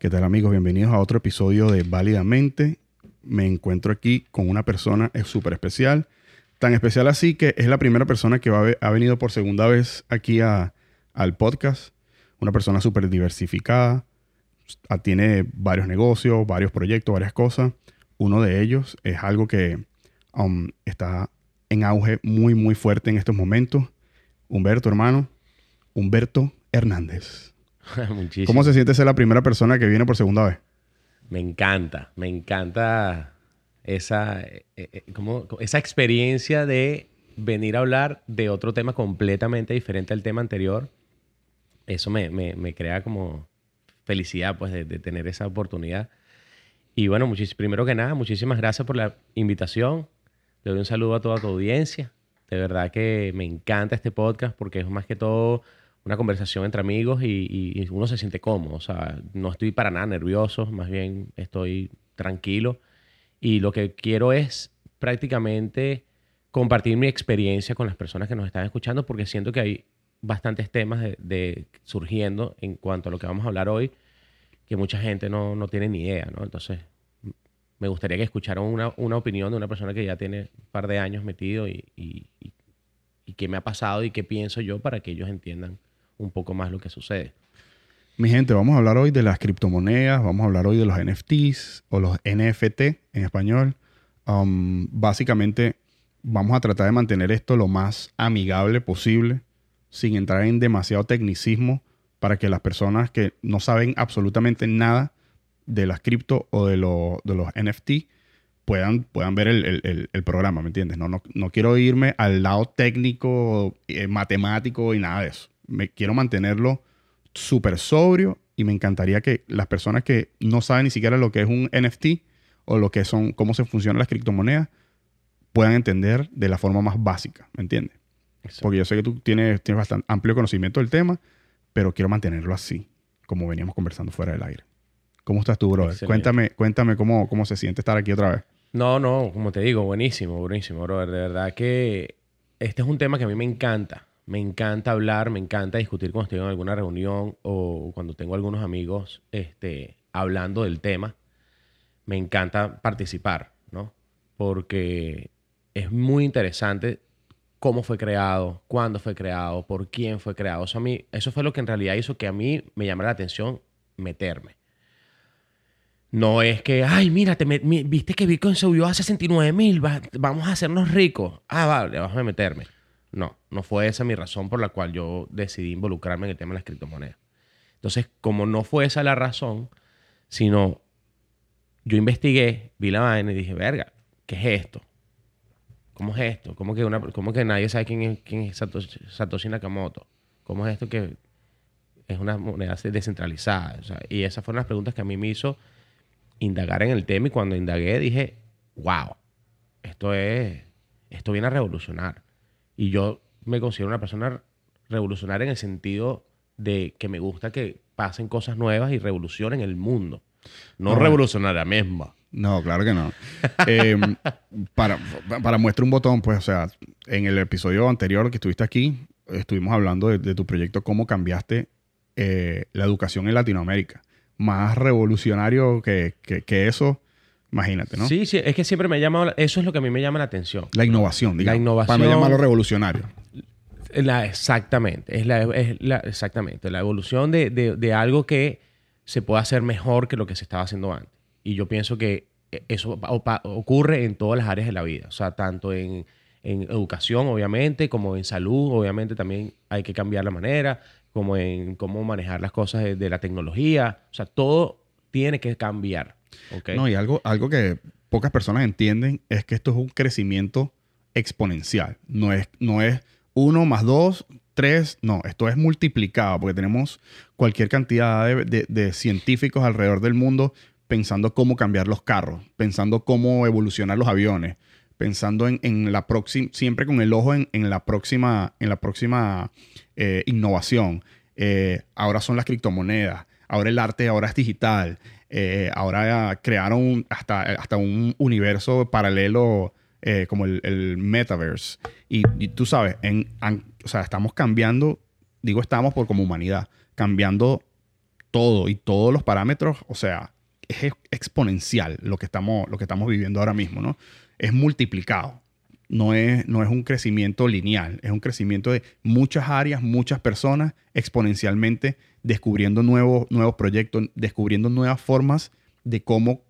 ¿Qué tal amigos? Bienvenidos a otro episodio de Válidamente. Me encuentro aquí con una persona súper especial. Tan especial así que es la primera persona que ha venido por segunda vez aquí a- al podcast. Una persona súper diversificada. Ah, Tiene varios negocios, varios proyectos, varias cosas. Uno de ellos es algo que um, está en auge muy, muy fuerte en estos momentos. Humberto, hermano. Humberto Hernández. Muchísimo. ¿Cómo se siente ser la primera persona que viene por segunda vez? Me encanta, me encanta esa, eh, eh, como- esa experiencia de venir a hablar de otro tema completamente diferente al tema anterior. Eso me, me- me crea como felicidad pues de, de tener esa oportunidad. Y bueno, primero que nada, muchísimas gracias por la invitación. Le doy un saludo a toda tu audiencia. De verdad que me encanta este podcast porque es más que todo una conversación entre amigos y, y- uno se siente cómodo. O sea, no estoy para nada nervioso, más bien estoy tranquilo. Y lo que quiero es prácticamente compartir mi experiencia con las personas que nos están escuchando porque siento que hay bastantes temas de, de- surgiendo en cuanto a lo que vamos a hablar hoy que mucha gente no, no tiene ni idea, ¿no? Entonces, me gustaría que escucharan una, una opinión de una persona que ya tiene un par de años metido y, y, y- y qué me ha pasado y qué pienso yo para que ellos entiendan un poco más lo que sucede. Mi gente, vamos a hablar hoy de las criptomonedas, vamos a hablar hoy de los NFTs o los NFT en español. Um, básicamente, vamos a tratar de mantener esto lo más amigable posible, sin entrar en demasiado tecnicismo, para que las personas que no saben absolutamente nada de las cripto o de, lo- de los NFT puedan, puedan ver el, el- programa, ¿me entiendes? No, no, no quiero irme al lado técnico, eh, matemático y nada de eso. Me quiero mantenerlo súper sobrio y me encantaría que las personas que no saben ni siquiera lo que es un NFT o lo que son, cómo se funcionan las criptomonedas, puedan entender de la forma más básica, ¿me entiendes? Porque yo sé que tú tienes, tienes bastante amplio conocimiento del tema, pero quiero mantenerlo así, como veníamos conversando fuera del aire. ¿Cómo estás tú, brother? Excelente. Cuéntame, cuéntame cómo, cómo se siente estar aquí otra vez. No, no, como te digo, buenísimo, buenísimo, brother. De verdad que este es un tema que a mí me encanta. Me encanta hablar, me encanta discutir cuando estoy en alguna reunión o cuando tengo algunos amigos este, hablando del tema. Me encanta participar, ¿no? Porque es muy interesante cómo fue creado, cuándo fue creado, por quién fue creado. O sea, a mí, eso fue lo que en realidad hizo que a mí me llamara la atención meterme. No es que, ay, mira, te viste que Bitcoin subió a 69 mil, vamos a hacernos ricos. Ah, vale, vamos a meterme. No, no fue esa mi razón por la cual yo decidí involucrarme en el tema de las criptomonedas. Entonces, como no fue esa la razón, sino yo investigué, vi la vaina y dije, verga, ¿qué es esto? ¿Cómo es esto? ¿Cómo que, una, cómo que nadie sabe quién es, quién es Satoshi, Satoshi Nakamoto? ¿Cómo es esto que es una moneda descentralizada? O sea, y esas fueron las preguntas que a mí me hizo indagar en el tema y cuando indagué dije, wow, esto es, esto viene a revolucionar. Y yo me considero una persona revolucionaria en el sentido de que me gusta que pasen cosas nuevas y revolucionen el mundo. No Ajá. revolucionaria misma. No, claro que no. Eh, para, para muestra un botón, pues, o sea, en el episodio anterior que estuviste aquí, estuvimos hablando de, de tu proyecto, cómo cambiaste eh, la educación en Latinoamérica. Más revolucionario que, que- que eso, imagínate, ¿no? Sí, sí, es que siempre me ha llamado, la- eso es lo que a mí me llama la atención. La innovación, digamos. innovación. Para no llamarlo revolucionario. La- exactamente, es la, es la- exactamente, la evolución de, de- de algo que se puede hacer mejor que lo que se estaba haciendo antes. Y yo pienso que eso ocurre en todas las áreas de la vida, o sea, tanto en, en educación, obviamente, como en salud, obviamente también hay que cambiar la manera, como en cómo manejar las cosas de, de la tecnología, o sea, todo tiene que cambiar. No, y algo, algo que pocas personas entienden es que esto es un crecimiento exponencial. No es, no es uno más dos, tres, no, esto es multiplicado porque tenemos cualquier cantidad de, científicos alrededor del mundo pensando cómo cambiar los carros, pensando cómo evolucionar los aviones, pensando en, la próxima, siempre con el ojo en, en la próxima, en la próxima eh, innovación. Eh, ahora son las criptomonedas, ahora el arte ahora es digital, eh, ahora crearon hasta, hasta un universo paralelo eh, como el, el metaverse. Y, y tú sabes, en, an- o sea, estamos cambiando, digo estamos por como humanidad, cambiando todo y todos los parámetros, o sea, es exponencial lo que estamos, lo que estamos viviendo ahora mismo, ¿no? Es multiplicado. No es, no es un crecimiento lineal, es un crecimiento de muchas áreas, muchas personas exponencialmente descubriendo nuevos, nuevos proyectos, descubriendo nuevas formas de cómo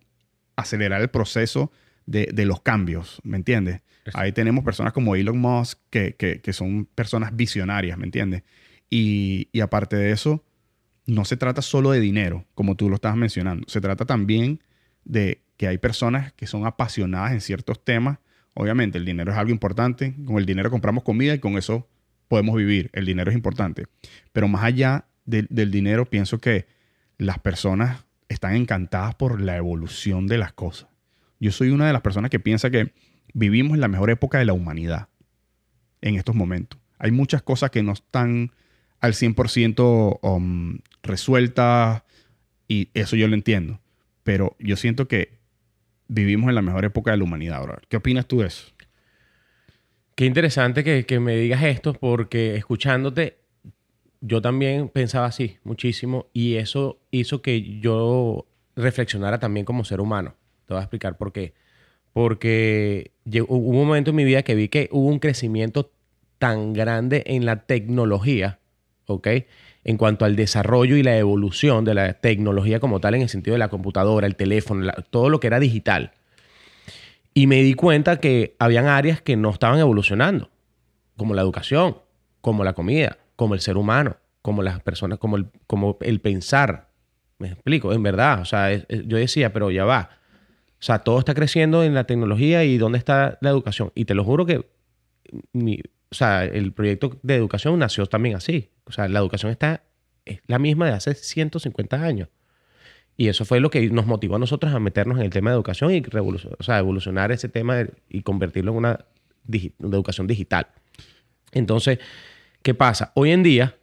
acelerar el proceso de, de los cambios, ¿me entiendes? Ahí tenemos personas como Elon Musk que, que, que son personas visionarias, ¿me entiendes? Y, y, aparte de eso, no se trata solo de dinero, como tú lo estabas mencionando. Se trata también de que hay personas que son apasionadas en ciertos temas. Obviamente, el dinero es algo importante. Con el dinero compramos comida y con eso podemos vivir. El dinero es importante. Pero más allá de, del dinero, pienso que las personas están encantadas por la evolución de las cosas. Yo soy una de las personas que piensa que vivimos en la mejor época de la humanidad en estos momentos. Hay muchas cosas que no están al 100% um, resueltas y eso yo lo entiendo. Pero yo siento que vivimos en la mejor época de la humanidad ahora. ¿Qué opinas tú de eso? Qué interesante que, me digas esto porque escuchándote yo también pensaba así muchísimo y eso hizo que yo reflexionara también como ser humano. Te voy a explicar por qué. Porque hubo un momento en mi vida que vi que hubo un crecimiento tan grande en la tecnología, ¿ok? En cuanto al desarrollo y la evolución de la tecnología como tal, en el sentido de la computadora, el teléfono, todo lo que era digital. Y me di cuenta que habían áreas que no estaban evolucionando, como la educación, como la comida, como el ser humano, como las personas, como el, como el pensar. Me explico, en verdad. O sea, yo decía, pero ya va. O sea, todo está creciendo en la tecnología y dónde está la educación. Y te lo juro que mi, o sea, el proyecto de educación nació también así. O sea, la educación está, es la misma de hace 150 años. Y eso fue lo que nos motivó a nosotros a meternos en el tema de educación y o sea, evolucionar ese tema y convertirlo en una, una educación digital. Entonces, ¿qué pasa? Hoy en día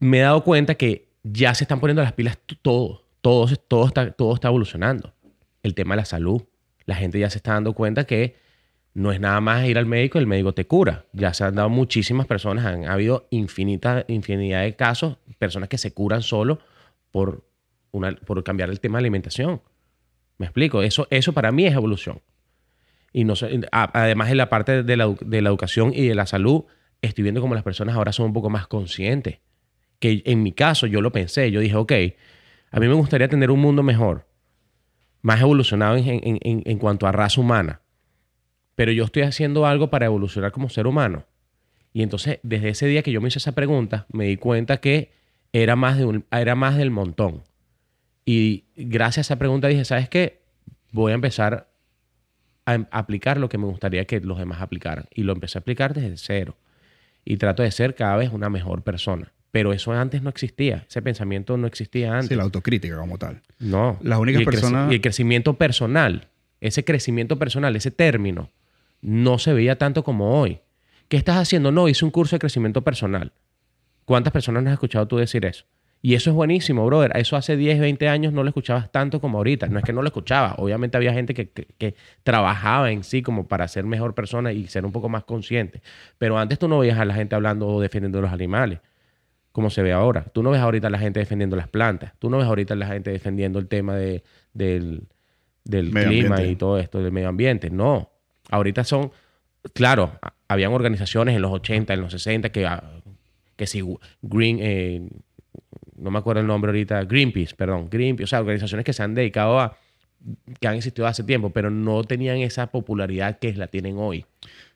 me he dado cuenta que ya se están poniendo las pilas todo, todo, todo, está, todo está evolucionando el tema de la salud. La gente ya se está dando cuenta que no es nada más ir al médico el médico te cura. Ya se han dado muchísimas personas, han habido infinita, infinidad de casos, personas que se curan solo por, una, por cambiar el tema de alimentación. ¿Me explico? Eso, eso para mí es evolución. Y no además en la parte de la, de la educación y de la salud, estoy viendo como las personas ahora son un poco más conscientes. Que en mi caso yo lo pensé, yo dije, ok, a mí me gustaría tener un mundo mejor más evolucionado en, cuanto a raza humana. Pero yo estoy haciendo algo para evolucionar como ser humano. Y entonces, desde ese día que yo me hice esa pregunta, me di cuenta que era más, de un, era más del montón. Y gracias a esa pregunta dije, ¿sabes qué? Voy a empezar a aplicar lo que me gustaría que los demás aplicaran. Y lo empecé a aplicar desde cero. Y trato de ser cada vez una mejor persona. Pero eso antes no existía. Ese pensamiento no existía antes. Sí, la autocrítica como tal. No. Las únicas y personas... Y el crecimiento personal, ese crecimiento personal, ese término, no se veía tanto como hoy. ¿Qué estás haciendo? No, hice un curso de crecimiento personal. ¿Cuántas personas has escuchado tú decir eso? Y eso es buenísimo, brother. Eso hace 10, 20 años no lo escuchabas tanto como ahorita. No es que no lo escuchabas. Obviamente había gente que, que, que, trabajaba en sí como para ser mejor persona y ser un poco más consciente. Pero antes tú no veías a la gente hablando o defendiendo a los animales como se ve ahora. Tú no ves ahorita a la gente defendiendo las plantas. Tú no ves ahorita a la gente defendiendo el tema de, del, del clima y todo esto, del medio ambiente. No. Ahorita son, claro, habían organizaciones en los 80, en los 60 que, ah, que si Green, eh, no me acuerdo el nombre ahorita, Greenpeace, perdón, Greenpeace, o sea, organizaciones que se han dedicado a, que han existido hace tiempo, pero no tenían esa popularidad que la tienen hoy.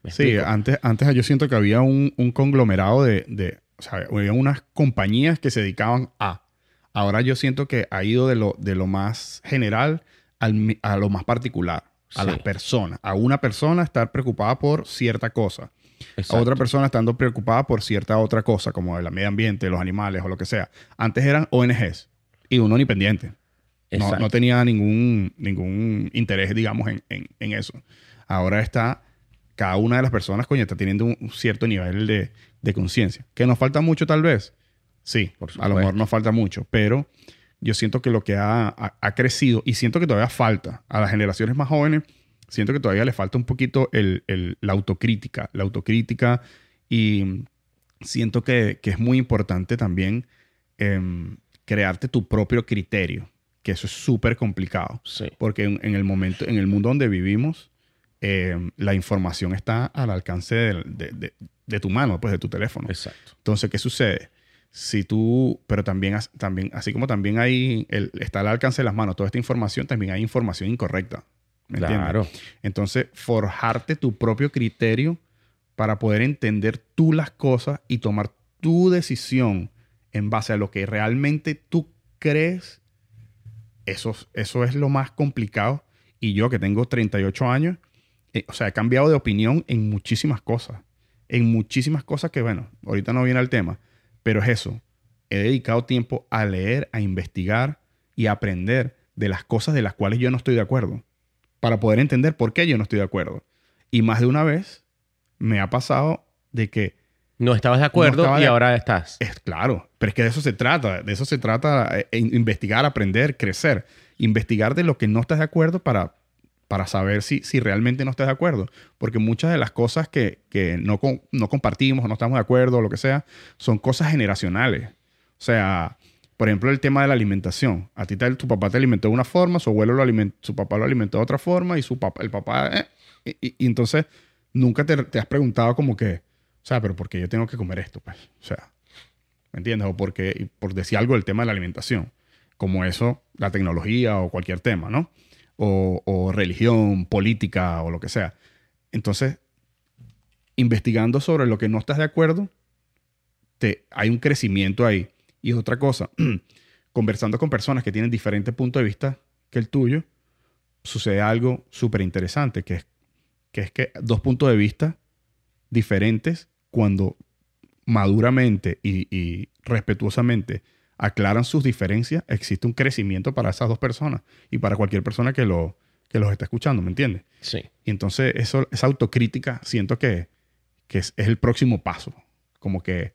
Sí, antes, antes yo siento que había un, un conglomerado de, de o sea, había unas compañías que se dedicaban a. Ahora yo siento que ha ido de lo, de lo más general al, a lo más particular, a las personas. A una persona estar preocupada por cierta cosa. A otra persona estando preocupada por cierta otra cosa, como el medio ambiente, los animales o lo que sea. Antes eran ONGs y uno ni pendiente. No, no, tenía ningún, ningún interés, digamos, en, en, en, eso. Ahora está, cada una de las personas, coño, está teniendo un cierto nivel de de conciencia. ¿Que nos falta mucho tal vez? Sí, a lo mejor nos falta mucho, pero yo siento que lo que ha, crecido y siento que todavía falta a las generaciones más jóvenes, siento que todavía le falta un poquito el, la autocrítica, la autocrítica y siento que, es muy importante también em, crearte tu propio criterio, que eso es súper complicado. Sí. Porque en, en el momento, en el mundo donde vivimos, eh, la información está al alcance del- de, de- de tu mano, pues de tu teléfono. Exacto. Entonces, ¿qué sucede? Si tú, pero también, también así como también hay, el- está al alcance de las manos toda esta información, también hay información incorrecta. ¿Me entiendes? Claro. Entonces, forjarte tu propio criterio para poder entender tú las cosas y tomar tu decisión en base a lo que realmente tú crees, eso, eso es lo más complicado. Y yo que tengo 38 años, eh, o sea, he cambiado de opinión en muchísimas cosas. En muchísimas cosas que, bueno, ahorita no viene al tema, pero es eso. He dedicado tiempo a leer, a investigar y a aprender de las cosas de las cuales yo no estoy de acuerdo para poder entender por qué yo no estoy de acuerdo. Y más de una vez me ha pasado de que No estabas de acuerdo estaba y de- ahora estás. es claro, pero es que de eso se trata, de eso se trata, eh, in- investigar, aprender, crecer, investigar de lo que no estás de acuerdo para, para saber si, si realmente no estás de acuerdo, porque muchas de las cosas que, que no, com- no compartimos o no estamos de acuerdo o lo que sea, son cosas generacionales. O sea, por ejemplo, el tema de la alimentación. A ti te- tu papá te alimentó de una forma, su abuelo lo alimentó, su papá lo alimentó de otra forma y su papá, el papá... eh, y, y- entonces nunca te, te has preguntado como que, o sea, pero ¿por qué yo tengo que comer esto? Pues, o sea, ¿me entiendes? O porque, por decir algo del tema de la alimentación, como eso, la tecnología o cualquier tema, ¿no? O, religión, política o lo que sea. Entonces, investigando sobre lo que no estás de acuerdo, te, hay un crecimiento ahí. Y otra cosa, conversando con personas que tienen diferentes puntos de vista que el tuyo, sucede algo súper interesante, que es, que es que dos puntos de vista diferentes, cuando maduramente y, y respetuosamente aclaran sus diferencias, existe un crecimiento para esas dos personas y para cualquier persona que, lo, que los está escuchando, ¿me entiendes? Sí. Y entonces eso, esa autocrítica siento que, que es, es el próximo paso. Como que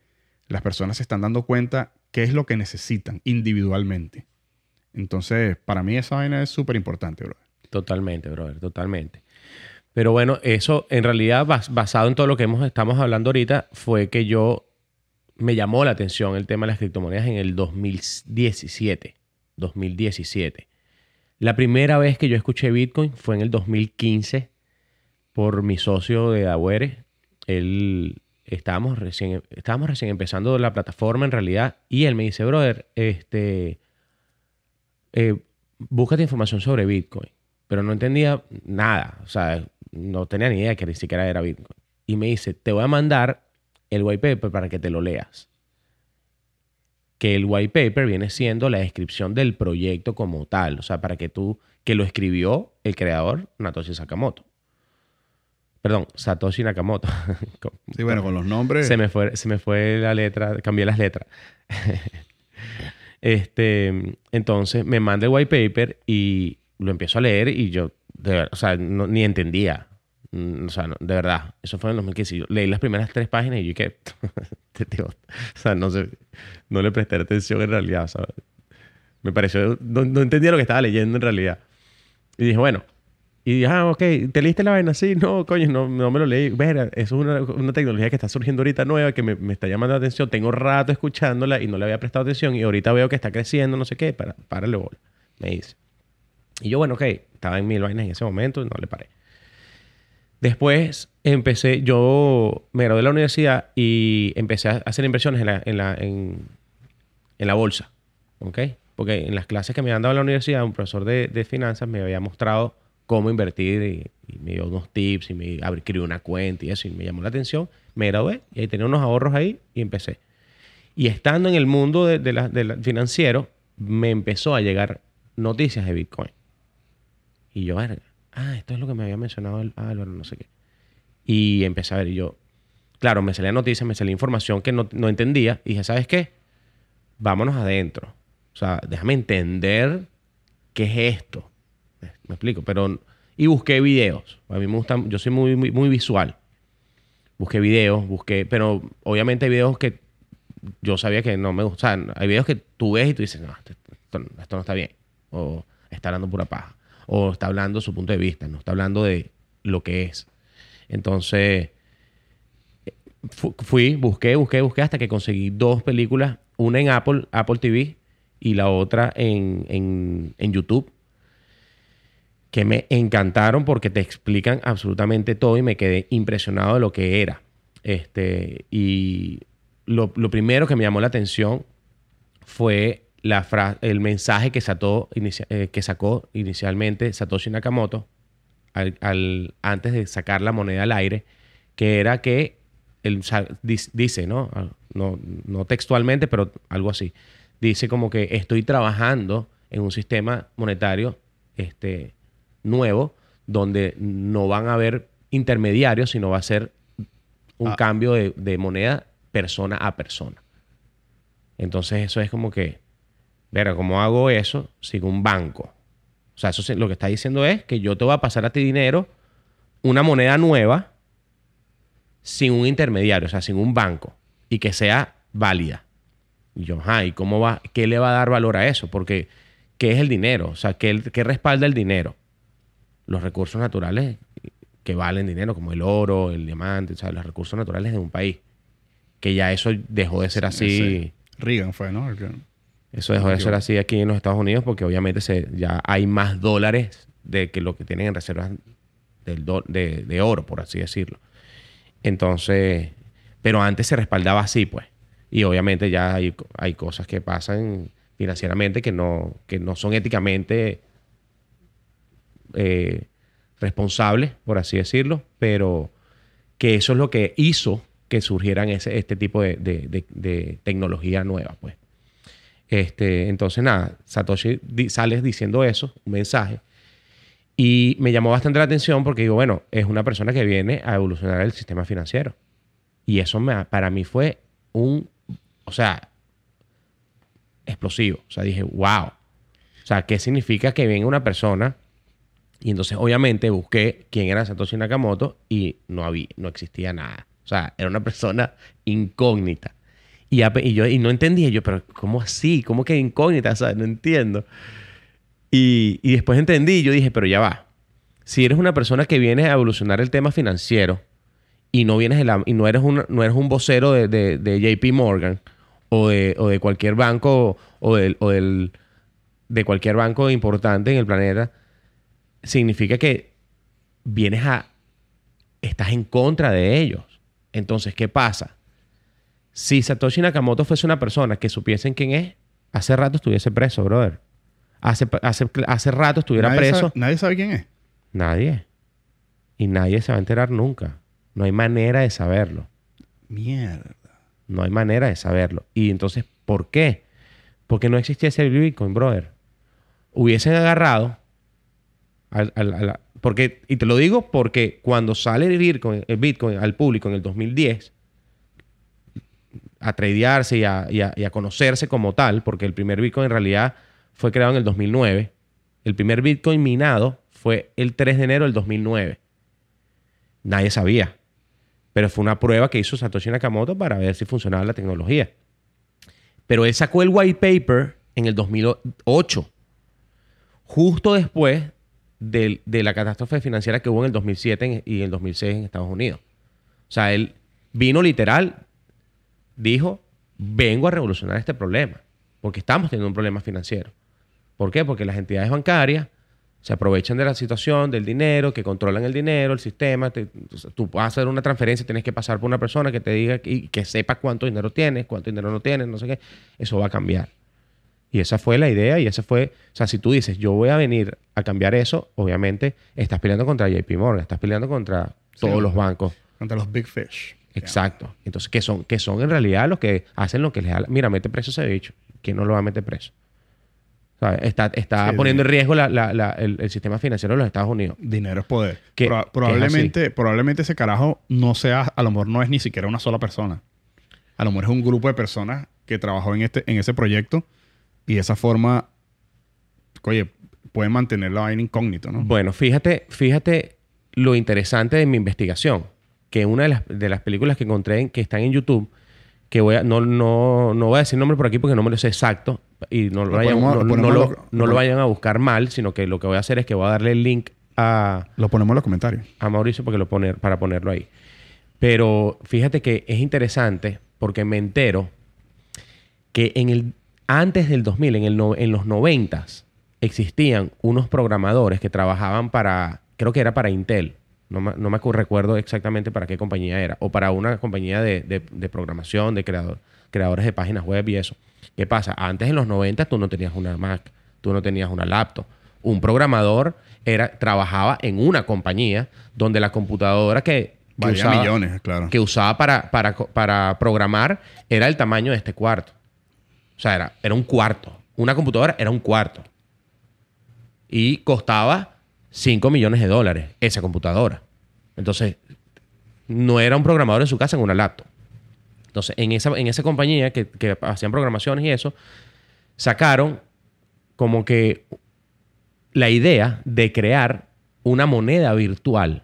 las personas se están dando cuenta qué es lo que necesitan individualmente. Entonces, para mí esa vaina es súper importante, bro. Totalmente, brother, totalmente. Pero bueno, eso en realidad bas- basado en todo lo que hemos, estamos hablando ahorita fue que yo me llamó la atención el tema de las criptomonedas en el 2017. 2017. La primera vez que yo escuché Bitcoin fue en el 2015 por mi socio de Agüere. Él estábamos recién, estábamos recién empezando la plataforma en realidad y él me dice, brother, este, eh, búscate información sobre Bitcoin. Pero no entendía nada. O sea, no tenía ni idea que ni siquiera era Bitcoin. Y me dice, te voy a mandar el white paper para que te lo leas. Que el white paper viene siendo la descripción del proyecto como tal. O sea, para que tú, que lo escribió el creador, Satoshi Sakamoto. Perdón, Satoshi Nakamoto. Sí, bueno, con los nombres. Se me fue, se me fue la letra, cambié las letras. este, entonces me manda el white paper y lo empiezo a leer y yo, de o sea, no- ni entendía. Mm, O sea, no, de verdad, eso fue en el 2015. Yo leí las primeras tres páginas y yo que, o sea, no sé, no le presté atención en realidad, ¿sabes? Me pareció, no, entendía lo que estaba leyendo en realidad. Y dije, bueno, y dije, ah, ok, ¿te leíste la vaina? Sí, no, coño, no, no me lo leí. Vera, eso es una, una tecnología que está surgiendo ahorita nueva que me, me está llamando la atención. Tengo rato escuchándola y no le había prestado atención y ahorita veo que está creciendo, no sé qué, para, párale bola, me dice. Y yo, bueno, ok, estaba en mil vainas en ese momento no le paré. Después empecé, yo me gradué de la universidad y empecé a hacer inversiones en la, bolsa, ¿ok? Porque en las clases que me han dado en la universidad, un profesor de, finanzas me había mostrado cómo invertir y, me dio unos tips y me abrí, creé una cuenta y eso y me llamó la atención. Me gradué y ahí tenía unos ahorros ahí y empecé. Y estando en el mundo de, de la- financiero, me empezó a llegar noticias de Bitcoin. Y yo, verga, ah, esto es lo que me había mencionado el Álvaro, no sé qué. Y empecé a ver, y yo, claro, me salía noticias, me salía información que no, entendía. Y dije, ¿sabes qué? Vámonos adentro. O sea, déjame entender qué es esto. Me explico, pero... Y busqué videos. A mí me gusta, yo soy muy, muy, muy visual. Busqué videos, busqué, pero obviamente hay videos que yo sabía que no me gustan. Hay videos que tú ves y tú dices, no, esto, esto- no está bien. O está hablando pura paja. O está hablando su punto de vista, no está hablando de lo que es. Entonces, fu- fui, busqué, busqué, busqué hasta que conseguí dos películas. Una en Apple, Apple TV, y la otra en, en, en YouTube, que me encantaron porque te explican absolutamente todo y me quedé impresionado de lo que era. Este, y lo, lo primero que me llamó la atención fue la el mensaje que, sacó, inicia- eh, que sacó inicialmente Satoshi Nakamoto al- al- antes de sacar la moneda al aire, que era que él dice, ¿no? Ah, ¿no? No textualmente, pero algo así. Dice como que estoy trabajando en un sistema monetario este, nuevo donde no van a haber intermediarios, sino va a ser un Ah. cambio de, de moneda persona a persona. Entonces eso es como que, verá, ¿cómo hago eso sin un banco? O sea, eso lo que está diciendo es que yo te voy a pasar a ti dinero, una moneda nueva, sin un intermediario, o sea, sin un banco, y que sea válida. Y yo, ajá, ¿y cómo va? ¿Qué le va a dar valor a eso? Porque, ¿qué es el dinero? O sea, ¿qué, qué respalda el dinero? Los recursos naturales que valen dinero, como el oro, el diamante, o sea, los recursos naturales de un país. Que ya eso dejó de ser así. Ese- Reagan fue, ¿no? Eso dejó de ser así aquí en los Estados Unidos porque obviamente se, ya hay más dólares de que lo que tienen en reservas del do- de, de oro, por así decirlo. Entonces, pero antes se respaldaba así, pues. Y obviamente ya hay, hay cosas que pasan financieramente que no, que no son éticamente eh, responsables, por así decirlo, pero que eso es lo que hizo que surgieran ese, este tipo de, de- de- de tecnología nueva, pues. Este, entonces, nada, Satoshi di- sale diciendo eso, un mensaje. Y me llamó bastante la atención porque digo, bueno, es una persona que viene a evolucionar el sistema financiero. Y eso para mí fue un, o sea, explosivo. O sea, dije, wow. O sea, ¿qué significa que venga una persona? Y entonces, obviamente, busqué quién era Satoshi Nakamoto y no había, no existía nada. O sea, era una persona incógnita. Y, y yo y no entendía yo, pero ¿cómo así? ¿Cómo que incógnita? No entiendo. Y, y después entendí, yo dije, pero ya va. Si eres una persona que viene a evolucionar el tema financiero y no vienes de la- y no eres un, no eres un vocero de, de- de JP Morgan o de, o de cualquier banco o, del, o del- de cualquier banco importante en el planeta, significa que vienes a estás en contra de ellos. Entonces, ¿qué pasa? Si Satoshi Nakamoto fuese una persona que supiesen quién es, hace rato estuviese preso, brother. Hace, hace, hace rato estuviera nadie preso. Sabe, nadie sabe quién es. Nadie. Y nadie se va a enterar nunca. No hay manera de saberlo. Mierda. No hay manera de saberlo. Y entonces, ¿por qué? Porque no existiese el Bitcoin, brother. Hubiesen agarrado al- al- a la- porque, y te lo digo porque cuando sale el Bitcoin, el Bitcoin al público en el 2010, a tradearse y a, a- a conocerse como tal, porque el primer Bitcoin en realidad fue creado en el 2009. El primer Bitcoin minado fue el 3 de enero del 2009. Nadie sabía. Pero fue una prueba que hizo Satoshi Nakamoto para ver si funcionaba la tecnología. Pero él sacó el white paper en el 2008, justo después del- de la catástrofe financiera que hubo en el 2007 en- y en el 2006 en Estados Unidos. O sea, él vino literal, dijo, vengo a revolucionar este problema, porque estamos teniendo un problema financiero. ¿Por qué? Porque las entidades bancarias se aprovechan de la situación, del dinero, que controlan el dinero, el sistema. te- tú vas a hacer una transferencia, tienes que pasar por una persona que te diga y que sepa cuánto dinero tienes, cuánto dinero no tienes, no sé qué. Eso va a cambiar. Y esa fue la idea y esa fue, o sea, si tú dices, yo voy a venir a cambiar eso, obviamente estás peleando contra JP Morgan, estás peleando contra todos Sí. los bancos. Contra los Big Fish. Exacto. Entonces, ¿qué son? Que son en realidad los que hacen lo que les da Mira, mete preso ese bicho. ¿Quién no lo va a meter preso? Está, está Sí, poniendo en riesgo la- la- la- el, el sistema financiero de los Estados Unidos. Dinero es poder. Que- que es probablemente, probablemente ese carajo no sea, a lo mejor no es ni siquiera una sola persona. A lo mejor es un grupo de personas que trabajó en, este, en ese proyecto y de esa forma, oye, pueden mantener la vaina incógnito, ¿no? Bueno, fíjate, fíjate lo interesante de mi investigación. Que una de las, de las películas que encontré en- que están en YouTube, que voy a, no, no, no voy a decir nombre por aquí porque no me lo sé exacto y no lo, vayan, ponemos- no- lo no lo- vayan a buscar mal, sino que lo que voy a hacer es que voy a darle el link a, Lo ponemos en los comentarios. a Mauricio porque lo poner, para ponerlo ahí. Pero fíjate que es interesante porque me entero que en el, antes del 2000, en, el no- en los 90, existían unos programadores que trabajaban para, creo que era para Intel, no me, no me recuerdo exactamente para qué compañía era, o para una compañía de, de- de programación, de creador, creadores de páginas web y eso. ¿Qué pasa? Antes en los 90 tú no tenías una Mac, tú no tenías una laptop. Un programador era, trabajaba en una compañía donde la computadora que, usaba, millones, claro. que usaba para, para, para programar era el tamaño de este cuarto. O sea, era, era un cuarto. Una computadora era un cuarto. Y costaba 5 millones de dólares esa computadora. Entonces, no era un programador en su casa en una laptop. Entonces, en esa, en esa compañía que, que hacían programaciones y eso, sacaron como que la idea de crear una moneda virtual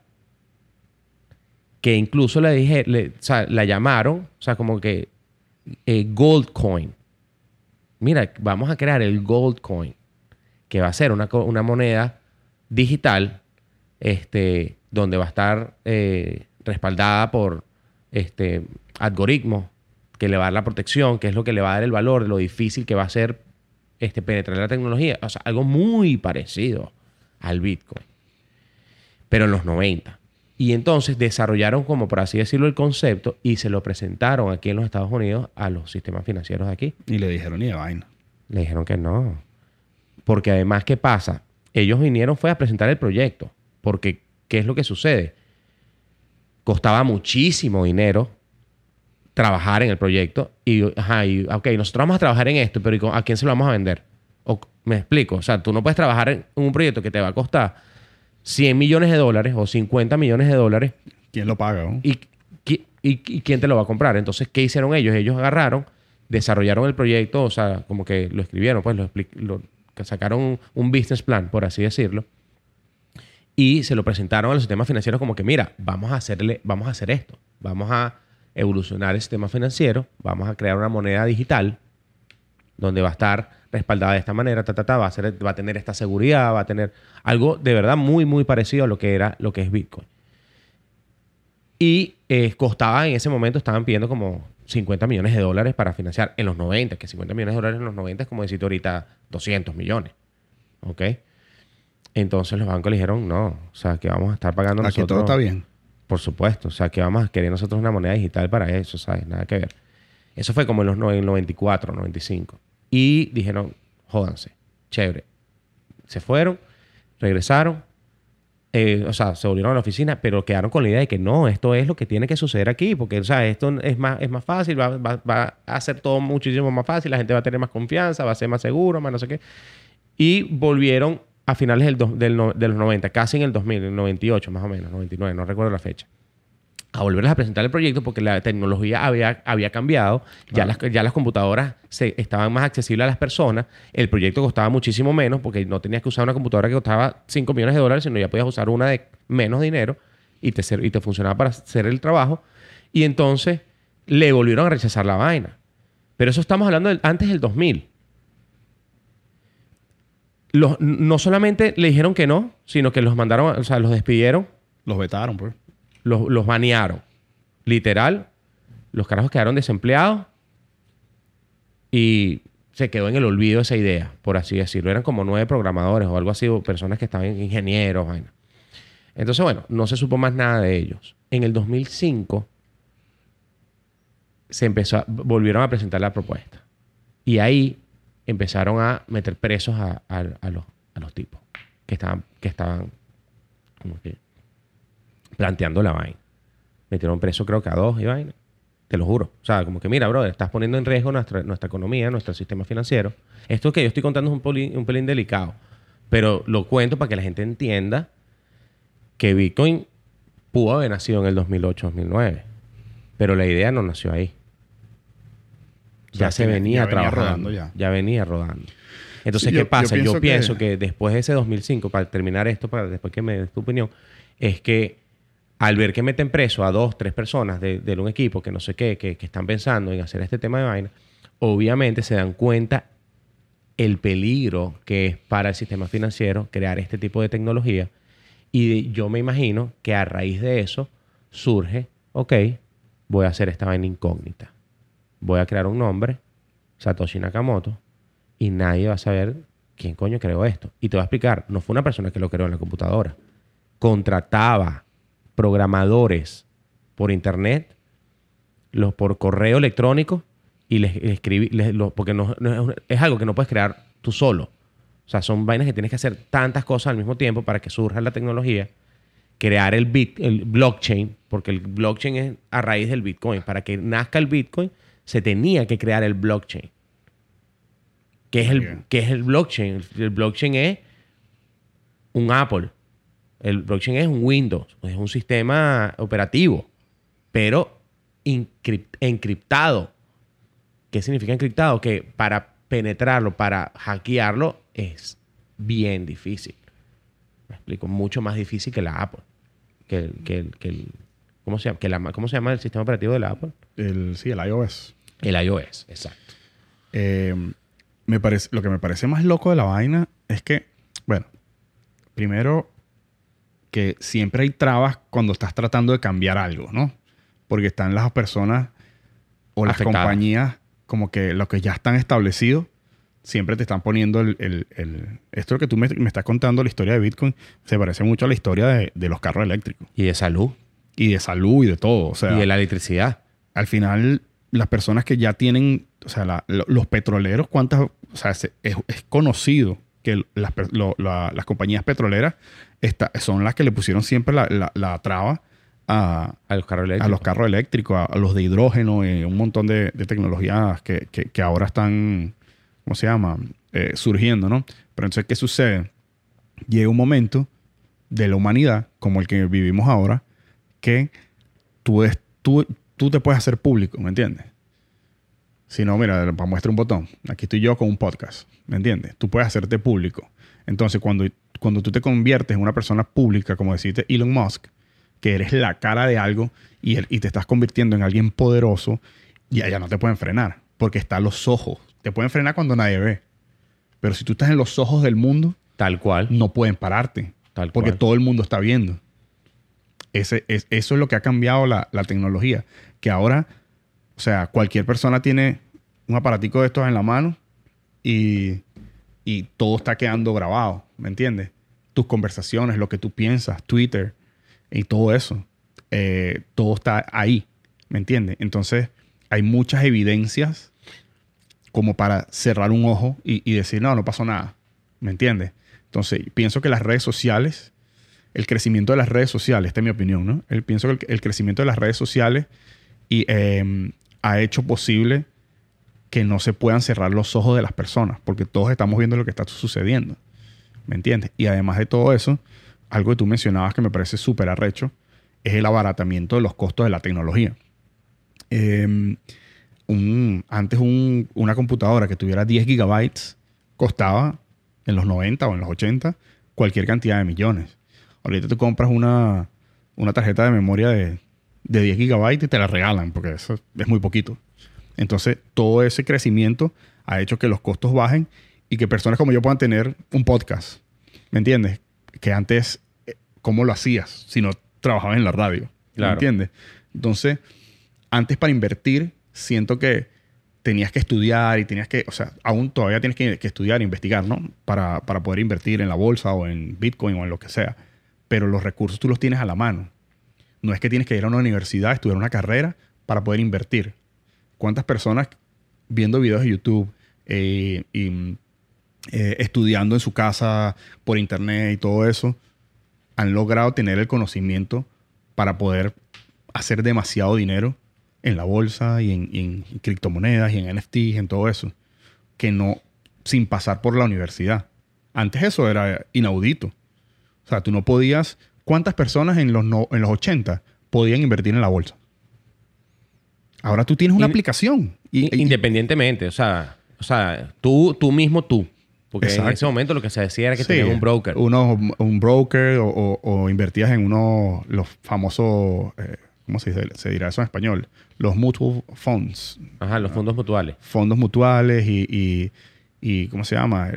que incluso le dije, le- la llamaron, o sea, como que eh, Gold Coin. Mira, vamos a crear el Gold Coin, que va a ser una, una moneda digital, este, donde va a estar eh, respaldada por este, algoritmos que le va a dar la protección, que es lo que le va a dar el valor de lo difícil que va a ser este, penetrar la tecnología. O sea, algo muy parecido al Bitcoin, pero en los 90. Y entonces desarrollaron, como por así decirlo, el concepto y se lo presentaron aquí en los Estados Unidos a los sistemas financieros de aquí. Y le dijeron ni de vaina. Le dijeron que no. Porque además, ¿qué pasa? Ellos vinieron fue a presentar el proyecto. Porque, ¿qué es lo que sucede? Costaba muchísimo dinero trabajar en el proyecto. Y, ajá, y, ok, nosotros vamos a trabajar en esto, pero ¿y con- ¿a quién se lo vamos a vender? O, me explico. O sea, tú no puedes trabajar en un proyecto que te va a costar 100 millones de dólares o 50 millones de dólares ¿Quién lo paga? no? ¿Y, qui- y- y quién te lo va a comprar? Entonces, ¿qué hicieron ellos? Ellos agarraron, desarrollaron el proyecto, o sea, como que lo escribieron, pues lo, lo- sacaron un, un business plan, por así decirlo, y se lo presentaron a los sistemas financieros como que, mira, vamos a hacerle, vamos a hacer esto, vamos a evolucionar el sistema financiero, vamos a crear una moneda digital donde va a estar respaldada de esta manera, ta, ta, ta, va, a ser, va a tener esta seguridad, va a tener algo de verdad muy, muy parecido a lo que era lo que es Bitcoin. Y eh, costaba en ese momento, estaban pidiendo como 50 millones de dólares para financiar en los 90, que 50 millones de dólares en los 90 es como decirte ahorita 200 millones. ¿Ok? Entonces los bancos le dijeron, no, o sea, que vamos a estar pagando Aquí nosotros. todo está bien. Por supuesto, o sea, que vamos a querer nosotros una moneda digital para eso, ¿sabes? Nada que ver. Eso fue como en los no- en el 94, 95. Y dijeron, jódanse, chévere. Se fueron, regresaron, eh, o sea, se volvieron a la oficina, pero quedaron con la idea de que no, esto es lo que tiene que suceder aquí, porque, o sea, esto es más, es más fácil, va, va- va a hacer todo muchísimo más fácil, la gente va a tener más confianza, va a ser más seguro, más no sé qué. Y volvieron a finales del, dos- del no- de los 90, casi en el 2000, en el 98 más o menos, 99, no recuerdo la fecha. A volverles a presentar el proyecto porque la tecnología había, había cambiado, ya, las, ya las computadoras se, estaban más accesibles a las personas, el proyecto costaba muchísimo menos porque no tenías que usar una computadora que costaba 5 millones de dólares, sino ya podías usar una de menos dinero y te, y te funcionaba para hacer el trabajo. Y entonces le volvieron a rechazar la vaina. Pero eso estamos hablando del- antes del 2000 los, no solamente le dijeron que no, sino que los mandaron, o sea, los despidieron, Los vetaron, pues. Los, los banearon. Literal, los carajos quedaron desempleados y se quedó en el olvido esa idea, por así decirlo. Eran como nueve programadores o algo así, o personas que estaban ingenieros, vaina. Entonces, bueno, no se supo más nada de ellos. En el 2005 se empezó a- volvieron a presentar la propuesta. Y ahí empezaron a meter presos a, a- a los, tipos que estaban, que estaban como que planteando la vaina. Metieron preso creo que a dos y vaina. Te lo juro. O sea, como que mira, brother, estás poniendo en riesgo nuestra, nuestra economía, nuestro sistema financiero. Esto que yo estoy contando es un, poli- un pelín delicado. Pero lo cuento para que la gente entienda que Bitcoin pudo haber nacido en el 2008-2009. Pero la idea no nació ahí. O sea, Ya se venía, ya venía trabajando. rodando ya. ya. venía rodando. Entonces, Sí, ¿qué yo- pasa? Yo pienso pienso, que- que... después de ese 2005, para terminar esto, para después que me des tu opinión, es que al ver que meten preso a dos, tres personas de, un equipo que no sé qué, que, que están pensando en hacer este tema de vaina, obviamente se dan cuenta el peligro que es para el sistema financiero crear este tipo de tecnología. Y yo me imagino que a raíz de eso surge, ok, voy a hacer esta vaina incógnita. Voy a crear un nombre, Satoshi Nakamoto, y nadie va a saber quién coño creó esto. Y te voy a explicar, no fue una persona que lo creó en la computadora. Contrataba programadores por internet, los por correo electrónico y les, escribí, porque no, es algo que no puedes crear tú solo. O sea, son vainas que tienes que hacer tantas cosas al mismo tiempo para que surja la tecnología. Crear el, bit, el blockchain, porque el blockchain es a raíz del Bitcoin. Para que nazca el Bitcoin, se tenía que crear el blockchain. ¿Qué es el, es el blockchain? El blockchain es un Apple. El blockchain es un Windows. Es un sistema operativo, pero encriptado. ¿Qué significa encriptado? Que para penetrarlo, para hackearlo, es bien difícil. Me explico, mucho más difícil que la Apple. Que, que, que ¿cómo, se llama? ¿Cómo se llama el sistema operativo de la Apple? El, sí, el iOS. El iOS, exacto. Eh, me parece, lo que me parece más loco de la vaina es que, bueno, primero que siempre hay trabas cuando estás tratando de cambiar algo, ¿no? Porque están las personas o las compañías como que lo que ya están establecidos siempre te están poniendo el, el, esto que tú me, estás contando, la historia de Bitcoin, se parece mucho a la historia de, los carros eléctricos. Y de salud. Y de salud y de todo. O sea, y de la electricidad. Al final, las personas que ya tienen, o sea, los petroleros, ¿cuántas? O sea, es, conocido que las, las compañías petroleras son las que le pusieron siempre la, traba a, los carros eléctricos, a, los, carros eléctricos, a, los de hidrógeno, y un montón de, tecnologías que, que ahora están ¿cómo se llama? Eh, surgiendo, ¿no? Pero entonces, ¿qué sucede? Llega un momento de la humanidad, como el que vivimos ahora, que tú, es, tú, tú te puedes hacer público, ¿me entiendes? Si no, mira, para muestra un botón. Aquí estoy yo con un podcast, ¿me entiendes? Tú puedes hacerte público. Entonces, cuando, cuando tú te conviertes en una persona pública, como deciste Elon Musk, que eres la cara de algo y, y te estás convirtiendo en alguien poderoso, ya, ya no te pueden frenar, porque está a los ojos te pueden frenar cuando nadie ve. Pero si tú estás en los ojos del mundo, tal cual, no pueden pararte. Tal porque todo el mundo está viendo. Ese, es, eso es lo que ha cambiado la, tecnología. Que ahora, o sea, cualquier persona tiene un aparatico de estos en la mano y, todo está quedando grabado, ¿me entiendes? Tus conversaciones, lo que tú piensas, Twitter y todo eso. Eh, todo está ahí, ¿me entiendes? Entonces, hay muchas evidencias como para cerrar un ojo y, decir, no, no pasó nada. ¿Me entiendes? Entonces, pienso que las redes sociales, el crecimiento de las redes sociales, esta es mi opinión, ¿no? El, pienso que el, crecimiento de las redes sociales y, em, ha hecho posible que no se puedan cerrar los ojos de las personas, porque todos estamos viendo lo que está sucediendo. ¿Me entiendes? Y además de todo eso, algo que tú mencionabas que me parece súper arrecho, es el abaratamiento de los costos de la tecnología. Eh, antes una computadora que tuviera 10 gigabytes costaba en los 90 o en los 80 cualquier cantidad de millones. Ahorita tú compras una, una tarjeta de memoria de, de 10 gigabytes y te la regalan porque eso es muy poquito. Entonces, todo ese crecimiento ha hecho que los costos bajen y que personas como yo puedan tener un podcast. ¿Me entiendes? Que antes, eh, ¿cómo lo hacías si no trabajabas en la radio? ¿Me entiendes? Entonces, antes para invertir siento que tenías que estudiar y tenías que, o sea, aún todavía tienes que, estudiar e investigar, ¿no? Para, poder invertir en la bolsa o en Bitcoin o en lo que sea. Pero los recursos tú los tienes a la mano. No es que tienes que ir a una universidad, estudiar una carrera para poder invertir. ¿Cuántas personas viendo videos de YouTube eh, y eh, estudiando en su casa por internet y todo eso han logrado tener el conocimiento para poder hacer demasiado dinero en la bolsa y en, criptomonedas y en NFTs, en todo eso, que no, sin pasar por la universidad. Antes eso era inaudito. O sea, tú no podías, ¿cuántas personas en los, en los 80 podían invertir en la bolsa? Ahora tú tienes una aplicación. independientemente, o sea, o sea tú, tú mismo tú. Porque en ese momento lo que se decía era que tenías un broker. Uno, un broker o, invertías en uno los famosos eh, ¿cómo se, dice? se dirá eso en español? Los mutual funds. Ajá, los fondos mutuales. Fondos mutuales y, y, ¿cómo se llama?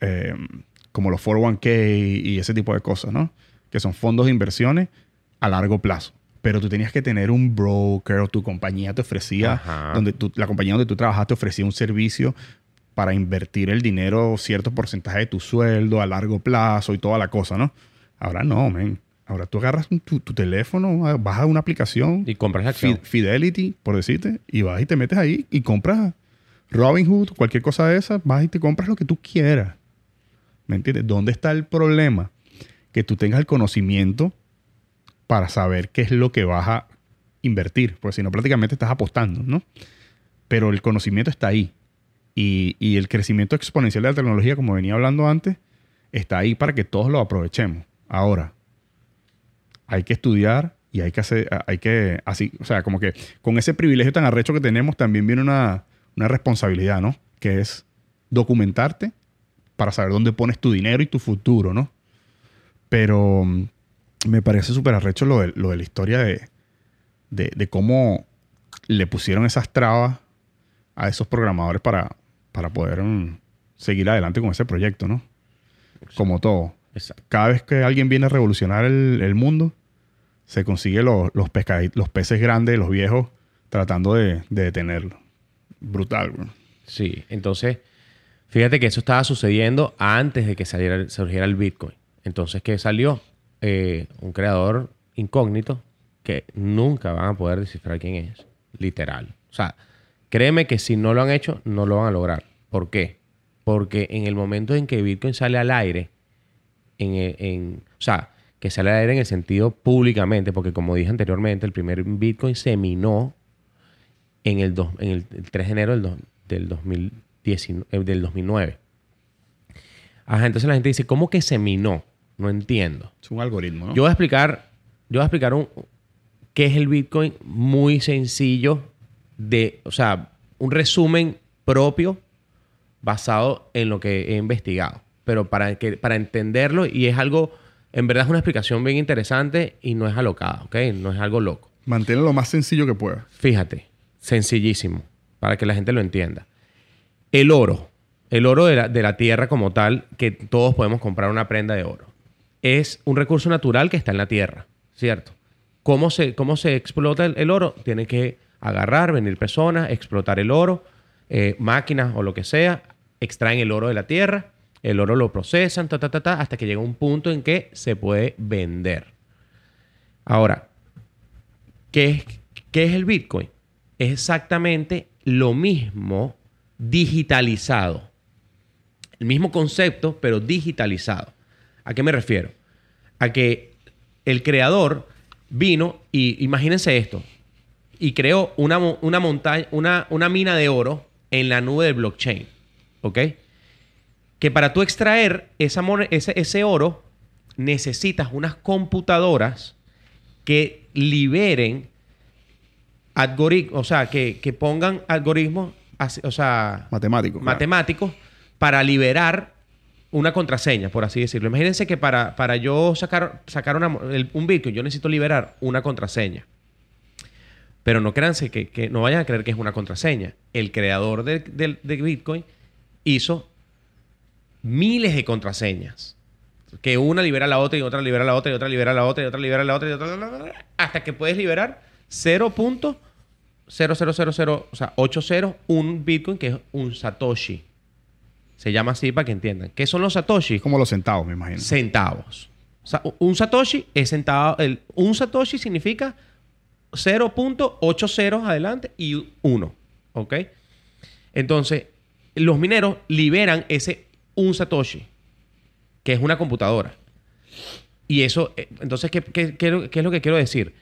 Em, como los 401k y ese tipo de cosas, ¿no? Que son fondos de inversiones a largo plazo. Pero tú tenías que tener un broker o tu compañía te ofrecía, donde la compañía donde tú trabajas te ofrecía un servicio para invertir el dinero, cierto porcentaje de tu sueldo a largo plazo y toda la cosa, ¿no? Ahora no, men. Ahora tú agarras tu, teléfono, vas a una aplicación. Y compras acción. Fidelity, por decirte, y vas y te metes ahí y compras Robinhood, cualquier cosa de esa, vas y te compras lo que tú quieras. ¿Me entiendes? ¿Dónde está el problema? Que tú tengas el conocimiento para saber qué es lo que vas a invertir. Porque si no, prácticamente estás apostando, ¿no? Pero el conocimiento está ahí. Y, el crecimiento exponencial de la tecnología, como venía hablando antes, está ahí para que todos lo aprovechemos. Ahora, hay que estudiar y hay que hacer, hay que, así, o sea, como que con ese privilegio tan arrecho que tenemos también viene una, una responsabilidad, ¿no? Que es documentarte para saber dónde pones tu dinero y tu futuro, ¿no? Pero me parece súper arrecho lo de, lo de la historia de, de, cómo le pusieron esas trabas a esos programadores para, para poder mm, seguir adelante con ese proyecto, ¿no? Como todo. Cada vez que alguien viene a revolucionar el, mundo, se consigue los, los, los peces grandes, los viejos, tratando de, de detenerlo. Brutal, güey. Sí, entonces, fíjate que eso estaba sucediendo antes de que saliera, surgiera el Bitcoin. Entonces, ¿qué salió? Eh, un creador incógnito que nunca van a poder descifrar quién es. Literal. O sea, créeme que si no lo han hecho, no lo van a lograr. ¿Por qué? Porque en el momento en que Bitcoin sale al aire, en, o sea, que sale al aire en el sentido públicamente, porque como dije anteriormente, el primer Bitcoin se minó en el, en el, 3 de enero del, del, 2019, eh, del 2009. Ajá, entonces la gente dice, ¿cómo que se minó? No entiendo. Es un algoritmo, ¿no? Yo voy a explicar, yo voy a explicar un, qué es el Bitcoin muy sencillo de, o sea, un resumen propio basado en lo que he investigado. Pero para, que, para entenderlo, y es algo, en verdad es una explicación bien interesante y no es alocada, ¿ok? No es algo loco. Manténlo lo más sencillo que pueda. Fíjate, Sencillísimo, para que la gente lo entienda. El oro, el oro de la, tierra como tal, que todos podemos comprar una prenda de oro, es un recurso natural que está en la tierra, ¿cierto? ¿Cómo se, cómo se explota el, oro? Tiene que agarrar, venir personas, explotar el oro, eh, máquinas o lo que sea, extraen el oro de la tierra, el oro lo procesan, ta, ta, ta, ta, hasta que llega un punto en que se puede vender. Ahora, ¿qué qué es el Bitcoin? es exactamente lo mismo digitalizado. El mismo concepto, pero digitalizado. ¿A qué me refiero? A que el creador vino y imagínense esto, y creó una, una montaña, una, una, mina de oro en la nube del blockchain. ¿Ok? Que para tú extraer esa ese, ese oro necesitas unas computadoras que liberen algoritmos, o sea, que, pongan algoritmos, o sea, matemáticos, matemáticos para liberar una contraseña, por así decirlo. Imagínense que para, para yo sacar, sacar un Bitcoin, yo necesito liberar una contraseña. Pero no créanse que, no vayan a creer que es una contraseña. El creador de, de Bitcoin hizo miles de contraseñas. Que una libera la otra y otra libera la otra y otra libera la otra y otra libera la otra y otra, hasta que puedes liberar 0.0000, o sea, 80, un Bitcoin que es un Satoshi. Se llama así para que entiendan. ¿Qué son los Satoshi? Como los centavos, me imagino. Centavos. O sea, un Satoshi es centavo. El, un Satoshi significa 0.8 ceros adelante y 1. ¿Ok? Entonces, los mineros liberan ese un Satoshi, que es una computadora. Y eso, eh, entonces, ¿qué, qué, qué, qué es lo que quiero decir?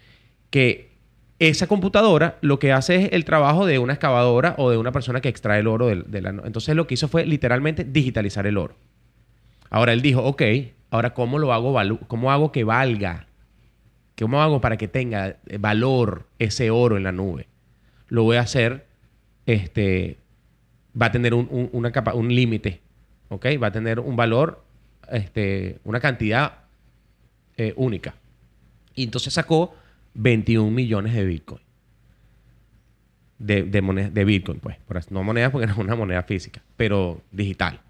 Que esa computadora lo que hace es el trabajo de una excavadora o de una persona que extrae el oro de, la... Entonces lo que hizo fue literalmente digitalizar el oro. Ahora él dijo, ok, ahora ¿cómo lo hago, cómo hago que valga? ¿Cómo hago para que tenga valor ese oro en la nube? Lo voy a hacer, este, va a tener un, capa, un límite, ¿ok? Va a tener un valor, este, una cantidad eh, única. Y entonces sacó 21 millones de Bitcoin. De, de, Bitcoin, pues. No moneda porque no es una moneda física, pero digital.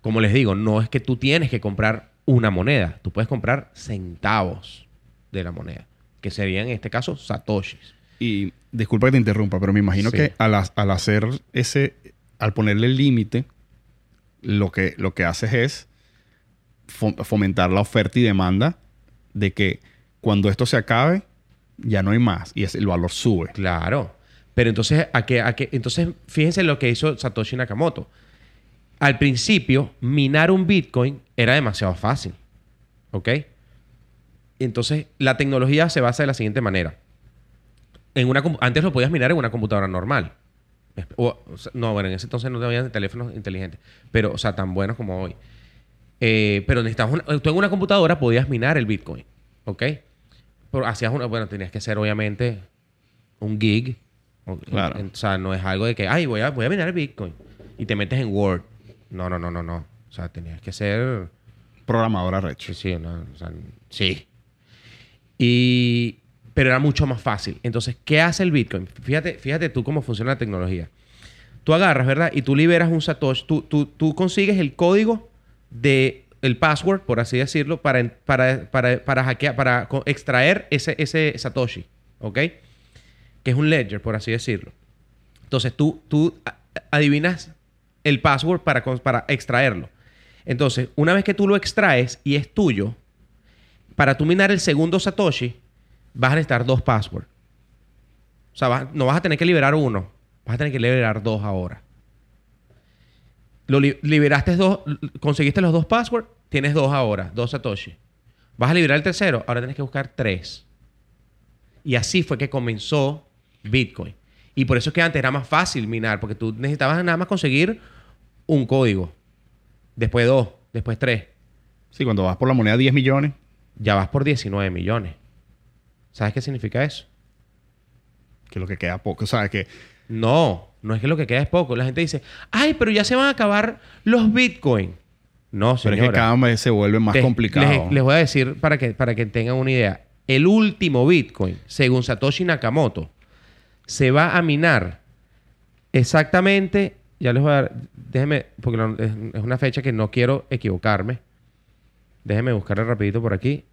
Como les digo, no es que tú tienes que comprar una moneda. Tú puedes comprar centavos de la moneda, que serían en este caso satoshis. Y disculpa que te interrumpa, pero me imagino que al, al, hacer ese, al ponerle el límite, lo que, lo que haces es fo- fomentar la oferta y demanda de que cuando esto se acabe, ya no hay más y es- el valor sube. Claro. Pero entonces, ¿a qué, a qué? entonces, fíjense lo que hizo Satoshi Nakamoto. Al principio, minar un Bitcoin era demasiado fácil. ¿Ok? Entonces, la tecnología se basa de la siguiente manera. En una, antes lo podías minar en una computadora normal. No, bueno, en ese entonces no había teléfonos inteligentes. Pero, o sea, tan buenos como hoy. Eh, pero necesitabas tú en una computadora podías minar el Bitcoin. ¿Ok? Pero hacías una, bueno, tenías que hacer obviamente un gig. O, Claro. o sea, no es algo de que, ay, voy a, voy a minar el Bitcoin. Y te metes en Word. No, no, no, no, no. O sea, tenías que ser... Programadora recho. Sí, sí, no, o sea, sí. Y, pero era mucho más fácil. Entonces, ¿qué hace el Bitcoin? Fíjate, fíjate tú cómo funciona la tecnología. Tú agarras, ¿verdad? Y tú liberas un Satoshi. Tú, tú, tú consigues el código de el password, por así decirlo, para, para, para, para hackear, para extraer ese, ese Satoshi. ¿Ok? Que es un ledger, por así decirlo. Entonces tú, tú adivinas el password para, para extraerlo. Entonces, una vez que tú lo extraes y es tuyo, para tú minar el segundo Satoshi, vas a necesitar dos passwords. O sea, no vas a tener que liberar uno, vas a tener que liberar dos ahora. Lo li- liberaste dos, conseguiste los dos passwords, tienes dos ahora, dos Satoshi. Vas a liberar el tercero, ahora tienes que buscar tres. Y así fue que comenzó Bitcoin. Y por eso es que antes era más fácil minar, porque tú necesitabas nada más conseguir un código. Después dos, después tres. Sí, cuando vas por la moneda 10 millones, Ya vas por 19 millones. ¿Sabes qué significa eso? que lo que queda poco. O sea, que No, no es que lo que queda es poco. La gente dice, ay, pero ya se van a acabar los Bitcoin. No, pero señora. es que cada vez se vuelve más complicado. Les, les voy a decir para que, para que tengan una idea. El último Bitcoin, según Satoshi Nakamoto, se va a minar exactamente. Ya les voy a dar. Déjenme, porque es una fecha que no quiero equivocarme. Déjenme buscarla rapidito por aquí.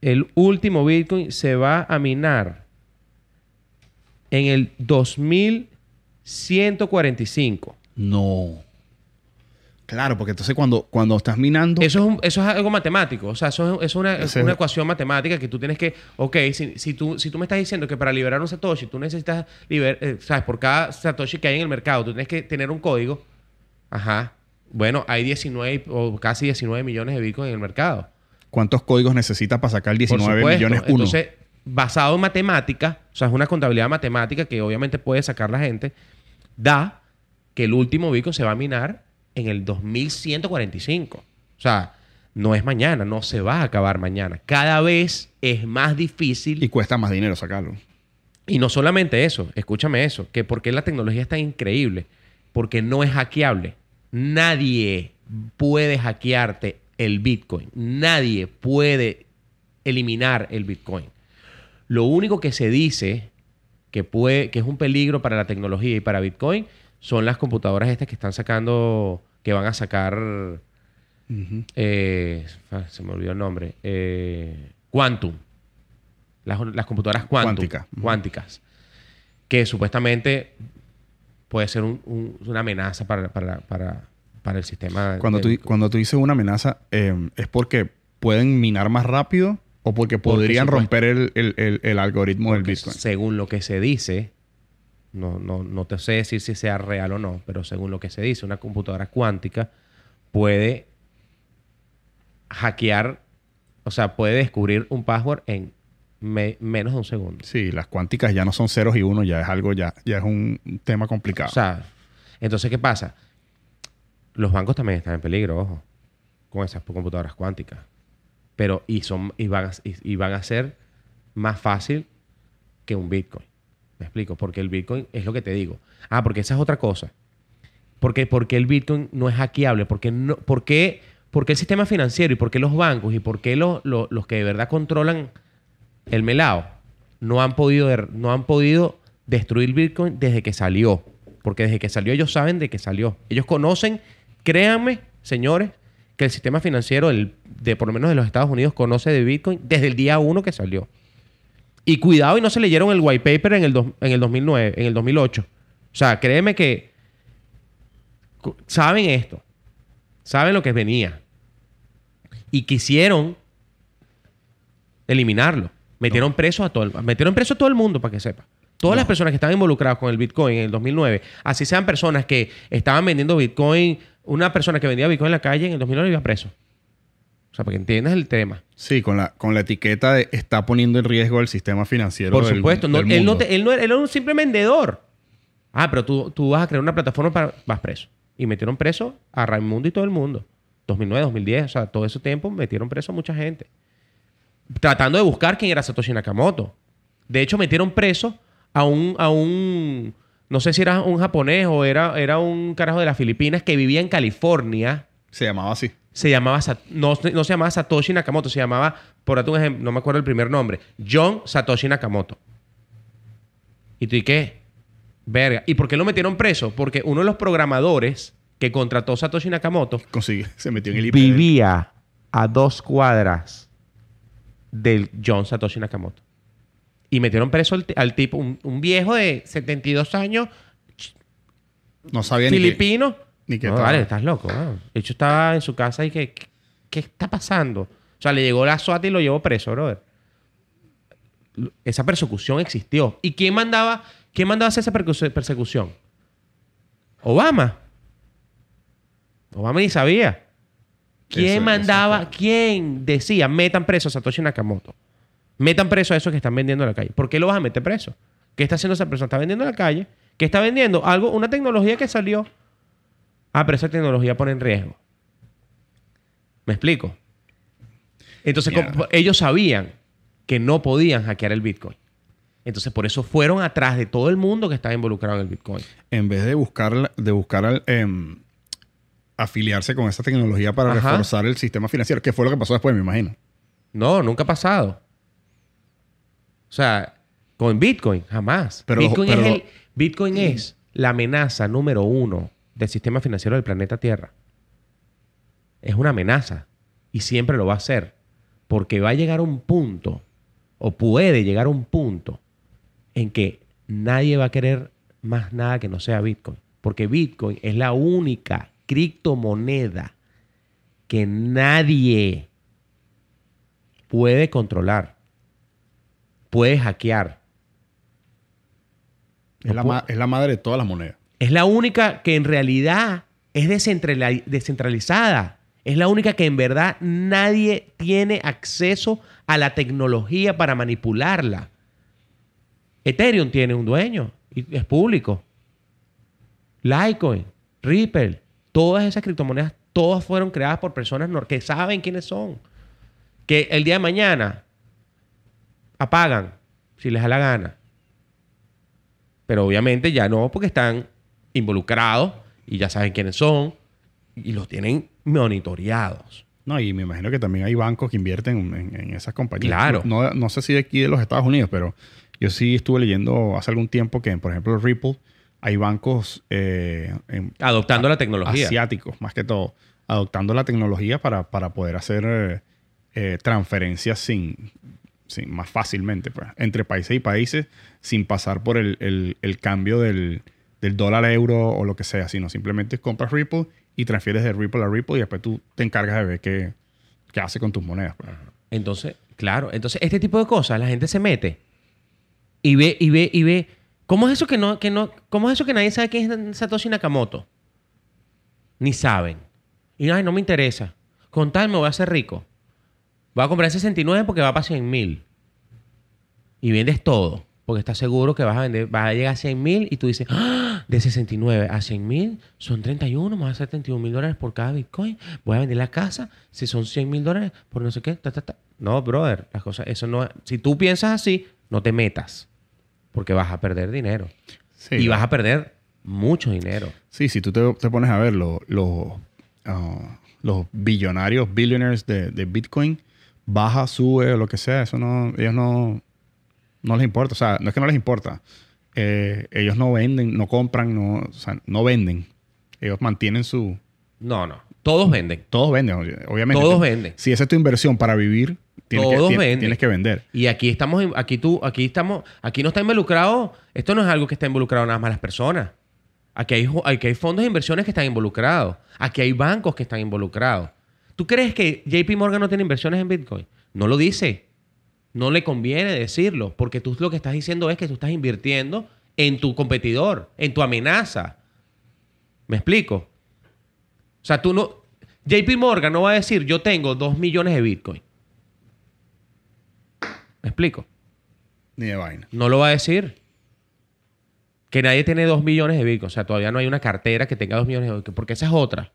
El último Bitcoin se va a minar en el 2145. No. Claro, porque entonces cuando, cuando estás minando, Eso es, un- eso es algo matemático. O sea, eso es, es una, es una ecuación matemática que tú tienes que... Ok, si, si tú, si tú me estás diciendo que para liberar un Satoshi tú necesitas... liber- eh, ¿Sabes? Por cada Satoshi que hay en el mercado tú tienes que tener un código. Ajá. Bueno, hay 19 o casi 19 millones de Bitcoin en el mercado. ¿cuántos códigos necesitas para sacar Por 19 supuesto. millones uno? Entonces, basado en matemática, o sea, es una contabilidad matemática que obviamente puede sacar la gente, da que el último Bitcoin se va a minar en el 2145. O sea, no es mañana, no se va a acabar mañana. Cada vez es más difícil y cuesta más dinero sacarlo. y no solamente eso, escúchame eso, que porque la tecnología es tan increíble, porque no es hackeable. Nadie puede hackearte el Bitcoin. Nadie puede eliminar el Bitcoin. Lo único que se dice que, puede, que es un peligro para la tecnología y para Bitcoin son las computadoras estas que están sacando, que van a sacar, eh, ah, se me olvidó el nombre, eh, Quantum. Las, las computadoras Quantum. Cuántica. Cuánticas. Que supuestamente puede ser un- un- una amenaza para, para, para, para el sistema. Cuando de tú, cuando tú dices una amenaza, eh, ¿es porque pueden minar más rápido o porque podrían romper el, el- el- el algoritmo del Bitcoin? Según lo que se dice, no, no, no te sé decir si sea real o no, pero según lo que se dice, una computadora cuántica puede hackear, o sea, puede descubrir un password en me- menos de un segundo. Sí, las cuánticas ya no son ceros y unos, ya es algo, ya, ya es un tema complicado. O sea, entonces, ¿qué pasa? Los bancos también están en peligro, ojo, con esas computadoras cuánticas. Pero, y, son, y, van a, y, van a ser más fácil que un Bitcoin. ¿Me explico? Porque el Bitcoin es lo que te digo. Ah, porque esa es otra cosa. Porque, porque el Bitcoin no es hackeable. Porque, no, por qué, por qué el sistema financiero y por qué los bancos y por qué los, los, los que de verdad controlan el melao no han podido, no han podido destruir Bitcoin desde que salió. Porque desde que salió ellos saben de que salió. Ellos conocen, créanme, señores, que el sistema financiero el- de por lo menos de los Estados Unidos conoce de Bitcoin desde el día uno que salió. Y cuidado y no se leyeron el white paper en el, dos- en el 2009, en el 2008. O sea, créeme que saben esto. Saben lo que venía. Y quisieron eliminarlo. Metieron preso a todo el, metieron preso a todo el mundo para que sepa. Todas las personas que estaban involucradas con el Bitcoin en el 2009, así sean personas que estaban vendiendo Bitcoin, una persona que vendía Bitcoin en la calle en el 2009 iba preso. O sea, para que entiendas el tema. Sí, con la, con la etiqueta de está poniendo en riesgo el sistema financiero. Por del- supuesto. No, del él, no te- él, no, él era un simple vendedor. Ah, pero tú, tú vas a crear una plataforma para... Vas preso. Y metieron preso a Raimundo y todo el mundo. 2009, 2010, o sea, todo ese tiempo metieron preso a mucha gente. Tratando de buscar quién era Satoshi Nakamoto. De hecho, metieron preso a un... A un no sé si era un japonés o era, era un carajo de las Filipinas que vivía en California Se llamaba así. Se llamaba, no, no se llamaba Satoshi Nakamoto, se llamaba, por un ejemplo, no me acuerdo el primer nombre, John Satoshi Nakamoto. ¿Y tú y qué? Verga. ¿Y por qué lo metieron preso? Porque uno de los programadores que contrató Satoshi Nakamoto Consigue, se metió en el IP. vivía a dos cuadras del John Satoshi Nakamoto. Y metieron preso al, ti- al tipo, un, un viejo de 72 años, No sabía ni filipino. Ni no, vale, estás loco. ¿no? De hecho, estaba en su casa y que, ¿qué, está pasando? O sea, le llegó la SWAT y lo llevó preso, brother. Esa persecución existió. ¿Y quién mandaba, quién mandaba hacer esa persecución? Obama. Obama ni sabía. ¿Quién Eso- mandaba, quién decía, metan preso a Satoshi Nakamoto? Metan preso a esos que están vendiendo en la calle. ¿Por qué lo vas a meter preso? ¿Qué está haciendo esa persona? Está vendiendo en la calle. ¿Qué está vendiendo? Algo, una tecnología que salió. Ah, pero esa tecnología pone en riesgo. ¿Me explico? Entonces, Yeah. ellos sabían que no podían hackear el Bitcoin. Entonces, por eso fueron atrás de todo el mundo que estaba involucrado en el Bitcoin. En vez de buscar, de buscar al, em, afiliarse con esa tecnología para Ajá. reforzar el sistema financiero, que fue lo que pasó después, me imagino. No, nunca ha pasado. O sea, con Bitcoin, jamás. Pero- Bitcoin, pero- es el- Bitcoin es la amenaza número uno del sistema financiero del planeta Tierra. Es una amenaza. Y siempre lo va a ser. Porque va a llegar un punto, o puede llegar un punto, en que nadie va a querer más nada que no sea Bitcoin. Porque Bitcoin es la única criptomoneda que nadie puede controlar, puede hackear. Es, la, es la madre de todas las monedas. Es la única que en realidad es descentrali- descentralizada. Es la única que en verdad nadie tiene acceso a la tecnología para manipularla. Ethereum tiene un dueño y es público. Litecoin, Ripple, todas esas criptomonedas, todas fueron creadas por personas que saben quiénes son. Que el día de mañana apagan si les da la gana. Pero obviamente ya no, porque están involucrados y ya saben quiénes son y los tienen monitoreados. No, y me imagino que también hay bancos que invierten en, en esas compañías. Claro. No, no sé si de aquí de los Estados Unidos, pero yo sí estuve leyendo hace algún tiempo que, por ejemplo, Ripple, hay bancos eh, en- Adoptando la tecnología. asiáticos, más que todo, adoptando la tecnología para, para poder hacer eh, eh, transferencias sin, sin- más fácilmente, pues, entre países y países, sin pasar por el, el- el cambio del, del dólar a euro o lo que sea, sino simplemente compras Ripple y transfieres de Ripple a Ripple y después tú te encargas de ver qué, qué hace con tus monedas. pues. Entonces, claro, entonces este tipo de cosas la gente se mete y ve y ve y ve cómo es eso que no que no cómo es eso que nadie sabe quién es Satoshi Nakamoto. Ni saben. Y ay, no me interesa. Con tal me voy a hacer rico. Voy a comprar 69 porque va para 100 mil. Y vendes todo. Porque estás seguro que vas a vender, vas a llegar a 100 mil y tú dices, ¡Ah! de 69 a 100 mil son 31, me voy a hacer 31 mil dólares por cada Bitcoin. Voy a vender la casa, si son 100 mil dólares por no sé qué. ta, ta, ta. No, brother, las cosas, eso no. Si tú piensas así, no te metas. Porque vas a perder dinero. Sí, y vas a perder mucho dinero. Sí, si tú te, te pones a ver lo- lo, ah, los billonarios, billionaires de, de Bitcoin, baja, sube o lo que sea, eso no, ellos no, no les importa. O sea, no es que no les importa. Eh, ellos no venden, no compran, no, o sea, no venden. Ellos mantienen su... No, no. Todos venden. Todos venden, obviamente. Todos venden. Si esa es tu inversión para vivir, tienes, que, Todos tien- venden. tienes que vender. Y aquí estamos, aquí tú, aquí estamos, aquí no está involucrado, esto no es algo que está involucrado nada más las personas. Aquí hay, aquí hay fondos de inversiones que están involucrados. Aquí hay bancos que están involucrados. ¿Tú crees que JP Morgan no tiene inversiones en Bitcoin? No lo dice. No le conviene decirlo, porque tú lo que estás diciendo es que tú estás invirtiendo en tu competidor, en tu amenaza. ¿Me explico? O sea, tú no... JP Morgan no va a decir, yo tengo 2 millones de Bitcoin. ¿Me explico? Ni de vaina. No lo va a decir. Que nadie tiene 2 millones de Bitcoin. O sea, todavía no hay una cartera que tenga 2 millones de Bitcoin. Porque esa es otra.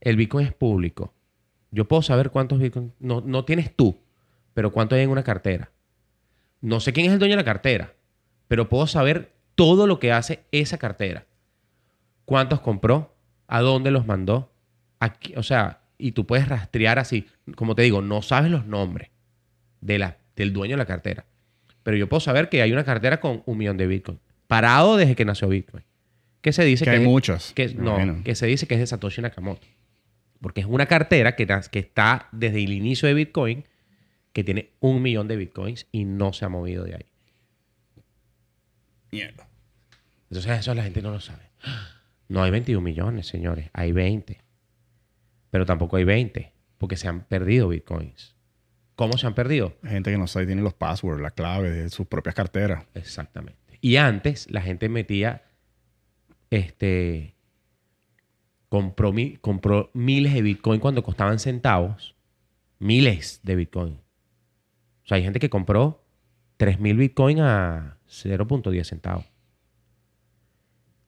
El Bitcoin es público. Yo puedo saber cuántos Bitcoin... No, no tienes tú, pero cuánto hay en una cartera. No sé quién es el dueño de la cartera, pero puedo saber todo lo que hace esa cartera. ¿Cuántos compró? ¿A dónde los mandó? Aquí, o sea, y tú puedes rastrear así. Como te digo, no sabes los nombres de la, del dueño de la cartera. Pero yo puedo saber que hay una cartera con un millón de Bitcoin. Parado desde que nació Bitcoin. Que se dice Que que, hay es- muchas. que- no, que se dice que es de Satoshi Nakamoto. Porque es una cartera que, que está desde el inicio de Bitcoin, que tiene un millón de Bitcoins y no se ha movido de ahí. Mierda. Entonces eso la gente no lo sabe. No hay 21 millones, señores. Hay 20. Pero tampoco hay 20, porque se han perdido Bitcoins. ¿Cómo se han perdido? Gente que no sabe, tiene los passwords, la clave de sus propias carteras. Exactamente. Y antes la gente metía, este, compró, compró miles de Bitcoin cuando costaban centavos. Miles de Bitcoin. Sea, hay gente que compró 3.000 Bitcoin a 0.10 centavos.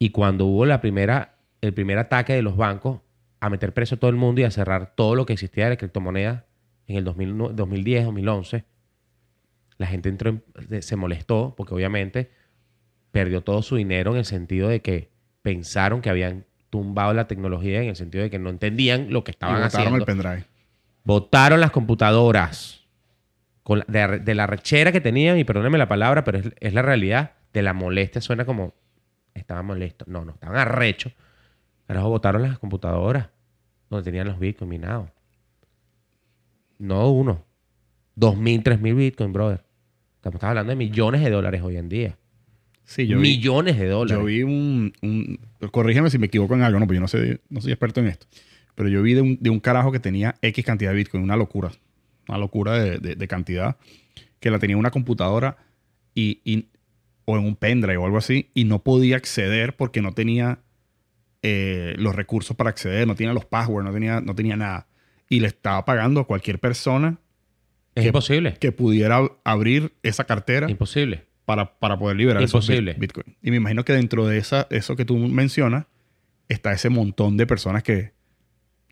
Y cuando hubo la primera, el primer ataque de los bancos a meter preso a todo el mundo y a cerrar todo lo que existía de la criptomoneda en el 2009 2010, 2011, la gente entró en- se molestó porque obviamente perdió todo su dinero en el sentido de que pensaron que habían tumbado la tecnología en el sentido de que no entendían lo que Y estaban botaron haciendo. el pendrive. Botaron las computadoras con la- de, de la rechera que tenían, y perdónenme la palabra, pero es, es la realidad, de la molestia suena como estaban molestos. No, no, estaban arrechos. Carajo, botaron las computadoras donde tenían los bitcoins minados. No uno. Dos mil, tres mil bitcoins, brother. Estamos hablando de millones de dólares hoy en día. Sí, yo vi, millones de dólares. yo vi un, un- Corrígeme si me equivoco en algo, no, pues yo no sé, no soy experto en esto. Pero yo vi de un, de un carajo que tenía X cantidad de Bitcoin, una locura. Una locura de, de- de cantidad. Que la tenía en una computadora y, y- o en un pendrive o algo así, y no podía acceder porque no tenía eh, los recursos para acceder, no tenía los passwords, no tenía, no tenía nada. Y le estaba pagando a cualquier persona es que- imposible. que pudiera abrir esa cartera Imposible. para, para poder liberar Imposible. bit- Bitcoin. Y me imagino que dentro de esa, eso que tú mencionas está ese montón de personas que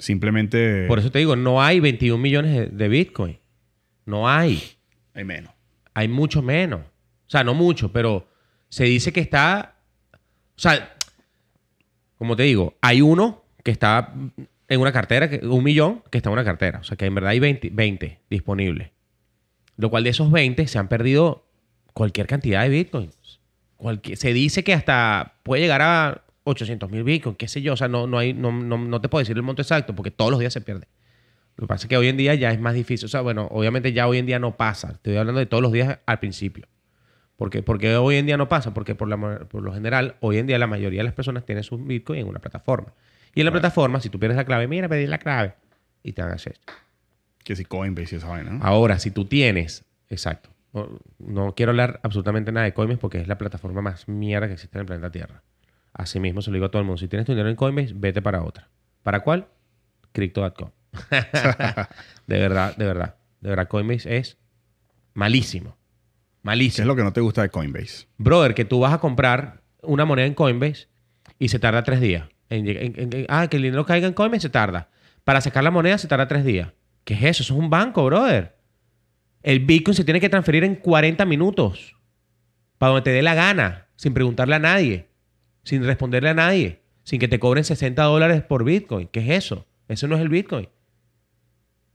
simplemente Por eso te digo, no hay 21 millones de, bitcoin. No hay. hay menos. hay mucho menos. O sea, no mucho, pero se dice que está. O sea, como te digo, hay uno que está en una cartera, que- un millón que está en una cartera. O sea, que en verdad hay 20, 20 disponibles. Lo cual de esos 20 se han perdido cualquier cantidad de bitcoins. Cualquier- se dice que hasta puede llegar a 800 mil bitcoins, qué sé yo. O sea, no, no, hay, no, no, no te puedo decir el monto exacto porque todos los días se pierde. Lo que pasa es que hoy en día ya es más difícil. O sea, bueno, obviamente ya hoy en día no pasa. Estoy hablando de todos los días al principio. ¿Por qué? Porque hoy en día no pasa. Porque por, la por lo general, hoy en día la mayoría de las personas tienen sus Bitcoin en una plataforma. Y en la plataforma, si tú pierdes la clave, mira, pedí la clave. Y te van a hacer esto. Que si Coinbase y esa vaina. ¿no? Ahora, si tú tienes... Exacto. No, no quiero hablar absolutamente nada de Coinbase porque es la plataforma más mierda que existe en el planeta Tierra. Asimismo, se lo digo a todo el mundo. Si tienes tu dinero en Coinbase, vete para otra. ¿Para cuál? Crypto.com. de verdad, de verdad. De verdad, Coinbase es malísimo. ¿Qué Malísimo. es lo que no te gusta de Coinbase? Brother, que tú vas a comprar una moneda en Coinbase y se tarda tres días. En lleg- en- en- en- ah, que el dinero caiga en Coinbase se tarda. Para sacar la moneda se tarda tres días. ¿Qué es eso? Eso es un banco, brother. El Bitcoin se tiene que transferir en 40 minutos. Para donde te dé la gana. Sin preguntarle a nadie. Sin responderle a nadie. Sin que te cobren 60 dólares por Bitcoin. ¿Qué es eso? Eso no es el Bitcoin.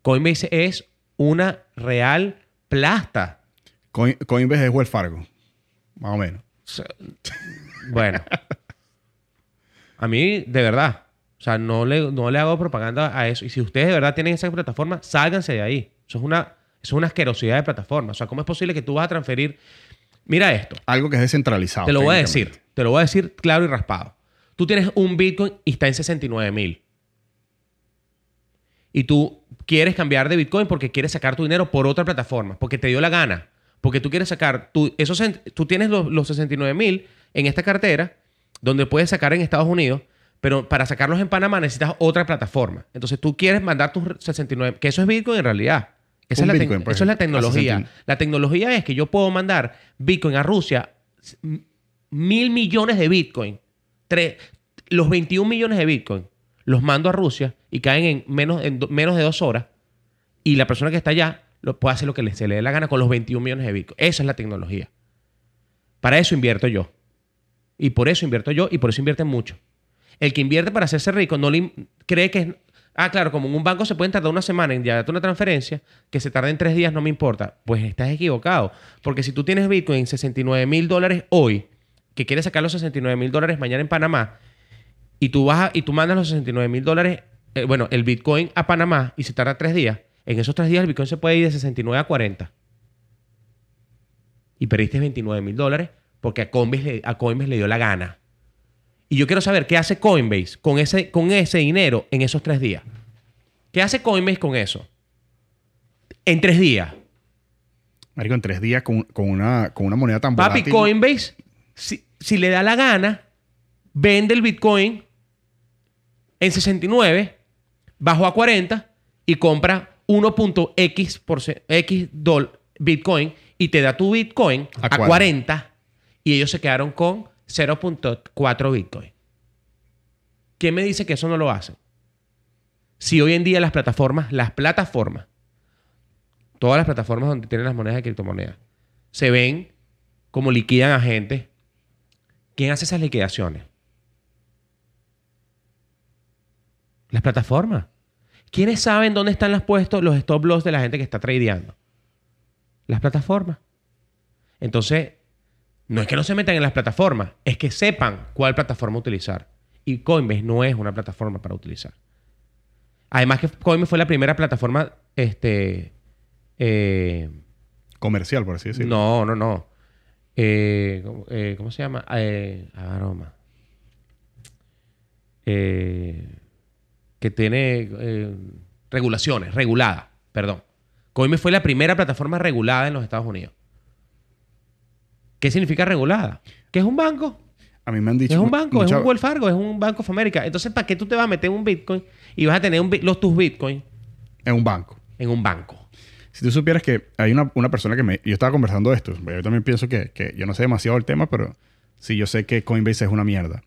Coinbase es una real plasta. Coin- Coinbase es Wells Fargo. Más o menos. Bueno. A mí, de verdad. O sea, no le, no le hago propaganda a eso. Y si ustedes de verdad tienen esa plataforma, sálganse de ahí. Eso es una, eso es una asquerosidad de plataforma. O sea, ¿cómo es posible que tú vas a transferir Mira esto. Algo que es descentralizado. Te lo voy a decir. Te lo voy a decir claro y raspado. Tú tienes un Bitcoin y está en 69 mil. Y tú quieres cambiar de Bitcoin porque quieres sacar tu dinero por otra plataforma, porque te dio la gana. Porque tú quieres sacar, tú, esos, tú tienes los, los 69 mil en esta cartera, donde puedes sacar en Estados Unidos, pero para sacarlos en Panamá necesitas otra plataforma. Entonces tú quieres mandar tus 69, que eso es Bitcoin en realidad. Esa es la tec- Bitcoin, eso es la a tecnología. 69. La tecnología es que yo puedo mandar Bitcoin a Rusia, mil millones de Bitcoin, tres, los 21 millones de Bitcoin, los mando a Rusia y caen en menos, en do- menos de dos horas. Y la persona que está allá lo, puede hacer lo que se le dé la gana con los 21 millones de Bitcoin. Esa es la tecnología. Para eso invierto yo. Y por eso invierto yo y por eso invierten mucho. El que invierte para hacerse rico no le cree que es. Ah, claro, como en un banco se pueden tardar una semana en darte una transferencia, que se tarde en tres días, no me importa. Pues estás equivocado. Porque si tú tienes Bitcoin en 69 mil dólares hoy, que quieres sacar los 69 mil dólares mañana en Panamá, y tú vas y tú mandas los 69 mil dólares, eh, bueno, el Bitcoin a Panamá y se tarda tres días, en esos tres días el Bitcoin se puede ir de 69 a 40. Y perdiste 29 mil dólares porque a a Coinbase le dio la gana. Y yo quiero saber qué hace Coinbase con ese, con ese dinero en esos tres días. ¿Qué hace Coinbase con eso? En tres días. Marico, en tres días con, con una, con una moneda tan Papi, volátil. Coinbase, si, si le da la gana, vende el Bitcoin en 69, bajo a 40 y compra 1.x por X Bitcoin y te da tu Bitcoin A a, 40. 40 y ellos se quedaron con 0.4 Bitcoin. ¿Quién me dice que eso no lo hacen? Si hoy en día las plataformas, las plataformas, todas las plataformas donde tienen las monedas de criptomonedas, se ven como liquidan a gente. ¿Quién hace esas liquidaciones? Las plataformas. ¿Quiénes saben dónde están los puestos los stop loss de la gente que está tradeando? Las plataformas. Entonces, no es que no se metan en las plataformas, es que sepan cuál plataforma utilizar. Y Coinbase no es una plataforma para utilizar. Además que Coinbase fue la primera plataforma, este, eh, Comercial, por así decirlo. no, no, no. Eh, ¿cómo, eh, ¿cómo se llama? Aroma. Eh, que tiene regulaciones, regulada, perdón. Coinbase fue la primera plataforma regulada en los Estados Unidos. ¿Qué significa regulada? Que es un banco. A mí me han dicho... Es un banco, mucha- es un Wells Fargo, es un Banco of America. Entonces, ¿para qué tú te vas a meter un Bitcoin y vas a tener un bit- los tus Bitcoin Es un banco. en un banco? Si tú supieras que hay una, una persona que me... Yo estaba conversando de esto. Yo también pienso que, que yo no sé demasiado el tema, pero sí yo sé que Coinbase es una mierda.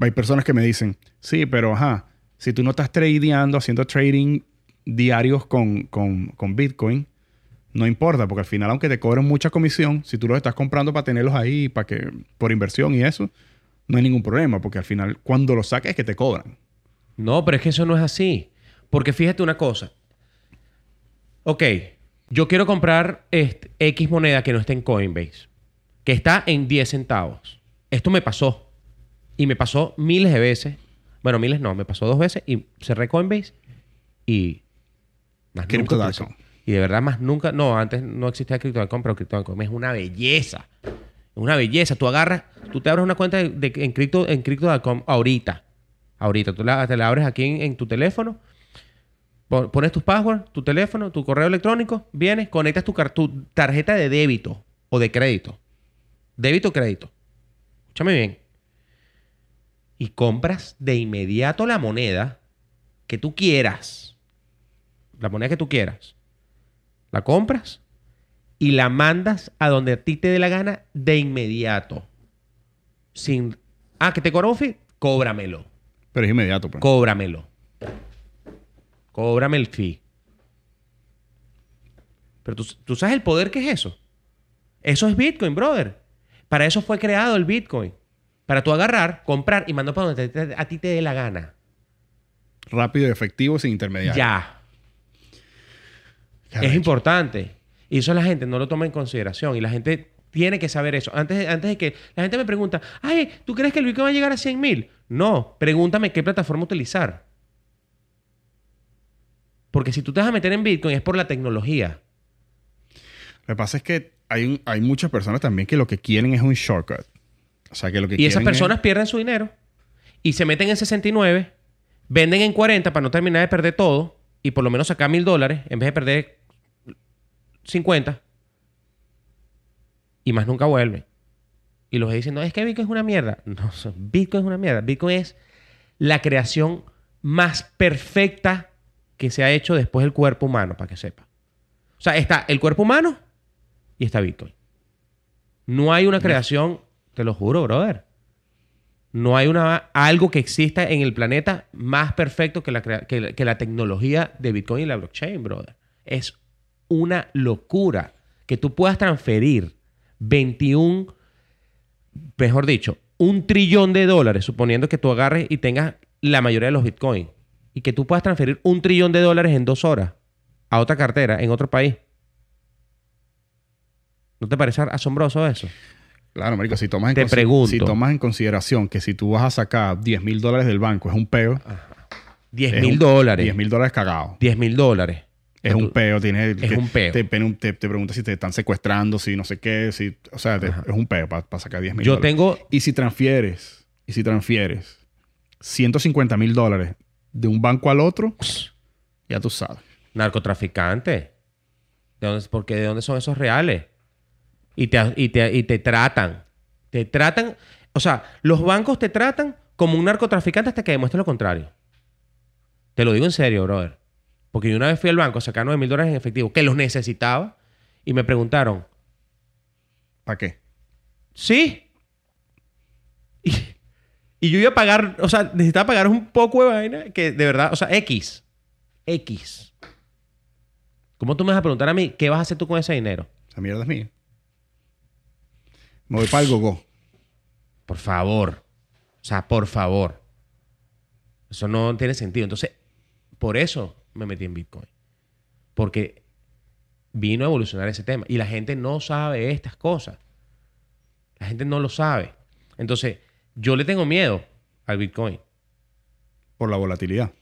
Hay personas que me dicen, sí, pero ajá, si tú no estás tradeando, haciendo trading diarios con, con, con Bitcoin, no importa, porque al final, aunque te cobren mucha comisión, si tú los estás comprando para tenerlos ahí, para que, por inversión y eso, no hay ningún problema, porque al final, cuando los saques, es que te cobran. No, pero es que eso no es así. Porque fíjate una cosa. Ok, yo quiero comprar este, X moneda que no esté en Coinbase, que está en 10 centavos. Esto me pasó. Y me pasó miles de veces. Bueno, miles no, me pasó dos veces y cerré Coinbase y... Más nunca. Y de verdad, más nunca... No, antes no existía Crypto.com, pero Crypto.com es una belleza. Es una belleza. Tú agarras... Tú te abres una cuenta de, de- en Crypto en Crypto.com ahorita. Ahorita. Tú la, te la abres aquí en, tu teléfono. Pon- Pones tus passwords, tu teléfono, tu correo electrónico. Vienes, conectas tu, tu tarjeta de débito o de crédito. Débito o crédito. Escúchame bien. Y compras de inmediato la moneda que tú quieras. La moneda que tú quieras. La compras y la mandas a donde a ti te dé la gana de inmediato. Sin. Ah, que te fee. Cóbramelo. Pero es inmediato. Pues. Cóbramelo. Cóbrame el fee. Pero tú, tú sabes el poder que es eso. Eso es Bitcoin, brother. Para eso fue creado el Bitcoin. Para tú agarrar, comprar y mandar para donde te- a ti te dé la gana. Rápido y efectivo sin intermediario. Ya. Es importante. Y eso la gente no lo toma en consideración. Y la gente tiene que saber eso. Antes, de- antes de que la gente me pregunta, ay, ¿tú crees que el Bitcoin va a llegar a 100 mil? No, pregúntame qué plataforma utilizar. Porque si tú te vas a meter en Bitcoin es por la tecnología. Lo que pasa es que hay, hay muchas personas también que lo que quieren es un shortcut. O sea, que lo que Y esas es- personas pierden su dinero y se meten en 69, venden en 40 para no terminar de perder todo y por lo menos sacar mil dólares en vez de perder 50 y más nunca vuelven. Y los ves diciendo, es que Bitcoin es una mierda. No, Bitcoin es una mierda. Bitcoin es la creación más perfecta que se ha hecho después del cuerpo humano, para que sepa. O sea, está el cuerpo humano y está Bitcoin. No hay una creación, te lo juro, brother. No hay una, algo que exista en el planeta más perfecto que la, que, que la tecnología de Bitcoin y la blockchain, brother. Es una locura que tú puedas transferir 21, mejor dicho, un trillón de dólares, suponiendo que tú agarres y tengas la mayoría de los Bitcoin, y que tú puedas transferir un trillón de dólares en dos horas a otra cartera en otro país. ¿No te parece asombroso eso? Claro, marico, si tomas, en Te pregunto. si tomas en consideración que si tú vas a sacar 10 mil dólares del banco, es un peo. 10 es mil dólares. 10 mil dólares cagados. 10 mil dólares. Es un peo. Tiene, Es un peo. Te, te, te, te pregunta si te están secuestrando, si no sé qué. Si, o sea, te- es un peo para sacar 10 mil Yo dólares. tengo... Y si transfieres, y si transfieres 150 mil dólares de un banco al otro, ya tú sabes. narcotraficante. ¿De dónde, porque ¿de dónde son esos reales? Y te, y, te, y te tratan. Te tratan... O sea, los bancos te tratan como un narcotraficante hasta que demuestres lo contrario. Te lo digo en serio, brother. Porque yo una vez fui al banco a sacar 9 mil dólares en efectivo, que los necesitaba, y me preguntaron, ¿Para qué? Sí. Y, y yo iba a pagar, o sea, necesitaba pagar un poco de vaina que de verdad, o sea, X. X. ¿Cómo tú me vas a preguntar a mí qué vas a hacer tú con ese dinero? Esa mierda es mía. Me voy para el gogo. Por favor. O sea, por favor. Eso no tiene sentido. Entonces, por eso me metí en Bitcoin. Porque vino a evolucionar ese tema. Y la gente no sabe estas cosas. La gente no lo sabe. Entonces, yo le tengo miedo al Bitcoin. Por la volatilidad.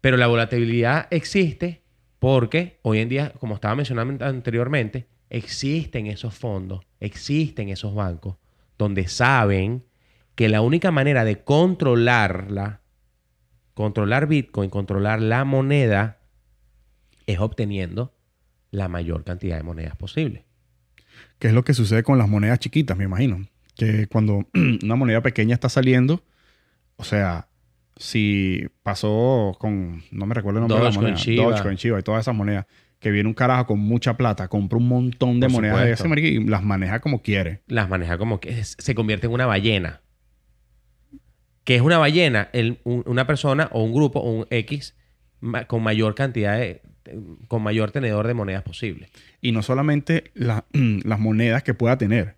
Pero la volatilidad existe porque hoy en día, como estaba mencionando anteriormente, existen esos fondos, existen esos bancos donde saben que la única manera de controlarla, controlar Bitcoin, controlar la moneda, es obteniendo la mayor cantidad de monedas posible. ¿Qué es lo que sucede con las monedas chiquitas, me imagino? Que cuando una moneda pequeña está saliendo, o sea, si pasó con, no me recuerdo el nombre de la moneda, Shiba. Dogecoin, Shiba y todas esas monedas, que viene un carajo con mucha plata, compra un montón de Por monedas de ese y las maneja como quiere. Las maneja como que se convierte en una ballena. Que es una ballena? El- un- una persona o un grupo o un X ma- con mayor cantidad de, con mayor tenedor de monedas posible. Y no solamente la- las monedas que pueda tener,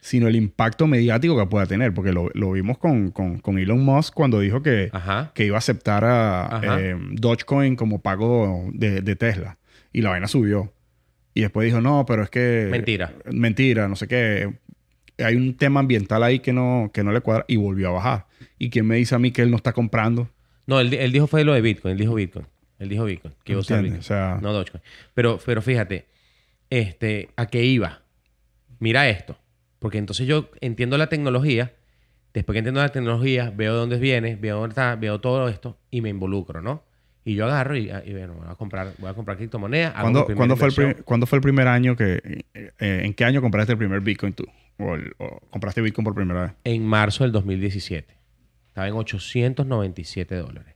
sino el impacto mediático que pueda tener, porque lo, lo vimos con, con- con Elon Musk cuando dijo que, que iba a aceptar a eh, Dogecoin como pago de, de Tesla. Y la vaina subió. Y después dijo, no, pero es que... Mentira. Mentira, no sé qué. Hay un tema ambiental ahí que no, que no le cuadra y volvió a bajar. ¿Y quién me dice a mí que él no está comprando? No, él, él dijo fue lo de Bitcoin. Él dijo Bitcoin. Él dijo Bitcoin. Que iba a usar. Bitcoin. O sea- No Dogecoin. Pero, pero fíjate, este, ¿a qué iba? Mira esto. Porque entonces yo entiendo la tecnología. Después que entiendo la tecnología, veo de dónde viene, veo dónde está, veo todo esto y me involucro, ¿no? Y yo agarro y, y bueno, voy a comprar, voy a comprar criptomonedas. ¿Cuándo, fue el cuándo fue el primer año que... eh, eh, ¿En qué año compraste el primer Bitcoin tú? O, el- o compraste Bitcoin por primera vez? En marzo del 2017. Estaba en 897 dólares.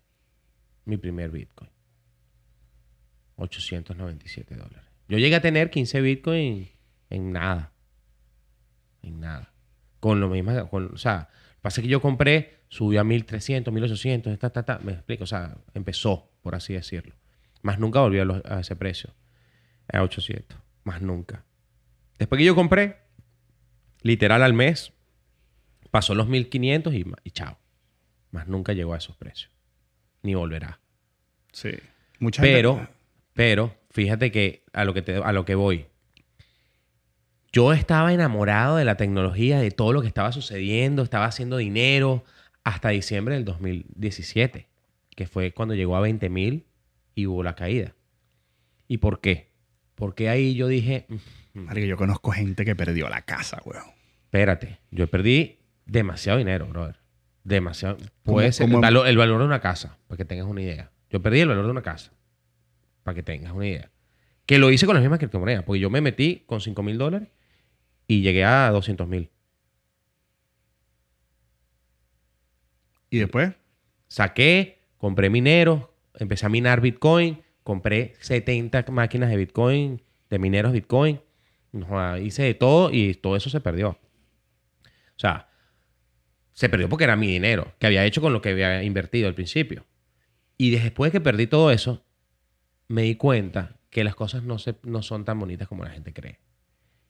Mi primer Bitcoin. 897 dólares. Yo llegué a tener 15 Bitcoin en nada. En nada. Con lo mismo. Con, o sea, lo que pasa es que yo compré, subió a 1300, 1800, ta, ta, ta. Me explico. O sea, empezó, por así decirlo. Más nunca volvió a, los- a ese precio. A 800. Más nunca. Después que yo compré, literal al mes, pasó los 1500 y, y chao. Más nunca llegó a esos precios. Ni volverá. Sí. Mucha Pero, gente- pero, fíjate que a lo que, te- a lo que voy. Yo estaba enamorado de la tecnología, de todo lo que estaba sucediendo, estaba haciendo dinero hasta diciembre del 2017, que fue cuando llegó a 20 mil y hubo la caída. ¿Y por qué? Porque ahí yo dije, "Mm, Marico, yo conozco gente que perdió la casa, weón. Espérate, yo perdí demasiado dinero, brother. Demasiado. ¿Cómo- Puede ser el cómo- valor, el valor de una casa, para que tengas una idea. Yo perdí el valor de una casa, para que tengas una idea. Que lo hice con las mismas criptomonedas, porque yo me metí con 5 mil dólares y llegué a 200 mil. Y después, Saqué, compré mineros, empecé a minar Bitcoin, compré 70 máquinas de Bitcoin, de mineros Bitcoin. No hice de todo y todo eso se perdió. O sea, se perdió porque era mi dinero, que había hecho con lo que había invertido al principio. Y después que perdí todo eso, me di cuenta que las cosas no, se, no son tan bonitas como la gente cree.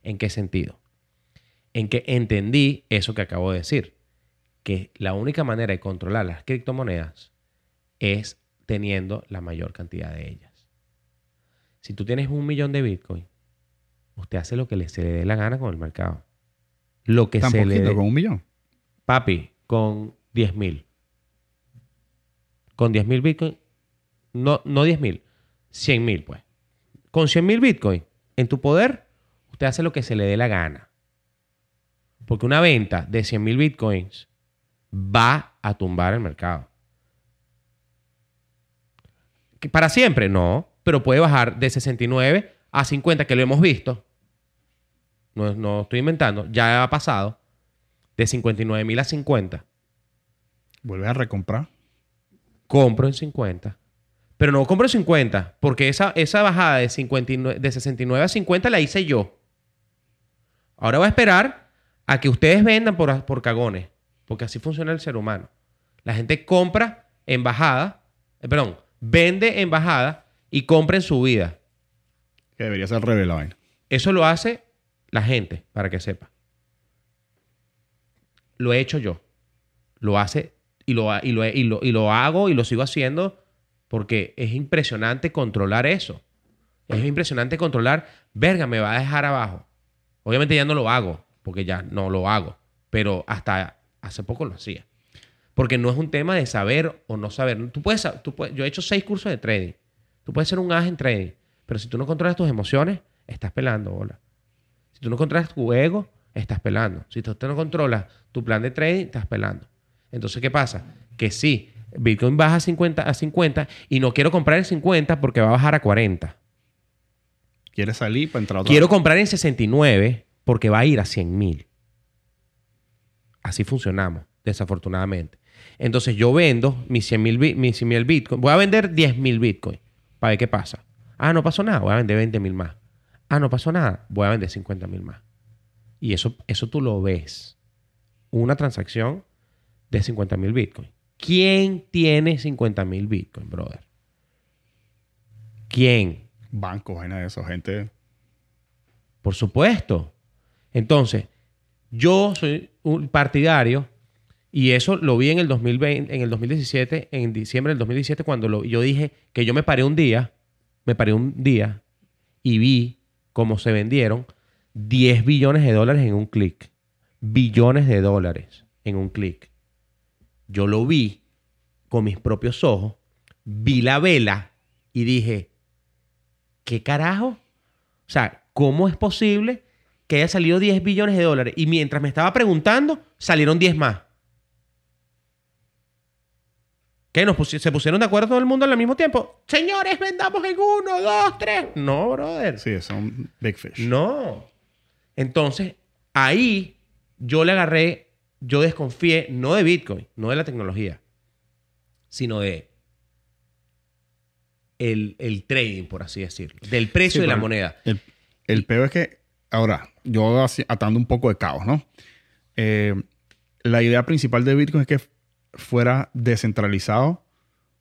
¿En qué sentido? En que entendí eso que acabo de decir que la única manera de controlar las criptomonedas es teniendo la mayor cantidad de ellas. Si tú tienes un millón de Bitcoin, usted hace lo que le, se le dé la gana con el mercado. Lo que tan se le dé. con un millón. Papi, con 10 mil. Con 10 mil Bitcoin. No, no 10 mil. 100 mil, pues. Con 100 mil Bitcoin en tu poder, usted hace lo que se le dé la gana. Porque una venta de 100 mil Bitcoins va a tumbar el mercado. ¿Que ¿Para siempre? No. Pero puede bajar de 69 a 50, que lo hemos visto. No, no estoy inventando. Ya ha pasado de 59 mil a 50, Vuelves a recomprar. compro en 50. Pero no compro en 50, porque esa, esa bajada de, 59, de 69 a 50 la hice yo. Ahora voy a esperar a que ustedes vendan por, por cagones, porque así funciona el ser humano. La gente compra en bajada, eh, perdón, vende en bajada y compra en subida. Que debería ser al revés la vaina. Eso lo hace la gente, para que sepa. Lo he hecho yo. Lo hace y lo, y lo, y lo, y lo hago y lo sigo haciendo porque es impresionante controlar eso. Es impresionante controlar, verga, me va a dejar abajo. Obviamente ya no lo hago, porque ya no lo hago. Pero hasta hace poco lo hacía. Porque no es un tema de saber o no saber. Tú puedes, tú puedes- yo he hecho seis cursos de trading. Tú puedes ser un as en trading. Pero si tú no controlas tus emociones, estás pelando, bola. Si tú no controlas tu ego, estás pelando. Si tú no controlas tu plan de trading, estás pelando. Entonces, ¿qué pasa? Que sí, Bitcoin baja a 50, a 50 y no quiero comprar en 50 porque va a bajar a 40. ¿Quieres salir para entrar otra Quiero vez? comprar en 69 porque va a ir a 100 mil. Así funcionamos, desafortunadamente. Entonces yo vendo mis 100 mil mis 100,000 Bitcoin. Voy a vender 10 mil Bitcoin para ver qué pasa. Ah, no pasó nada. Voy a vender 20 mil más. Ah, no pasó nada. Voy a vender 50 mil más. Y eso, eso tú lo ves. Una transacción de 50 mil Bitcoin. ¿Quién tiene 50 mil Bitcoin, brother? ¿Quién? Bancos, vaina de eso, gente. Por supuesto. Entonces, yo soy un partidario y eso lo vi en el 2020, en el 2017, en diciembre del 2017 cuando lo, yo dije que yo me paré un día, me paré un día y vi cómo se vendieron 10 billones de dólares en un clic. Billones de dólares en un clic. Yo lo vi con mis propios ojos, vi la vela y dije, ¿qué carajo? O sea, ¿cómo es posible que haya salido 10 billones de dólares? Y mientras me estaba preguntando, salieron 10 más. ¿Qué? Nos ¿Se pusieron de acuerdo todo el mundo al mismo tiempo? Señores, vendamos en uno, dos, tres. No, brother. Sí, son big fish. No. Entonces, ahí yo le agarré, yo desconfié no de Bitcoin, no de la tecnología, sino de el, el trading, por así decirlo, del precio Sí, de la moneda. El, el peor es que, ahora, yo atando un poco de caos, ¿no? Eh, la idea principal de Bitcoin es que fuera descentralizado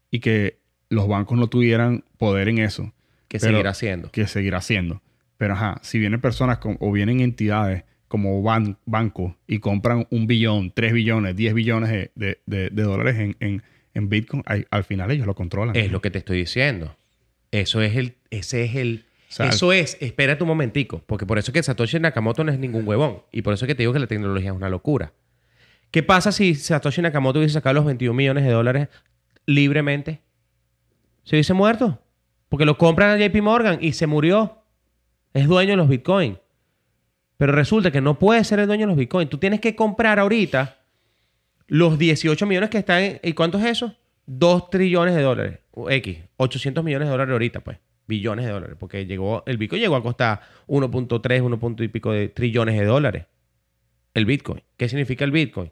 y que los bancos no tuvieran poder en eso. Que seguirá haciendo. que seguirá haciendo. Pero ajá, si vienen personas con- o vienen entidades como ban- bancos y compran un billón, tres billones, diez billones de, de- de- de dólares en, en- en Bitcoin, al, al final ellos lo controlan. Es lo que te estoy diciendo. Eso es el, ese es el, sea, eso es, espérate un momentico, porque por eso que Satoshi Nakamoto no es ningún huevón. Y por eso que te digo que la tecnología es una locura. ¿Qué pasa si Satoshi Nakamoto hubiese sacado los 21 millones de dólares libremente? ¿Se hubiese muerto? Porque lo compran a JP Morgan y se murió. Es dueño de los Bitcoin. Pero resulta que no puedes ser el dueño de los bitcoins. Tú tienes que comprar ahorita los 18 millones que están en... ¿Y cuánto es eso? 2 trillones de dólares. X. 800 millones de dólares ahorita, pues. Billones de dólares. Porque llegó, el Bitcoin llegó a costar 1.3, 1. punto y pico de trillones de dólares. El Bitcoin. ¿Qué significa el Bitcoin?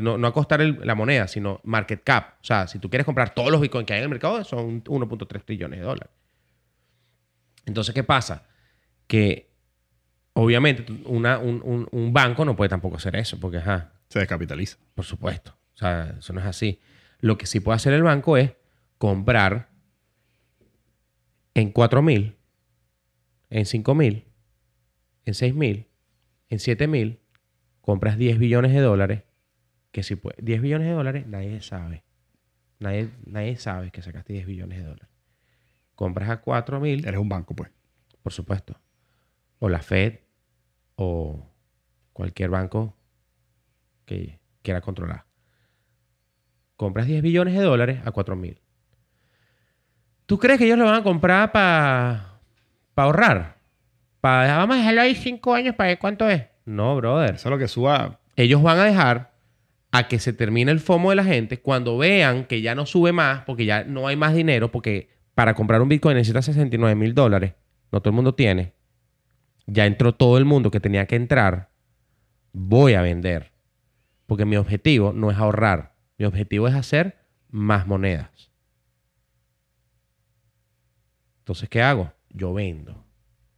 No, no a costar la moneda, sino market cap. O sea, si tú quieres comprar todos los Bitcoins que hay en el mercado, son 1.3 trillones de dólares. Entonces, ¿qué pasa? Que obviamente una- un, un- un banco no puede tampoco hacer eso, porque, ajá, Se descapitaliza. por supuesto. O sea, eso no es así. Lo que sí puede hacer el banco es comprar en 4 mil, en 5 mil, en 6 mil, en 7 mil, compras 10 billones de dólares, que si puede, 10 billones de dólares, nadie sabe. Nadie, nadie sabe que sacaste 10 billones de dólares. Compras a 4 mil, Eres un banco, pues. por supuesto. O la Fed o cualquier banco que quiera controlar. Compras 10 billones de dólares a 4 mil. ¿Tú crees que ellos lo van a comprar para ahorrar? Para, vamos a dejarlo ahí 5 años para ver cuánto es. No, brother. Eso es lo que suba. Ellos van a dejar a que se termine el FOMO de la gente cuando vean que ya no sube más, porque ya no hay más dinero, porque para comprar un Bitcoin necesitas 69 mil dólares. No todo el mundo tiene. Ya entró todo el mundo que tenía que entrar. Voy a vender. Porque mi objetivo no es ahorrar. Mi objetivo es hacer más monedas. Entonces, ¿qué hago? Yo vendo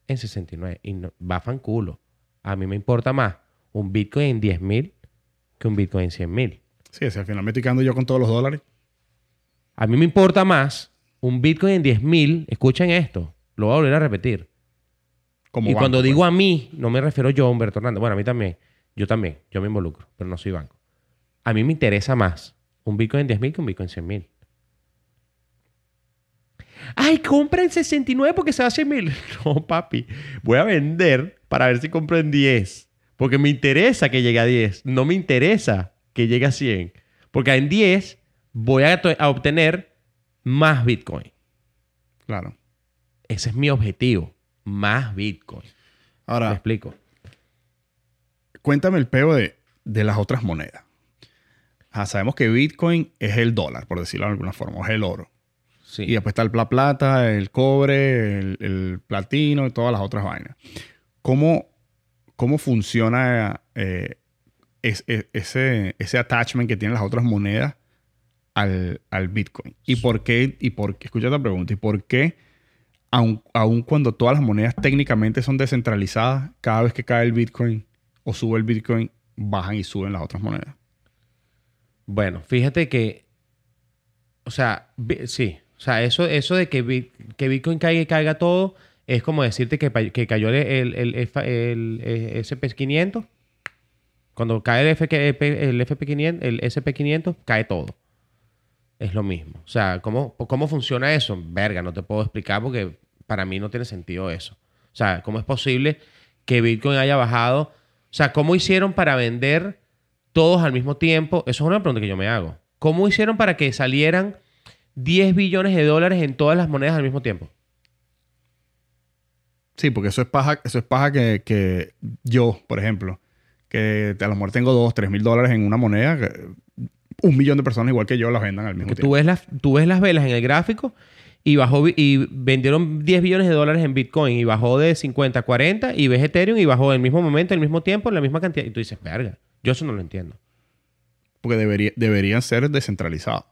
en 69 y no, va fanculo. A mí me importa más un Bitcoin en 10 mil que un Bitcoin en 100 mil. Sí, si al final me estoy quedando yo con todos los dólares. A mí me importa más un Bitcoin en 10 mil. Escuchen esto. Lo voy a volver a repetir. Como y banco, cuando pues. digo a mí, no me refiero yo, Humberto Hernández. Bueno, a mí también. Yo también. Yo me involucro, pero no soy banco. A mí me interesa más un Bitcoin en 10 mil que un Bitcoin en 100 mil. Ay, compra en 69 porque se va a 100 mil. No, papi. Voy a vender para ver si compro en 10. Porque me interesa que llegue a 10. No me interesa que llegue a 100. Porque en 10 voy a, a obtener más Bitcoin. Claro. Ese es mi objetivo. Más Bitcoin. ¿Me Ahora, explico? cuéntame el peo de, de las otras monedas. Ajá, sabemos que Bitcoin es el dólar, por decirlo de alguna forma, o es el oro. Sí. Y después está el la plata, el cobre, el, el platino y todas las otras vainas. ¿Cómo, cómo funciona eh, es- es- ese, ese attachment que tienen las otras monedas al, al Bitcoin? ¿Y por qué? Y por, escucha esta pregunta. ¿Y por qué, aun, cuando todas las monedas técnicamente son descentralizadas, cada vez que cae el Bitcoin o sube el Bitcoin, bajan y suben las otras monedas? Bueno, fíjate que. O sea, sí. O sea, eso, eso de que, Bit- que Bitcoin caiga y caiga todo es como decirte que, que cayó el, el, el, F- el, eh, SP500. Cuando cae el, FK el FP500, el SP500, cae todo. Es lo mismo. O sea, ¿cómo, ¿cómo funciona eso? Verga, no te puedo explicar porque para mí no tiene sentido eso. O sea, ¿cómo es posible que Bitcoin haya bajado? O sea, ¿cómo hicieron para vender todos al mismo tiempo? Eso es una pregunta que yo me hago. ¿Cómo hicieron para que salieran 10 billones de dólares en todas las monedas al mismo tiempo? Sí, porque eso es paja, eso es paja que, que yo, por ejemplo, que a lo mejor tengo 2, 3 mil dólares en una moneda, que un millón de personas igual que yo las vendan al mismo Que tiempo. tú ves, las, tú ves las velas en el gráfico y bajó y vendieron 10 billones de dólares en Bitcoin y bajó de 50 a 40 y ves Ethereum y bajó en el mismo momento, en el mismo tiempo, en la misma cantidad. Y tú dices, verga, yo eso no lo entiendo. Porque debería, deberían ser descentralizados.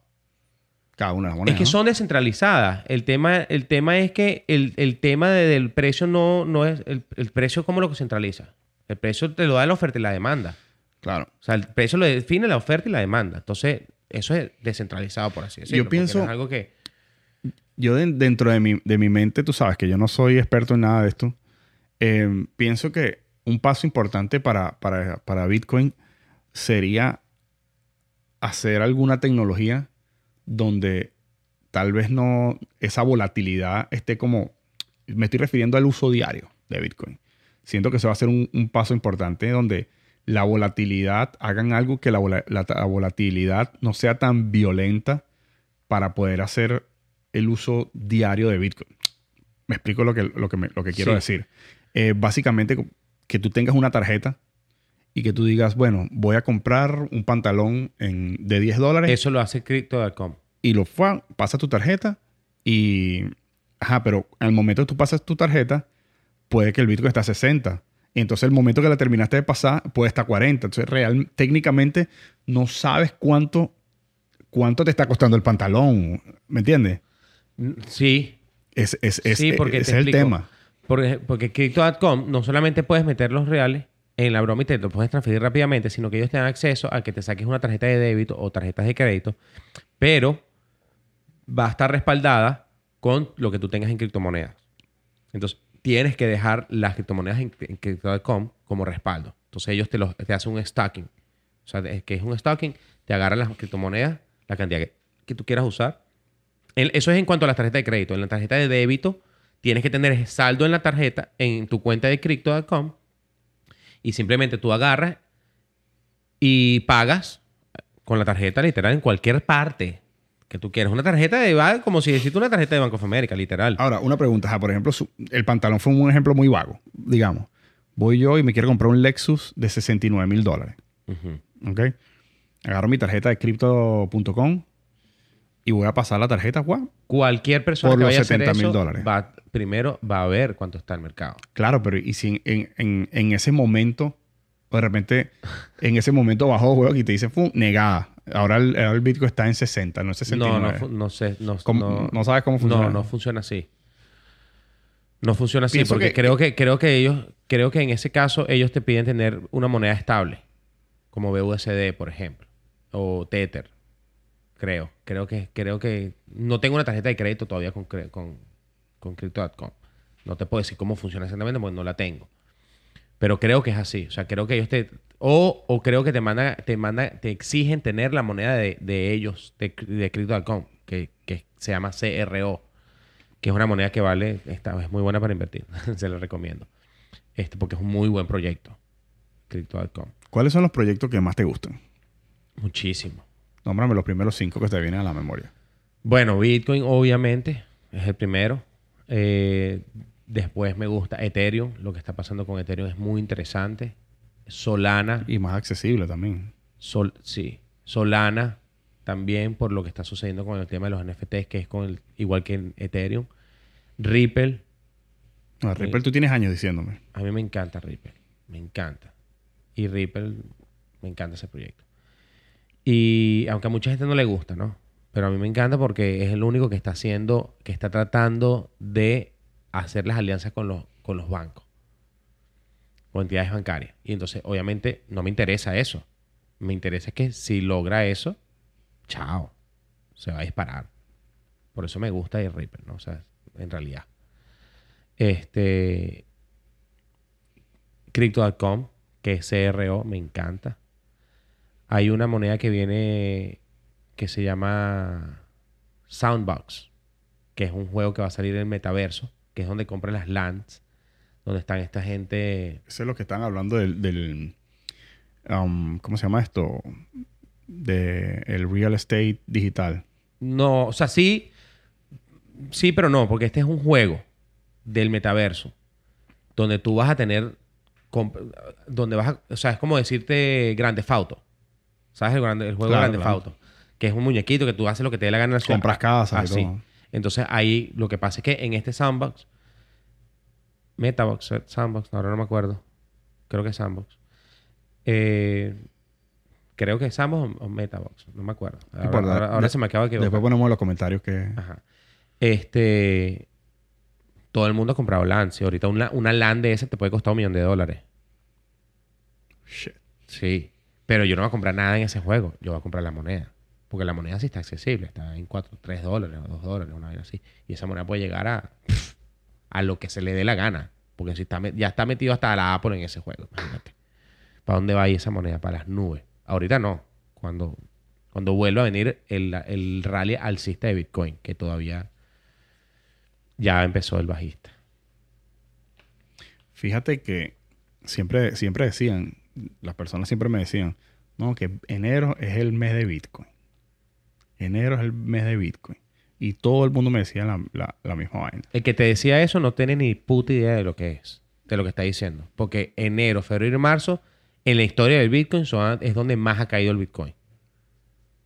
Cada una de las monedas. es que ¿no? son descentralizadas. El tema, el tema es que el, el tema de- del precio no, no es... El, el precio, ¿cómo lo centraliza? El precio te lo da la oferta y la demanda. Claro. O sea, el precio lo define la oferta y la demanda. Entonces, eso es descentralizado, por así decirlo. porque pienso- es algo que... Yo de- dentro de mi, de mi mente, tú sabes que yo no soy experto en nada de esto. eh, pienso que un paso importante para, para, para Bitcoin sería hacer alguna tecnología donde tal vez no esa volatilidad esté como me estoy refiriendo al uso diario de Bitcoin. Siento que eso va a ser un, paso importante donde la volatilidad, hagan algo que la volatilidad no sea tan violenta para poder hacer el uso diario de Bitcoin. Me explico lo que, lo que, me- lo que quiero Sí. decir. Eh, básicamente, que tú tengas una tarjeta y que tú digas, bueno, voy a comprar un pantalón en, de 10 dólares. Eso lo hace Crypto.com. Y lo pasa tu tarjeta y... Ajá, pero al momento que tú pasas tu tarjeta, puede que el Bitcoin esté a 60. Y entonces el momento que la terminaste de pasar, puede estar a 40. Entonces, real, técnicamente no sabes cuánto, cuánto te está costando el pantalón. ¿Me entiendes? Sí. Es, es, es, Sí, porque te es el explico. tema. Porque, porque Crypto.com no solamente puedes meter los reales en la broma y te lo puedes transferir rápidamente, sino que ellos te dan acceso a que te saques una tarjeta de débito o tarjetas de crédito, pero va a estar respaldada con lo que tú tengas en criptomonedas. Entonces, tienes que dejar las criptomonedas en, en Crypto.com como respaldo. Entonces, ellos te, los, te hacen un stacking. O sea, que es un stacking, te agarran las criptomonedas, la cantidad que, que tú quieras usar. En- eso es en cuanto a la tarjeta de crédito. En la tarjeta de débito, tienes que tener saldo en la tarjeta, en tu cuenta de Crypto.com, y simplemente tú agarras y pagas con la tarjeta literal en cualquier parte que tú quieras. Una tarjeta de va como si decís una tarjeta de Banco of America, literal. Ahora, una pregunta. por ejemplo, su- el pantalón fue un ejemplo muy vago. Digamos, voy yo y me quiero comprar un Lexus de 69 mil dólares. ¿Ok? Agarro mi tarjeta de crypto.com y voy a pasar la tarjeta, guau. Cualquier persona Por que los vaya a hacer 70.000 eso, dólares. va, primero va a ver cuánto está el mercado. Claro, pero ¿y si en, en- en- ese momento, o de repente, en ese momento bajó juego y te dice, ¡fum! negada. Ahora el, ahora el Bitcoin está en 60, no en 69. No, no, no sé. No, ¿Cómo- no, no sabes cómo funciona? No, no funciona así. No funciona así Pienso porque que- creo que creo que ellos creo que en ese caso ellos te piden tener una moneda estable, como BUSD, por ejemplo, o Tether. Creo, creo que creo que no tengo una tarjeta de crédito todavía con con con Crypto.com. No te puedo decir cómo funciona exactamente porque no la tengo. Pero creo que es así. O sea, creo que ellos te. O, o creo que te manda, te manda, te exigen tener la moneda de, de ellos, de, de Crypto.com, que, que se llama CRO, que es una moneda que vale, esta, es muy buena para invertir. se la recomiendo. Este, porque es un muy buen proyecto. Crypto.com. ¿Cuáles son los proyectos que más te gustan? Muchísimo. Nómbrame los primeros cinco que te vienen a la memoria. Bueno, Bitcoin, obviamente, es el primero. Eh, después me gusta Ethereum. Lo que está pasando con Ethereum es muy interesante. Solana. Y más accesible también. Sol, sí. Solana también por lo que está sucediendo con el tema de los NFTs, que es con el, igual que en Ethereum. Ripple. No, Ripple, tú tienes años diciéndome. A mí me encanta Ripple. Me encanta. Y Ripple, me encanta ese proyecto. Y aunque a mucha gente no le gusta, ¿no? Pero a mí me encanta porque es el único que está haciendo, que está tratando de hacer las alianzas con los, con los bancos. O entidades bancarias. Y entonces, obviamente, no me interesa eso. Me interesa que si logra eso, chao. Se va a disparar. Por eso me gusta el Ripple, ¿no? O sea, en realidad. Este. Crypto.com, que es CRO, me encanta. Hay una moneda que viene que se llama Soundbox, que es un juego que va a salir en el metaverso, que es donde compran las lands, donde están esta gente. Ese es lo que están hablando del... del, um, ¿Cómo se llama esto? De el real estate digital. No, o sea, sí, sí, pero no, porque este es un juego del metaverso, donde tú vas a tener, donde vas a, o sea, es como decirte Grande Fauto, ¿sabes? El, grande, el juego Claro, Grande claro. Fauto, que es un muñequito que tú haces lo que te dé la gana. Compras casas y Así. todo. Entonces ahí lo que pasa es que en este sandbox, Metabox, Sandbox, ahora no me acuerdo, creo que es Sandbox. Eh, creo que es Sandbox o, Metabox, no me acuerdo. Ahora, ahora- ahora De- se me acaba de equivocar. Después ponemos los comentarios que... Ajá. Este. Todo el mundo ha comprado LAN. Si ahorita una, una LAN de esa te puede costar un millón de dólares. Shit. Sí. Pero yo no voy a comprar nada en ese juego. Yo voy a comprar la moneda. Porque la moneda sí está accesible. Está en 4, 3 dólares o 2 dólares, una vaina así. Y esa moneda puede llegar a, a lo que se le dé la gana. Porque si está, ya está metido hasta la Apple en ese juego. Imagínate. ¿Para dónde va a ir esa moneda? Para las nubes. Ahorita no. Cuando, cuando vuelva a venir el, el rally alcista de Bitcoin, que todavía ya empezó el bajista. Fíjate que siempre, siempre decían, las personas siempre me decían, no, que enero es el mes de Bitcoin. Enero es el mes de Bitcoin. Y todo el mundo me decía la, la- la misma vaina. El que te decía eso no tiene ni puta idea de lo que es. de lo que está diciendo. Porque enero, febrero y marzo, en la historia del Bitcoin son- es donde más ha caído el Bitcoin.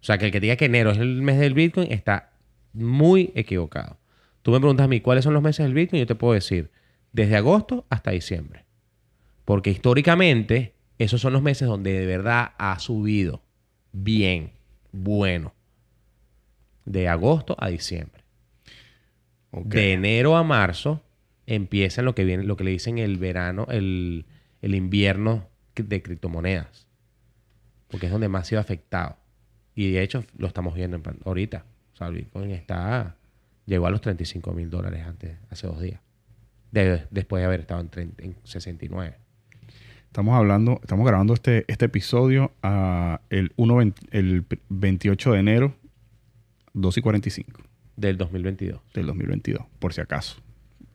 O sea, que el que diga que enero es el mes del Bitcoin está muy equivocado. Tú me preguntas a mí cuáles son los meses del Bitcoin, yo te puedo decir desde agosto hasta diciembre. Porque históricamente esos son los meses donde de verdad ha subido bien, bueno. De agosto a diciembre. De enero a marzo empiezan lo que viene, lo que le dicen el verano, el, el invierno de criptomonedas. Porque es donde más ha sido afectado. Y de hecho lo estamos viendo ahorita. O sea, el Bitcoin está. Llegó a los 35 mil dólares antes, hace dos días. De- después de haber estado en, 30 en 69. Estamos hablando, estamos grabando este, este episodio a el, 1, 20 el 28 de enero, 2 y 45 Del 2022. del 2022, por si acaso.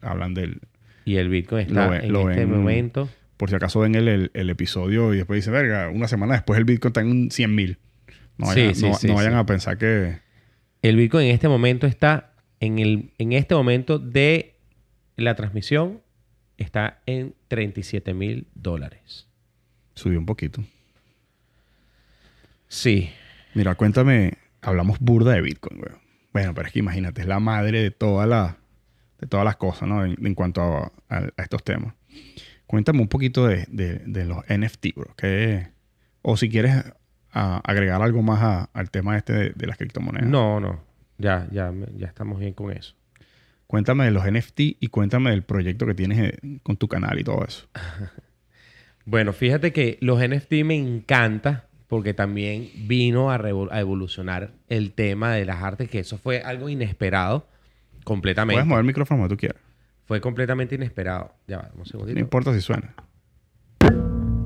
Hablan del... Y el Bitcoin está en este ven- momento. Por si acaso ven el, el- el episodio y después dicen, verga, una semana después el Bitcoin está en 100 mil. No, Sí, vayan, sí, no- sí, no vayan sí. a pensar que... El Bitcoin en este momento está en, el, en este momento de la transmisión está en 37 mil dólares. Subió un poquito. Sí. Mira, cuéntame, hablamos burda de Bitcoin, güey. Bueno, pero es que imagínate, es la madre de todas las de todas las cosas, ¿no? En, en cuanto a, a- a estos temas. Cuéntame un poquito de, de- de los NFT, bro. ¿Qué- o si quieres a- agregar algo más al tema este de, de las criptomonedas. No, no. Ya, ya, ya estamos bien con eso. Cuéntame de los NFT y cuéntame del proyecto que tienes eh, con tu canal y todo eso. Bueno, fíjate que los NFT me encanta porque también vino a, evolucionar el tema de las artes, que eso fue algo inesperado completamente. Puedes mover el micrófono tú quieras. Fue completamente inesperado. Ya va, un segundito. No importa si suena.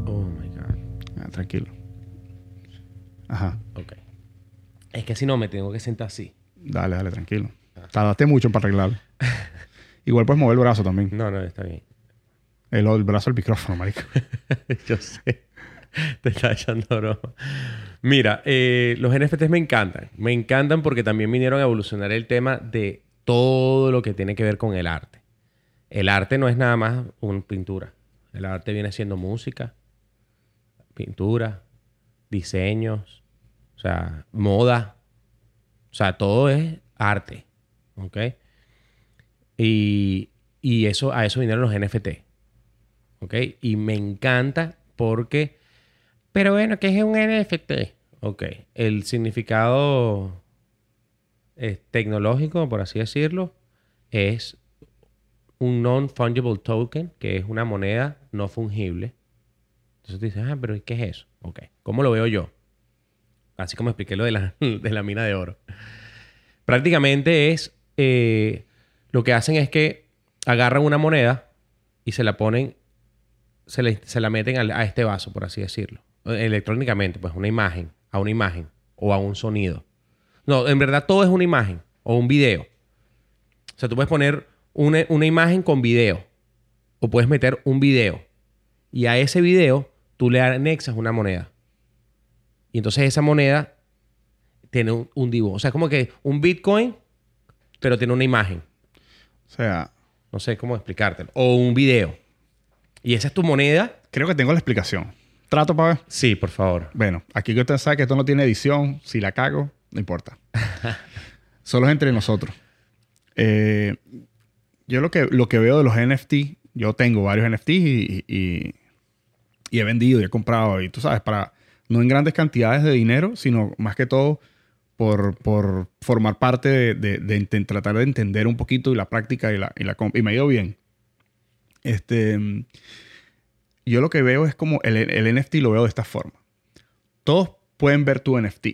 Oh my God. Ah, tranquilo. Ajá. Ok. Es que si no, me tengo que sentar así. Dale, dale, tranquilo. Tardaste mucho para arreglarlo. Igual puedes mover el brazo también. No, no, está bien. El, el brazo al micrófono, marico. Yo sé. Te está echando broma. Mira, eh, los NFTs me encantan. Me encantan porque también vinieron a evolucionar el tema de todo lo que tiene que ver con el arte. El arte no es nada más una pintura. El arte viene siendo música, pintura, diseños, o sea, moda. O sea, todo es arte. ¿Ok? Y, y eso, a eso vinieron los NFT. ¿Ok? Y me encanta porque... Pero bueno, ¿qué es un NFT? Ok. El significado eh, tecnológico, por así decirlo, es un non-fungible token, que es una moneda no fungible. Entonces tú dices, ah, pero ¿qué es eso? Ok. ¿Cómo lo veo yo? Así como expliqué lo de la, de la mina de oro. Prácticamente es... eh, lo que hacen es que agarran una moneda y se la ponen, se, le- se la meten a este vaso, por así decirlo. Electrónicamente, pues una imagen, a una imagen o a un sonido. No, en verdad todo es una imagen o un video. O sea, tú puedes poner una, una imagen con video o puedes meter un video y a ese video tú le anexas una moneda. Y entonces esa moneda tiene un, un dibujo. O sea, como que un Bitcoin, pero tiene una imagen. O sea, No sé cómo explicártelo. O un video. Y esa es tu moneda. creo que tengo la explicación. Trato para ver. Sí, por favor. Bueno, aquí que usted sabe que esto no tiene edición. Si la cago, no importa. Solo es entre nosotros. Eh, yo lo que, lo que veo de los NFT, yo tengo varios NFT y, y- y he vendido y he comprado. Y tú sabes, para no en grandes cantidades de dinero, sino más que todo por, por formar parte de, de- de tratar de entender un poquito y la práctica y la, y y me ha ido bien. Este, yo lo que veo es como el, el NFT lo veo de esta forma. Todos pueden ver tu NFT,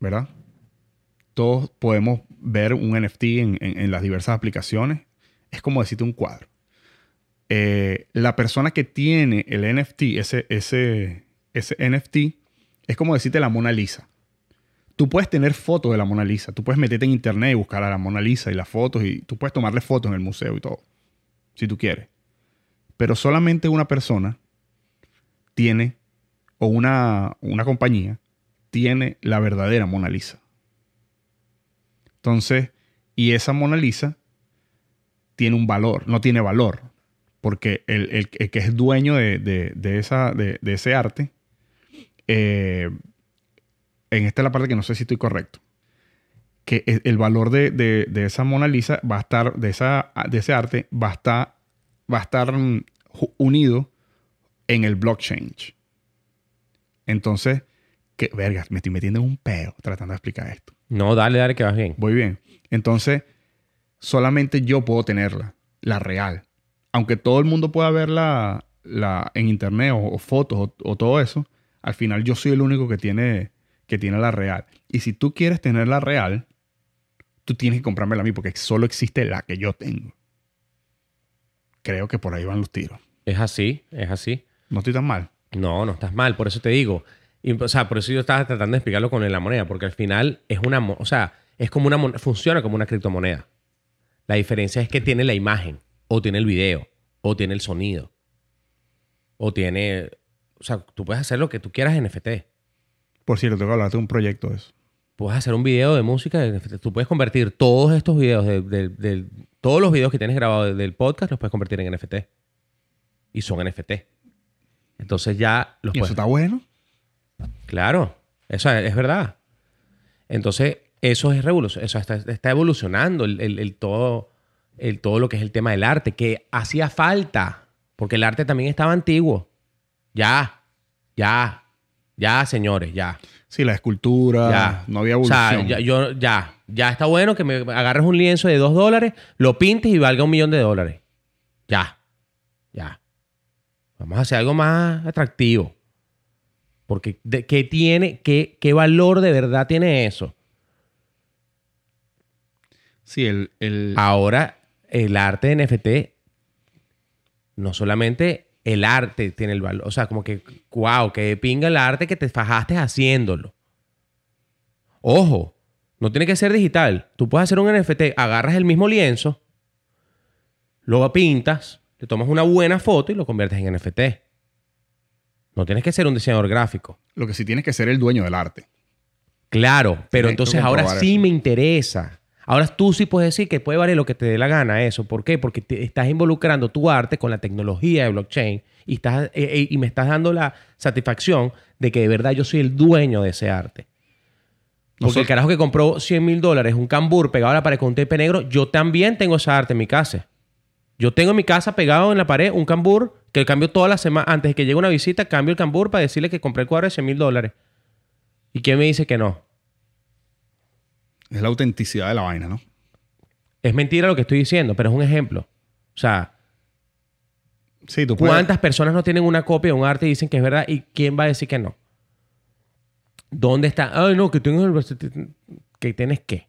¿verdad? Todos podemos ver un NFT en, en- en las diversas aplicaciones. Es como decirte un cuadro. Eh, la persona que tiene el NFT, ese, ese, ese NFT, es como decirte la Mona Lisa. Tú puedes tener fotos de la Mona Lisa. Tú puedes meterte en internet y buscar a la Mona Lisa y las fotos y tú puedes tomarle fotos en el museo y todo, si tú quieres. Pero solamente una persona tiene, o una, una compañía, tiene la verdadera Mona Lisa. Entonces, y esa Mona Lisa tiene un valor, no tiene valor, Porque el, el- que es dueño de, de- de esa, de, de ese arte, eh, en esta es la parte que no sé si estoy correcto, que el, el valor de, de- de esa Mona Lisa va a estar, de, esa, de ese arte, va a estar, va a estar mm, unido en el blockchain. Entonces, que, verga, me estoy metiendo en un peo tratando de explicar esto. No, dale, dale, que vas bien. Voy bien. Entonces, solamente yo puedo tenerla, la real. Aunque todo el mundo pueda verla la, en internet o, o fotos o, o todo eso, al final yo soy el único que tiene, que tiene la real. Y si tú quieres tener la real, tú tienes que comprármela a mí porque solo existe la que yo tengo. Creo que por ahí van los tiros. Es así, es así. No estoy tan mal. No, no estás mal, por eso te digo. Y, o sea, por eso yo estaba tratando de explicarlo con la moneda, porque al final es una, o sea, es como una, funciona como una criptomoneda. La diferencia es que tiene la imagen, o tiene el video, o tiene el sonido, o tiene, o sea, tú puedes hacer lo que tú quieras en NFT. Por cierto, tengo que hablarte de un proyecto de eso. Puedes hacer un video de música, tú puedes convertir todos estos videos, de, de- de- todos los videos que tienes grabados de- del podcast, los puedes convertir en NFT. Y son NFT. Entonces ya los ¿Y eso está bueno? Claro, eso es, es verdad. Entonces, eso es revolución, eso está, está evolucionando el, el- el todo, el todo lo que es el tema del arte, que hacía falta, porque el arte también estaba antiguo. Ya, ya, ya, señores, ya. Sí, la escultura, Ya. no había O sea, evolución. ya, yo, ya, ya está bueno que me agarres un lienzo de dos dólares, lo pintes y valga un millón de dólares. Ya, ya. Vamos a hacer algo más atractivo. Porque, de- ¿qué tiene, qué, qué valor de verdad tiene eso? Sí, el, el- Ahora, el arte de NFT, no solamente el arte tiene el valor, o sea, como que, wow, que pinga el arte que te fajaste haciéndolo. Ojo, no tiene que ser digital. Tú puedes hacer un NFT, agarras el mismo lienzo, lo pintas, te tomas una buena foto y lo conviertes en NFT. No tienes que ser un diseñador gráfico. lo que sí tienes que ser el dueño del arte. Claro, pero Tienes entonces ahora sí eso. me interesa. Ahora tú sí puedes decir que puede valer lo que te dé la gana eso. ¿Por qué? Porque te estás involucrando tu arte con la tecnología de blockchain y, estás, eh, eh, y me estás dando la satisfacción de que de verdad yo soy el dueño de ese arte. Porque el carajo que compró 100 mil dólares, un cambur pegado a la pared con un tepe negro, yo también tengo esa arte en mi casa. Yo tengo en mi casa pegado en la pared un cambur que cambio toda la semana. Antes de que llegue una visita, cambio el cambur para decirle que compré el cuadro de 100 mil dólares. ¿Y quién me dice que no? Es la autenticidad de la vaina, ¿no? Es mentira lo que estoy diciendo, pero es un ejemplo. O sea, Sí, tú puedes. ¿cuántas personas no tienen una copia de un arte y dicen que es verdad? ¿Y quién va a decir que no? ¿Dónde está? Ay, no, que el... ¿Que tienes qué?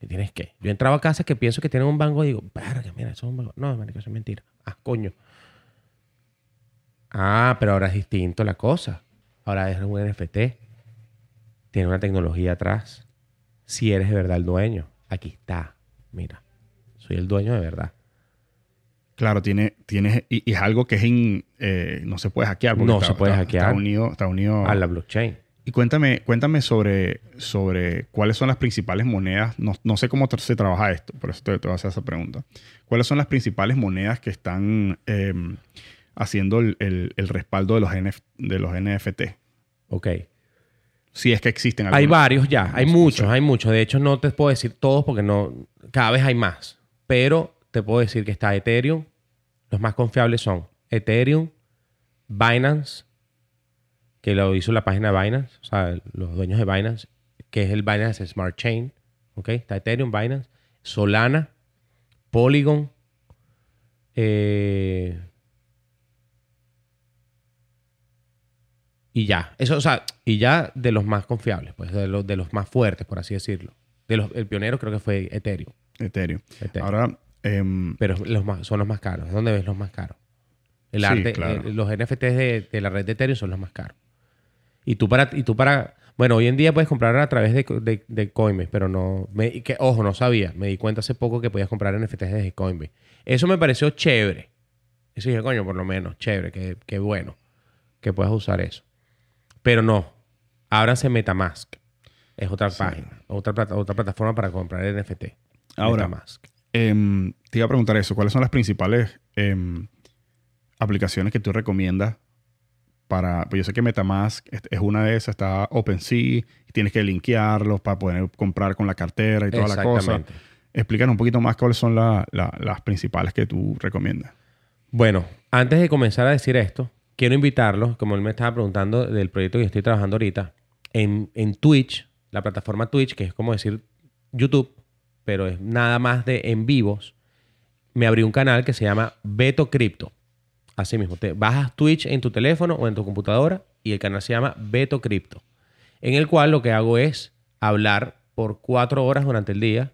¿Que tienes qué? Yo entraba a casa que pienso que tienen un banco y digo, verga, mira, eso es un banco. No, marico, eso es mentira. Ah, coño. Ah, pero ahora es distinto la cosa. Ahora es un NFT. Tiene una tecnología atrás. Si eres de verdad el dueño. Aquí está. Mira. Soy el dueño de verdad. Claro, tiene, tiene, y, y es algo que es in- eh, no se puede hackear. porque No está- se puede está- hackear. Está unido, está unido A la blockchain. Y cuéntame, cuéntame sobre, sobre cuáles son las principales monedas. No, no sé cómo se trabaja esto, por eso te, te voy a hacer esa pregunta. ¿Cuáles son las principales monedas que están eh, haciendo el, el- el respaldo de los, NF de los NFT? Ok. Si es que existen Hay algunas. varios ya, hay muchos, hay muchos. De hecho, no te puedo decir todos porque no, cada vez hay más. Pero te puedo decir que está Ethereum. Los más confiables son Ethereum, Binance, que lo hizo la página de Binance, o sea, los dueños de Binance, que es el Binance Smart Chain. ¿Ok? Está Ethereum, Binance, Solana, Polygon, eh, Y ya. Eso, o sea, y ya de los más confiables, pues, de los, de los más fuertes, por así decirlo. De los, el pionero creo que fue Ethereum. Ethereum. Ethereum. Ahora, em, Pero los más, son los más caros. ¿Dónde ves los más caros? El Sí, arte, claro. eh, los NFTs de, de la red de Ethereum son los más caros. Y tú para, y tú para, bueno, hoy en día puedes comprar a través de, de, de Coinbase, pero no, me- que, ojo, no sabía. Me di cuenta hace poco que podías comprar NFTs desde Coinbase. Eso me pareció chévere. Eso dije, coño, por lo menos, chévere, que, que bueno que puedas usar eso. Pero no, ábranse Metamask. Es otra página, otra, plata- otra plataforma para comprar NFT. Ahora, Metamask. em, te iba a preguntar eso. ¿Cuáles son las principales em, aplicaciones que tú recomiendas para, pues yo sé que Metamask es es una de esas, está OpenSea, tienes que linkearlos para poder comprar con la cartera y toda la cosa. Explícanos un poquito más cuáles son la- la- las principales que tú recomiendas. Bueno, antes de comenzar a decir esto, quiero invitarlos, como él me estaba preguntando del proyecto que estoy trabajando ahorita, en, en Twitch, la plataforma Twitch, que es como decir YouTube, pero es nada más de en vivos, me abrí un canal que se llama Beto Crypto. Así mismo, te bajas Twitch en tu teléfono o en tu computadora y el canal se llama Beto Crypto, en el cual lo que hago es hablar por cuatro horas durante el día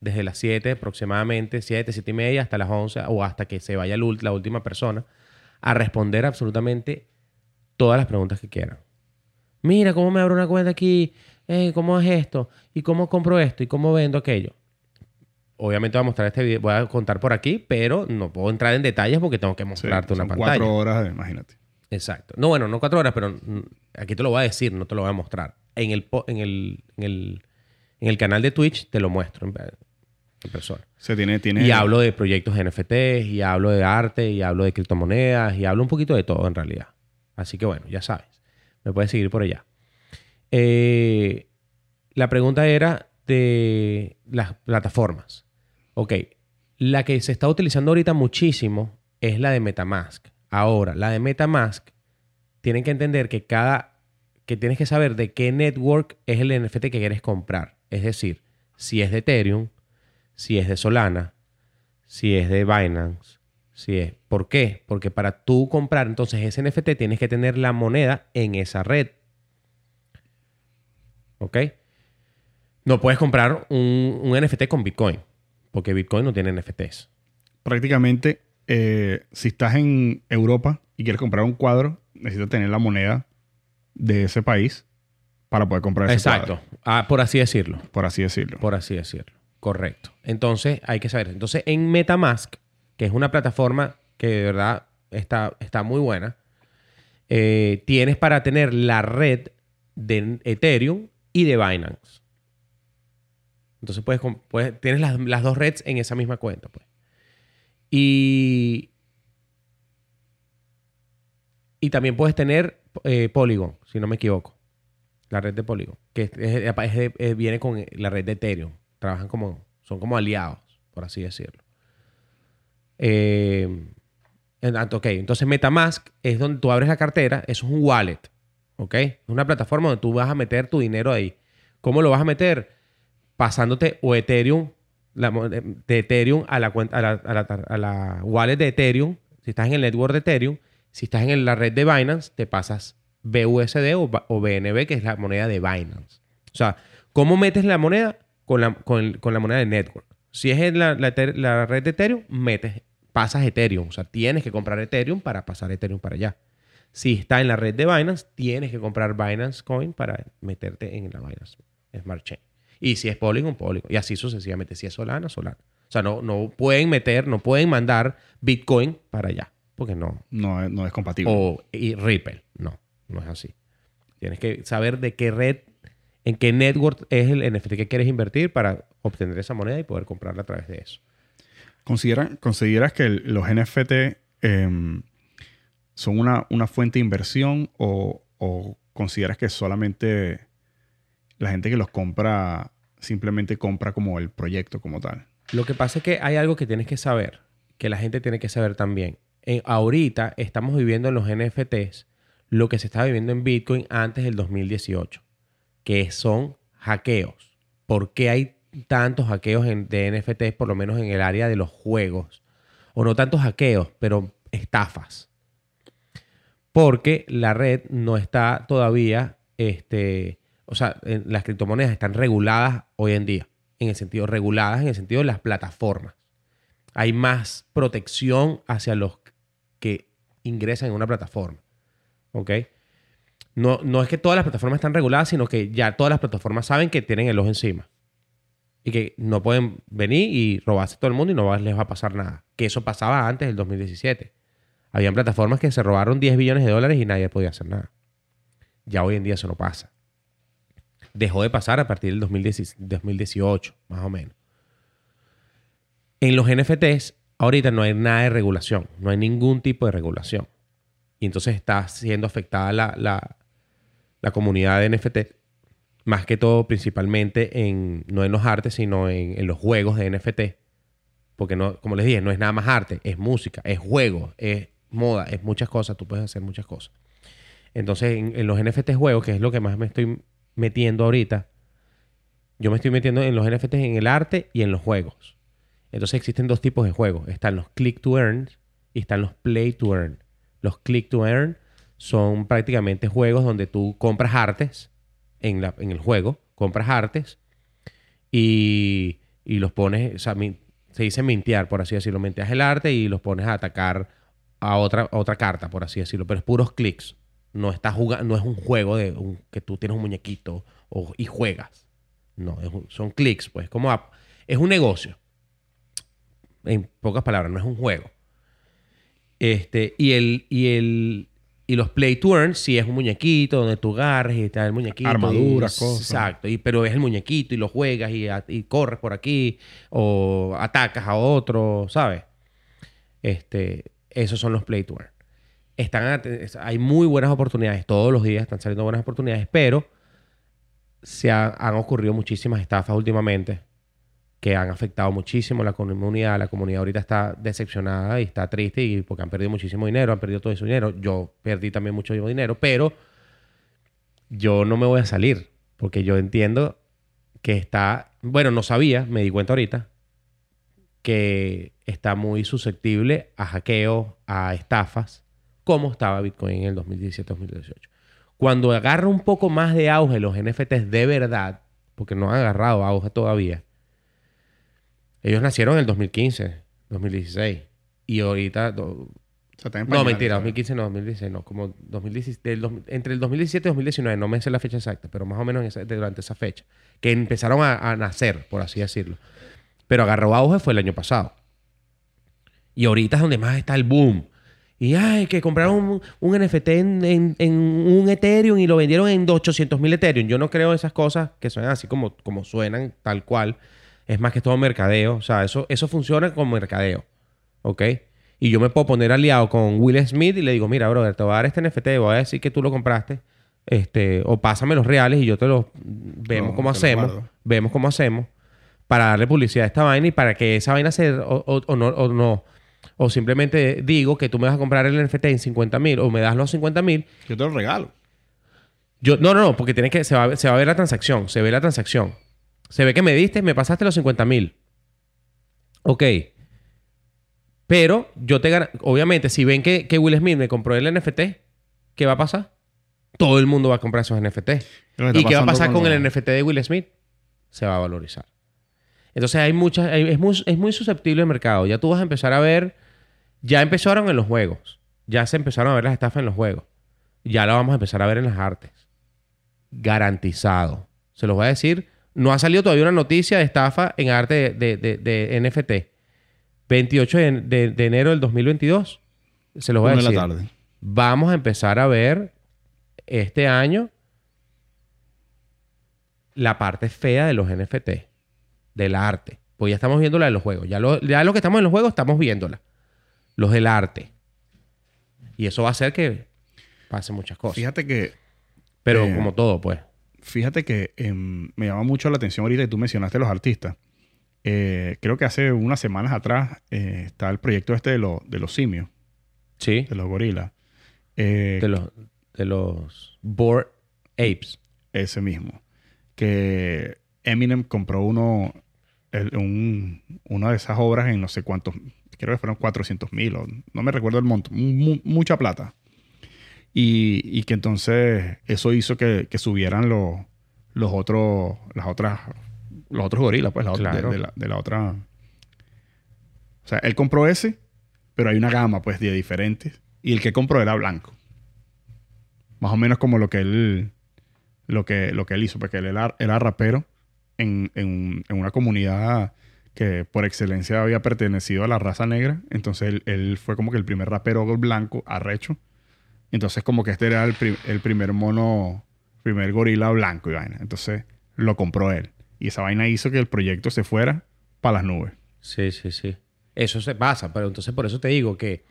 desde las 7 aproximadamente, 7, 7 y media hasta las 11 o hasta que se vaya la última persona a responder absolutamente todas las preguntas que quieran. Mira, ¿cómo me abro una cuenta aquí? Eh, ¿Cómo es esto? ¿Y cómo compro esto? ¿Y cómo vendo aquello? Obviamente voy a mostrar este video, voy a contar por aquí, pero no puedo entrar en detalles porque tengo que Sí, mostrarte una son pantalla. cuatro horas, imagínate. Exacto. No, bueno, no cuatro horas, pero mm, aquí te lo voy a decir, no te lo voy a mostrar. En el, en el, en el, en el canal de Twitch te lo muestro persona. Se tiene, tiene, Y hablo de proyectos NFT, y hablo de arte, y hablo de criptomonedas, y hablo un poquito de todo en realidad. Así que bueno, ya sabes. Me puedes seguir por allá. Eh, la pregunta era de las plataformas. Ok, la que se está utilizando ahorita muchísimo es la de Metamask. Ahora, la de Metamask, tienen que entender que cada, que tienes que saber de qué network es el NFT que quieres comprar. Es decir, si es de Ethereum, si es de Solana, si es de Binance, si es... ¿Por qué? Porque para tú comprar entonces ese NFT tienes que tener la moneda en esa red. ¿Ok? No puedes comprar un, un NFT con Bitcoin, porque Bitcoin no tiene NFTs. prácticamente, eh, si estás en Europa y quieres comprar un cuadro, necesitas tener la moneda de ese país para poder comprar ese Exacto. cuadro, Ah, por así decirlo. por así decirlo. Por así decirlo. Correcto. Entonces, hay que saber. Entonces, en Metamask, que es una plataforma que de verdad está, está muy buena, eh, tienes para tener la red de Ethereum y de Binance. Entonces, puedes, puedes- tienes las, las dos redes en esa misma cuenta. Pues. Y, y también puedes tener eh, Polygon, si no me equivoco. La red de Polygon. Que es- viene con la red de Ethereum. Trabajan como... Son como aliados, por así decirlo. Eh, en- ok, entonces Metamask es donde tú abres la cartera. Eso es un wallet. ¿Ok? Es una plataforma donde tú vas a meter tu dinero ahí. ¿Cómo lo vas a meter? Pasándote o Ethereum, la mo- de Ethereum a la, cuenta, a la, a la a la wallet de Ethereum. Si estás en el network de Ethereum, si estás en la red de Binance, te pasas BUSD o, o BNB, que es la moneda de Binance. O sea, ¿cómo metes la moneda? Con la, con la moneda de network. Si es en la, la la red de Ethereum, metes, pasas Ethereum. O sea, tienes que comprar Ethereum para pasar Ethereum para allá. Si está en la red de Binance, tienes que comprar Binance Coin para meterte en la Binance Smart Chain. Y si es Polygon, Polygon. Y así sucesivamente. Si es Solana, Solana. O sea, no, no pueden meter, no pueden mandar Bitcoin para allá. Porque no. No, no es compatible. O y Ripple. No, no es así. Tienes que saber de qué red, en qué network es el NFT que quieres invertir para obtener esa moneda y poder comprarla a través de eso. ¿Considera- ¿Consideras que el- los NFT em, son una, una fuente de inversión o, o consideras que solamente la gente que los compra simplemente compra como el proyecto como tal? Lo que pasa es que hay algo que tienes que saber, que la gente tiene que saber también. En- ahorita estamos viviendo en los NFTs lo que se estaba viviendo en Bitcoin antes del 2018, que son hackeos. ¿Por qué hay tantos hackeos en- de NFTs, por lo menos en el área de los juegos? O no tantos hackeos, pero estafas. Porque la red no está todavía, este, o sea, en- las criptomonedas están reguladas hoy en día, en el sentido, reguladas en el sentido de las plataformas. Hay más protección hacia los que ingresan en una plataforma. ¿Ok? No, no es que todas las plataformas están reguladas, sino que ya todas las plataformas saben que tienen el ojo encima. Y que no pueden venir y robarse todo el mundo y no les va a pasar nada. Que eso pasaba antes del 2017. Habían plataformas que se robaron 10 billones de dólares y nadie podía hacer nada. Ya hoy en día eso no pasa. Dejó de pasar a partir del 2010 2018, más o menos. En los NFTs ahorita no hay nada de regulación, no hay ningún tipo de regulación. Y entonces está siendo afectada la, la, la comunidad de NFT, más que todo principalmente en, no en los artes, sino en, en los juegos de NFT. Porque no, como les dije, no es nada más arte, es música, es juego, es moda, es muchas cosas, tú puedes hacer muchas cosas. Entonces, en, en los NFT juegos, que es lo que más me estoy metiendo ahorita, yo me estoy metiendo en los NFTs en el arte y en los juegos. Entonces existen dos tipos de juegos. Están los click to earn y están los play to earn. Los click to earn son prácticamente juegos donde tú compras artes en, la- en el juego, compras artes y, y los pones, o sea, se dice mintear, por así decirlo, minteas el arte y los pones a atacar a otra, otra carta, por así decirlo, pero es puros clics. No jugando, no es un juego de un- que tú tienes un muñequito o- y juegas. No, son clics, pues, como a- es un negocio. En pocas palabras, no es un juego. Este, y el, y el, y los play earn sí es un muñequito donde tú agarres y está el muñequito. Armaduras, cosas. Exacto. Y, pero es el muñequito y lo juegas y, a- y corres por aquí o atacas a otro, ¿sabes? Este, esos son los play earn. Están, hay muy buenas oportunidades, todos los días están saliendo buenas oportunidades, pero se ha- han ocurrido muchísimas estafas últimamente que han afectado muchísimo la comunidad. La comunidad ahorita está decepcionada y está triste y porque han perdido muchísimo dinero, han perdido todo ese dinero. Yo perdí también mucho dinero, pero yo no me voy a salir porque yo entiendo que está, bueno, no sabía, me di cuenta ahorita, que está muy susceptible a hackeos, a estafas, como estaba Bitcoin en el 2017-2018. Cuando agarra un poco más de auge los NFTs de verdad, porque no han agarrado auge todavía, ellos nacieron en el 2015, 2016. Y ahorita... do- O sea, está en No, mentira, ¿sabes? 2015 no, 2016 no. Como 2017, del dos- entre el 2017 y 2019, no me sé la fecha exacta, pero más o menos en esa- durante esa fecha. Que empezaron a, a nacer, por así decirlo. Pero agarró auge fue el año pasado. Y ahorita es donde más está el boom. Y ay, que compraron un, un NFT en, en- en un Ethereum y lo vendieron en 800 mil Ethereum. Yo no creo esas cosas que suenan así como, como suenan, tal cual. Es más que todo mercadeo. O sea, eso, eso funciona como mercadeo. ¿Ok? Y yo me puedo poner aliado con Will Smith y le digo, mira, brother, te voy a dar este NFT, voy a decir que tú lo compraste. Este, o pásame los reales y yo te los vemos No, cómo hacemos. Vemos cómo hacemos para darle publicidad a esta vaina y para que esa vaina se... O, o- o no, o no. O simplemente digo que tú me vas a comprar el NFT en 50 mil o me das los 50 mil. Yo te lo regalo. Yo, no, no, no, porque tiene que, se va, se va a ver la transacción. Se ve la transacción. Se ve que me diste, me pasaste los 50 mil. Ok. Pero yo te Obviamente, si ven que, que Will Smith me compró el NFT, ¿qué va a pasar? Todo el mundo va a comprar esos NFT. ¿Y qué va a pasar con, el NFT de Will Smith? Se va a valorizar. Entonces hay muchas, hay- es, muy, es muy susceptible el mercado. Ya tú vas a empezar a ver, ya empezaron en los juegos, ya se empezaron a ver las estafas en los juegos, ya lo vamos a empezar a ver en las artes. Garantizado. Se los voy a decir, no ha salido todavía una noticia de estafa en arte de, de- de- NFT. 28 de, enero del 2022. Se los voy a de decir la tarde. vamos a empezar a ver este año la parte fea de los NFT, del arte. Pues ya estamos viendo la de los juegos. Ya lo, ya lo que estamos en los juegos, estamos viéndola. Los del arte. Y eso va a hacer que pase muchas cosas. Fíjate que, Pero eh, como todo, pues. Fíjate que em, me llama mucho la atención ahorita que tú mencionaste los artistas. Eh, creo que hace unas semanas atrás eh, está el proyecto este de, lo- de los simios, Sí. de los gorilas. Eh, De los, de los Bored Apes. ese mismo. Que Eminem compró uno, el- un- una de esas obras en no sé cuántos, creo que fueron 400 mil, no me recuerdo el monto, mu- mucha plata. Y, y que entonces eso hizo que, que subieran los, los otros, las otras, los otros gorilas, pues, la otra- de- la, de la otra. O sea, él compró ese, pero hay una gama, pues, de diferentes. Y el que compró era blanco. Más o menos como lo que él, lo que, lo que él hizo, porque él era, era rapero en, en- en una comunidad que por excelencia había pertenecido a la raza negra. Entonces él, él fue como que el primer rapero blanco arrecho. Entonces como que este era el, pri- el primer mono, primer gorila blanco y vaina. Entonces lo compró él. Y esa vaina hizo que el proyecto se fuera para las nubes. Sí, sí, sí. Eso se pasa, pero entonces por eso te digo que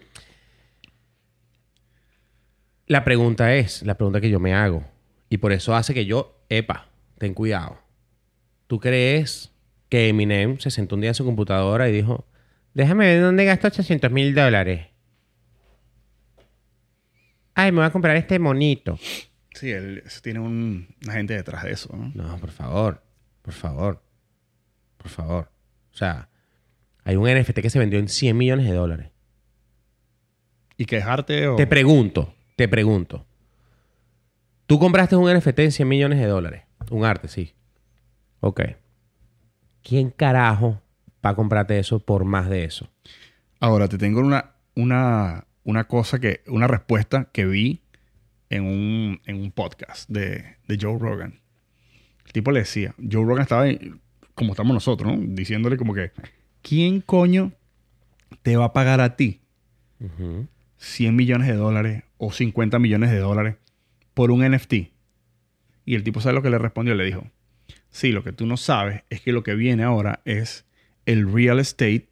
la pregunta es, la pregunta que yo me hago, y por eso hace que yo, epa, ten cuidado. ¿Tú crees que Eminem se sentó un día en su computadora y dijo, déjame ver dónde gasto 800 mil dólares? Ay, me voy a comprar este monito. Sí, él tiene un, una gente detrás de eso, ¿no? No, por favor, por favor, por favor. O sea, hay un NFT que se vendió en 100 millones de dólares. ¿Y que es arte o...? Te pregunto, te pregunto. Tú compraste un NFT en 100 millones de dólares. Un arte, sí. Ok. ¿Quién carajo va a comprarte eso por más de eso? Ahora, te tengo una, una, una cosa que... Una respuesta que vi en un, en un podcast de, de Joe Rogan. El tipo le decía... Joe Rogan estaba como estamos nosotros, ¿no? Diciéndole como que... ¿Quién coño te va a pagar a ti Ujú. 100 millones de dólares o 50 millones de dólares por un NFT. Y el tipo sabe lo que le respondió. Le dijo, sí, lo que tú no sabes es que lo que viene ahora es el real estate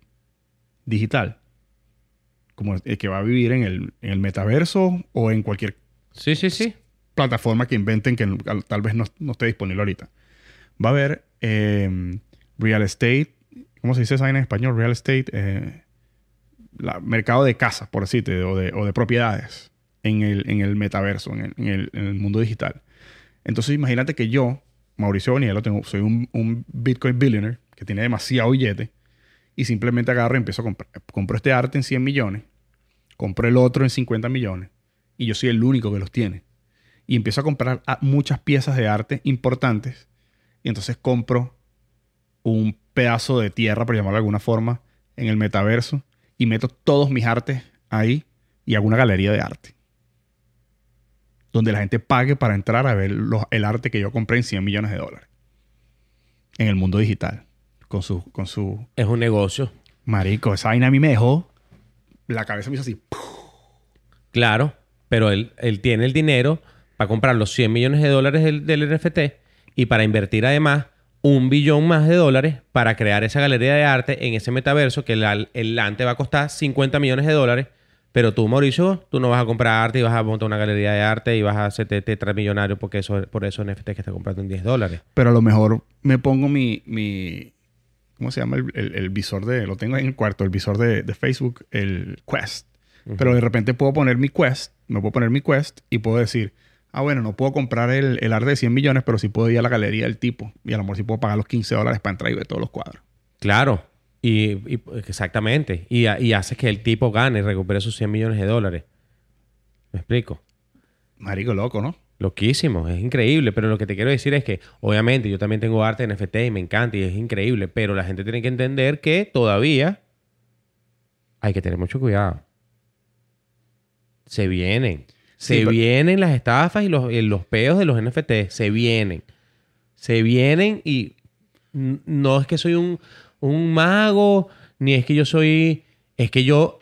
digital. Como el que va a vivir en el, en el metaverso o en cualquier Sí, sí, sí. plataforma que inventen que al- tal vez no, no esté disponible ahorita. Va a haber eh, real estate, ¿cómo se dice esa en español? Real estate, eh, la- mercado de casas, por decirte, o de, o de propiedades en el, en el metaverso, en el, en el- en el mundo digital. Entonces imagínate que yo, Mauricio Bonielo, tengo, soy un, un Bitcoin billionaire que tiene demasiado billete y simplemente agarro y empiezo a comprar. Compro este arte en 100 millones, compro el otro en 50 millones y yo soy el único que los tiene y empiezo a comprar muchas piezas de arte importantes y entonces compro un pedazo de tierra, por llamarlo de alguna forma, en el metaverso y meto todos mis artes ahí y hago una galería de arte. Donde la gente pague para entrar a ver los- el arte que yo compré en 100 millones de dólares. En el mundo digital. Con su, con su Es un negocio. marico. Esa vaina a mí me dejó. La cabeza me hizo así. Claro, pero él, él tiene el dinero para comprar los 100 millones de dólares del, del NFT y para invertir además un billón más de dólares para crear esa galería de arte en ese metaverso que el, el arte va a costar 50 millones de dólares. Pero tú, Mauricio, tú no vas a comprar arte y vas a montar una galería de arte y vas a hacerte tetramillonario porque eso, por esos NFT que estás comprando en 10 dólares. Pero a lo mejor me pongo mi. mi ¿Cómo se llama? El, el- el visor de. Lo tengo en el cuarto, el visor de, de Facebook, el Quest. Pero de repente puedo poner mi Quest, me puedo poner mi Quest y puedo decir, ah, bueno, no puedo comprar el, el arte de 100 millones, pero sí puedo ir a la galería del tipo. Y a lo mejor sí puedo pagar los 15 dólares para entrar y ver todos los cuadros. Claro. Y, y- exactamente. Y, y haces que el tipo gane y recupere sus 100 millones de dólares. ¿Me explico? Marico, loco, ¿no? Loquísimo, es increíble, pero lo que te quiero decir es que obviamente yo también tengo arte en NFT y me encanta y es increíble, pero la gente tiene que entender que todavía hay que tener mucho cuidado. Se vienen, se Sí, pero- vienen las estafas y los, y los peos de los NFT, se vienen. Se vienen y no es que soy un, un mago, ni es que yo soy, es que yo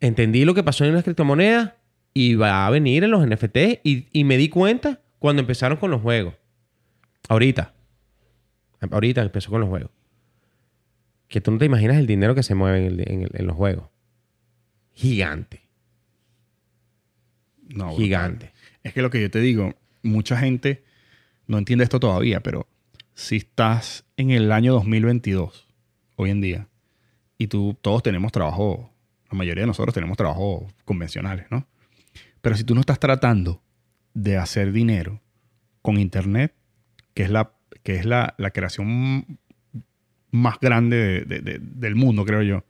entendí lo que pasó en las criptomonedas y va a venir en los NFT y, y me di cuenta cuando empezaron con los juegos. Ahorita. Ahorita empezó con los juegos. Que tú no te imaginas el dinero que se mueve en, el- en el- en los juegos. Gigante. No, brutal. Gigante. Es que lo que yo te digo, mucha gente no entiende esto todavía, pero si estás en el año 2022, hoy en día, y tú, todos tenemos trabajo, la mayoría de nosotros tenemos trabajos convencionales, ¿no? Pero si tú no estás tratando de hacer dinero con Internet, que es la, que es la, la creación más grande de- de- de- del mundo, creo yo,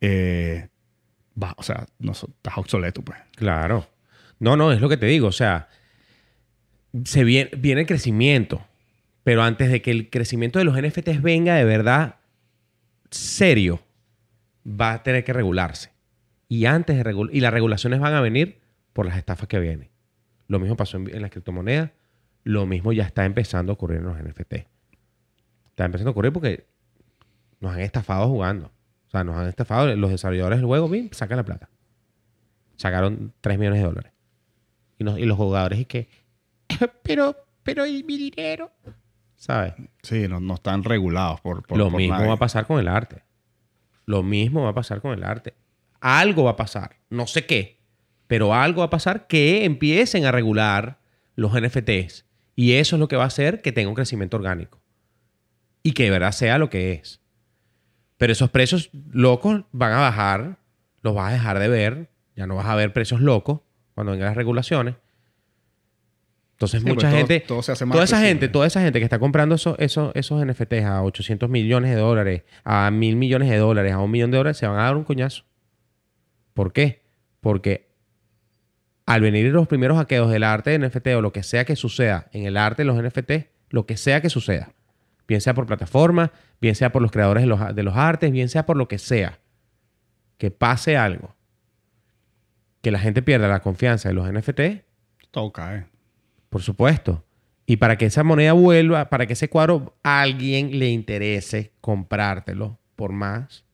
eh, va, o sea, no, estás obsoleto, pues. Claro. No, no, es lo que te digo. O sea, se viene, viene el crecimiento. Pero antes de que el crecimiento de los NFTs venga de verdad serio, va a tener que regularse. Y antes de regu- y las regulaciones van a venir por las estafas que vienen. Lo mismo pasó en, en las criptomonedas. Lo mismo ya está empezando a ocurrir en los NFT. Está empezando a ocurrir porque nos han estafado jugando. O sea, nos han estafado. Los desarrolladores del juego, bien, sacan la plata. Sacaron 3 millones de dólares. Y, nos- y los jugadores, y que, pero, pero, ¿y mi dinero? ¿Sabes? Sí, no, no están regulados por, por Lo por mismo nadie. va a pasar con el arte. Lo mismo va a pasar con el arte. Algo va a pasar. No sé qué. Pero algo va a pasar que empiecen a regular los NFTs. Y eso es lo que va a hacer que tenga un crecimiento orgánico. Y que de verdad sea lo que es. Pero esos precios locos van a bajar. Los vas a dejar de ver. Ya no vas a ver precios locos cuando vengan las regulaciones. Entonces, Sí, mucha pues todo- gente, todo se hace toda esa gente, toda esa gente que está comprando esos, esos, esos NFTs a 800 millones de dólares, a mil millones de dólares, a un millón de dólares, se van a dar un coñazo. ¿Por qué? Porque al venir los primeros hackeos del arte de NFT o lo que sea que suceda en el arte de los NFT, lo que sea que suceda, bien sea por plataforma, bien sea por los creadores de los, de los artes, bien sea por lo que sea, que pase algo, que la gente pierda la confianza de los NFT, Todo cae. por supuesto. Y para que esa moneda vuelva, para que ese cuadro a alguien le interese comprártelo por más.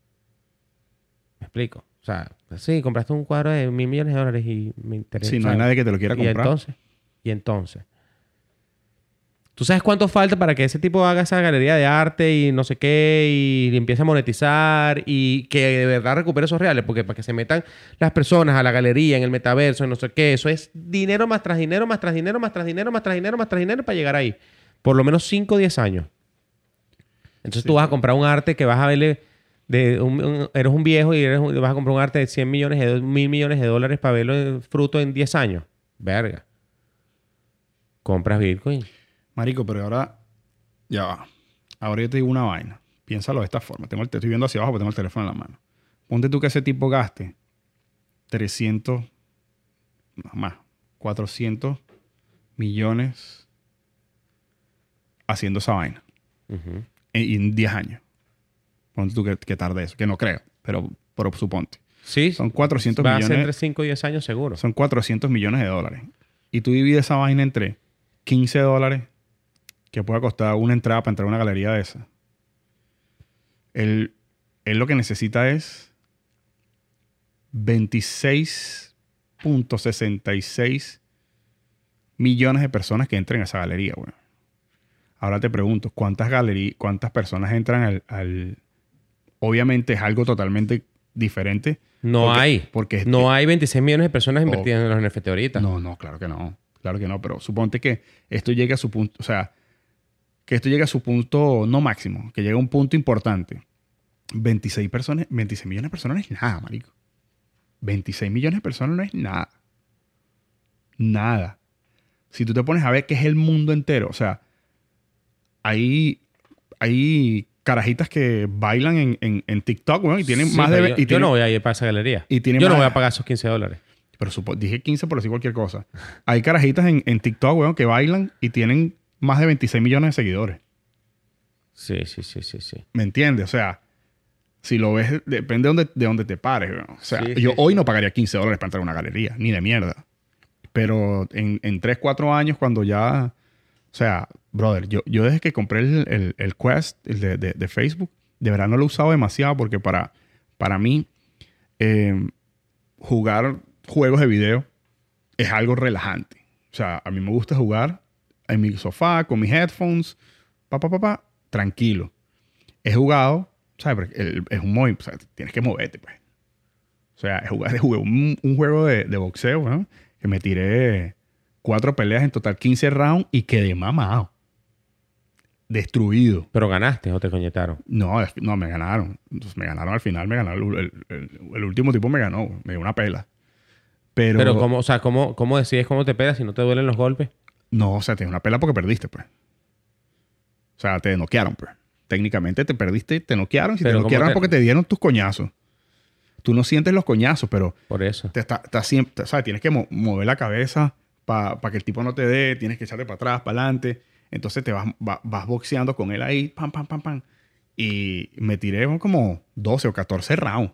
¿Me explico? O sea, sí, compraste un cuadro de mil millones de dólares y me interesa. Si no hay nadie que te lo quiera Y comprar. entonces, y entonces. ¿Tú sabes cuánto falta para que ese tipo haga esa galería de arte y no sé qué y empiece a monetizar y que de verdad recupere esos reales? Porque para que se metan las personas a la galería, en el metaverso, en no sé qué, eso es dinero más tras dinero, más tras dinero, más tras dinero, más tras dinero, más tras dinero para llegar ahí. Por lo menos 5 o 10 años. Entonces tú vas a comprar un arte que vas a verle... De un- un- eres un viejo y eres un- vas a comprar un arte de 100 millones, de mil millones de dólares para verlo en fruto en 10 años. Verga. Compras Bitcoin. Marico, pero ahora. Ya va. Ahora yo te digo una vaina. Piénsalo de esta forma. Tengo el, te estoy viendo hacia abajo porque tengo el teléfono en la mano. Ponte tú que ese tipo gaste 300. no, más. 400 millones haciendo esa vaina. En 10 años. Ponte tú que, que tarde eso. Que no creo. Pero, pero suponte. Sí, Son 400 va a ser millones. entre 5 y 10 años seguro. Son 400 millones de dólares. Y tú divides esa vaina entre 15 dólares que puede costar una entrada para entrar a una galería de esa. Él, él lo que necesita es 26.66 millones de personas que entren a esa galería, güey. Ahora te pregunto, ¿cuántas galerías, cuántas personas entran al, al- Obviamente es algo totalmente diferente. No Porque- hay. porque no hay 26 millones de personas Oh. invertidas en los NFT ahorita. No, no, claro que no. Claro que no, pero suponte que esto llegue a su punto, o sea, que esto llegue a su punto no máximo, que llegue a un punto importante. 26 personas, 26 millones de personas no es nada, marico. 26 millones de personas no es nada. Nada. Si tú te pones a ver qué es el mundo entero, o sea, hay, hay carajitas que bailan en, en- en TikTok, weón, y tienen Sí, más de... yo, y yo tienen- no voy a ir para esa galería. y tienen yo no voy a pagar esos 15 dólares. Pero supo- dije 15 por decir cualquier cosa. Hay carajitas en, en TikTok, weón, que bailan y tienen más de 26 millones de seguidores. Sí, sí, sí, sí, sí. ¿Me entiendes? O sea, si lo ves, depende de dónde, de dónde te pares. weón. O sea, Sí, yo sí, hoy no pagaría 15 dólares para entrar a una galería, ni de mierda. Pero en, en 3, 4 años, cuando ya... O sea, brother, yo, yo desde que compré el, el- el Quest el de, de- Facebook, de verdad no lo he usado demasiado porque para, para mí eh, jugar juegos de video es algo relajante. O sea, a mí me gusta jugar en mi sofá con mis headphones, pa, pa, pa, pa, tranquilo. He jugado, ¿sabes? El- es un movimiento, o sea, tienes que moverte, pues. O sea, jugado, jugué un, un juego de, de boxeo, ¿no? Que me tiré cuatro peleas en total, 15 rounds y quedé mamado. Destruido. Pero ganaste o te coñetaron. No, no, me ganaron. Entonces, me ganaron al final, me ganaron. El, el- el último tipo me ganó, me dio una pela. Pero, Pero, ¿cómo, o sea, ¿cómo, ¿cómo decides cómo te pegas si no te duelen los golpes? no, o sea, te dio una pela porque perdiste, pues. O sea, te noquearon, pues. Técnicamente te perdiste, te noquearon. Si Pero te ¿cómo noquearon te- porque te dieron tus coñazos. Tú no sientes los coñazos, pero Por eso. te está, está siempre, ¿sabes? Tienes que mo- mover la cabeza para que el tipo no te dé, tienes que echarte para atrás, para adelante. Entonces te vas, va- vas boxeando con él ahí, pam, pam, pam, pam. Y me tiré como 12 o 14 rounds.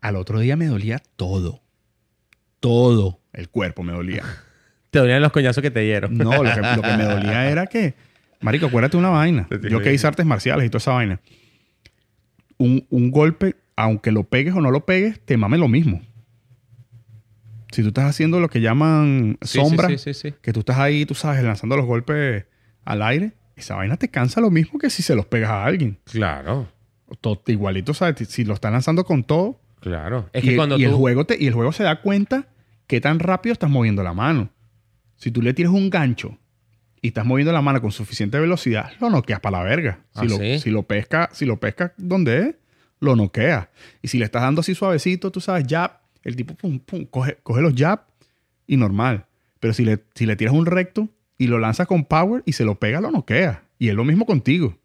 Al otro día me dolía todo. Todo el cuerpo me dolía. Te dolían los coñazos que te dieron. No, lo que, lo que me dolía era que, marico, acuérdate una vaina. Yo que hice artes marciales y toda esa vaina. Un, un golpe, aunque lo pegues o no lo pegues, te mame lo mismo. Si tú estás haciendo lo que llaman sombra, Sí, sí, sí. que tú estás ahí, tú sabes, lanzando los golpes al aire, esa vaina te cansa lo mismo que si se los pegas a alguien. Claro. To- igualito, ¿sabes? Si lo están lanzando con todo. Claro. Es y, que el- cuando y el juego te, y el juego se da cuenta qué tan rápido estás moviendo la mano. Si tú le tienes un gancho y estás moviendo la mano con suficiente velocidad, lo noqueas para la verga. Si, ¿Ah, lo, sí? si lo pesca, si lo pesca donde es, lo noqueas. Y si le estás dando así suavecito, tú sabes, jab, el tipo pum, pum, coge, coge los jab y normal. Pero si le, si le tiras un recto y lo lanzas con power y se lo pega, lo noquea. Y es lo mismo contigo.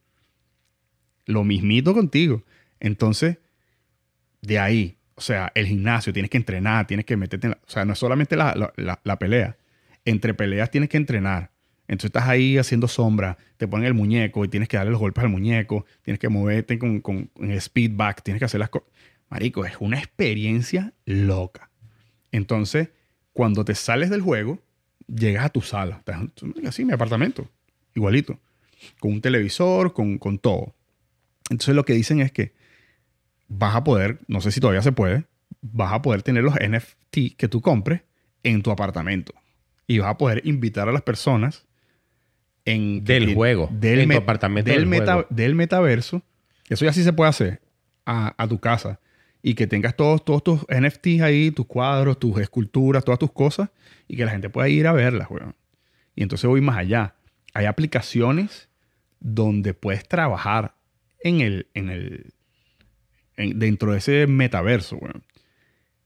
Lo mismito contigo. Entonces, de ahí, o sea, el gimnasio, tienes que entrenar, tienes que meterte en la, O sea, no es solamente la, la- la- pelea. Entre peleas tienes que entrenar. Entonces estás ahí haciendo sombra, te ponen el muñeco y tienes que darle los golpes al muñeco, tienes que moverte con, con, con el speedback, tienes que hacer las cosas. Marico, es una experiencia loca. Entonces, cuando te sales del juego, llegas a tu sala. Así, mi apartamento. Igualito. Con un televisor, con, con todo. Entonces, lo que dicen es que vas a poder, no sé si todavía se puede, vas a poder tener los NFT que tú compres en tu apartamento. Y vas a poder invitar a las personas en, Del juego, Del, en tu met- apartamento del, del meta- juego. del metaverso. Eso ya sí se puede hacer a, a tu casa. Y que tengas todos, todos tus NFTs ahí, tus cuadros, tus esculturas, todas tus cosas. Y que la gente pueda ir a verlas, weón. Y entonces voy más allá. Hay aplicaciones donde puedes trabajar en el, en el, en- dentro de ese metaverso, weón.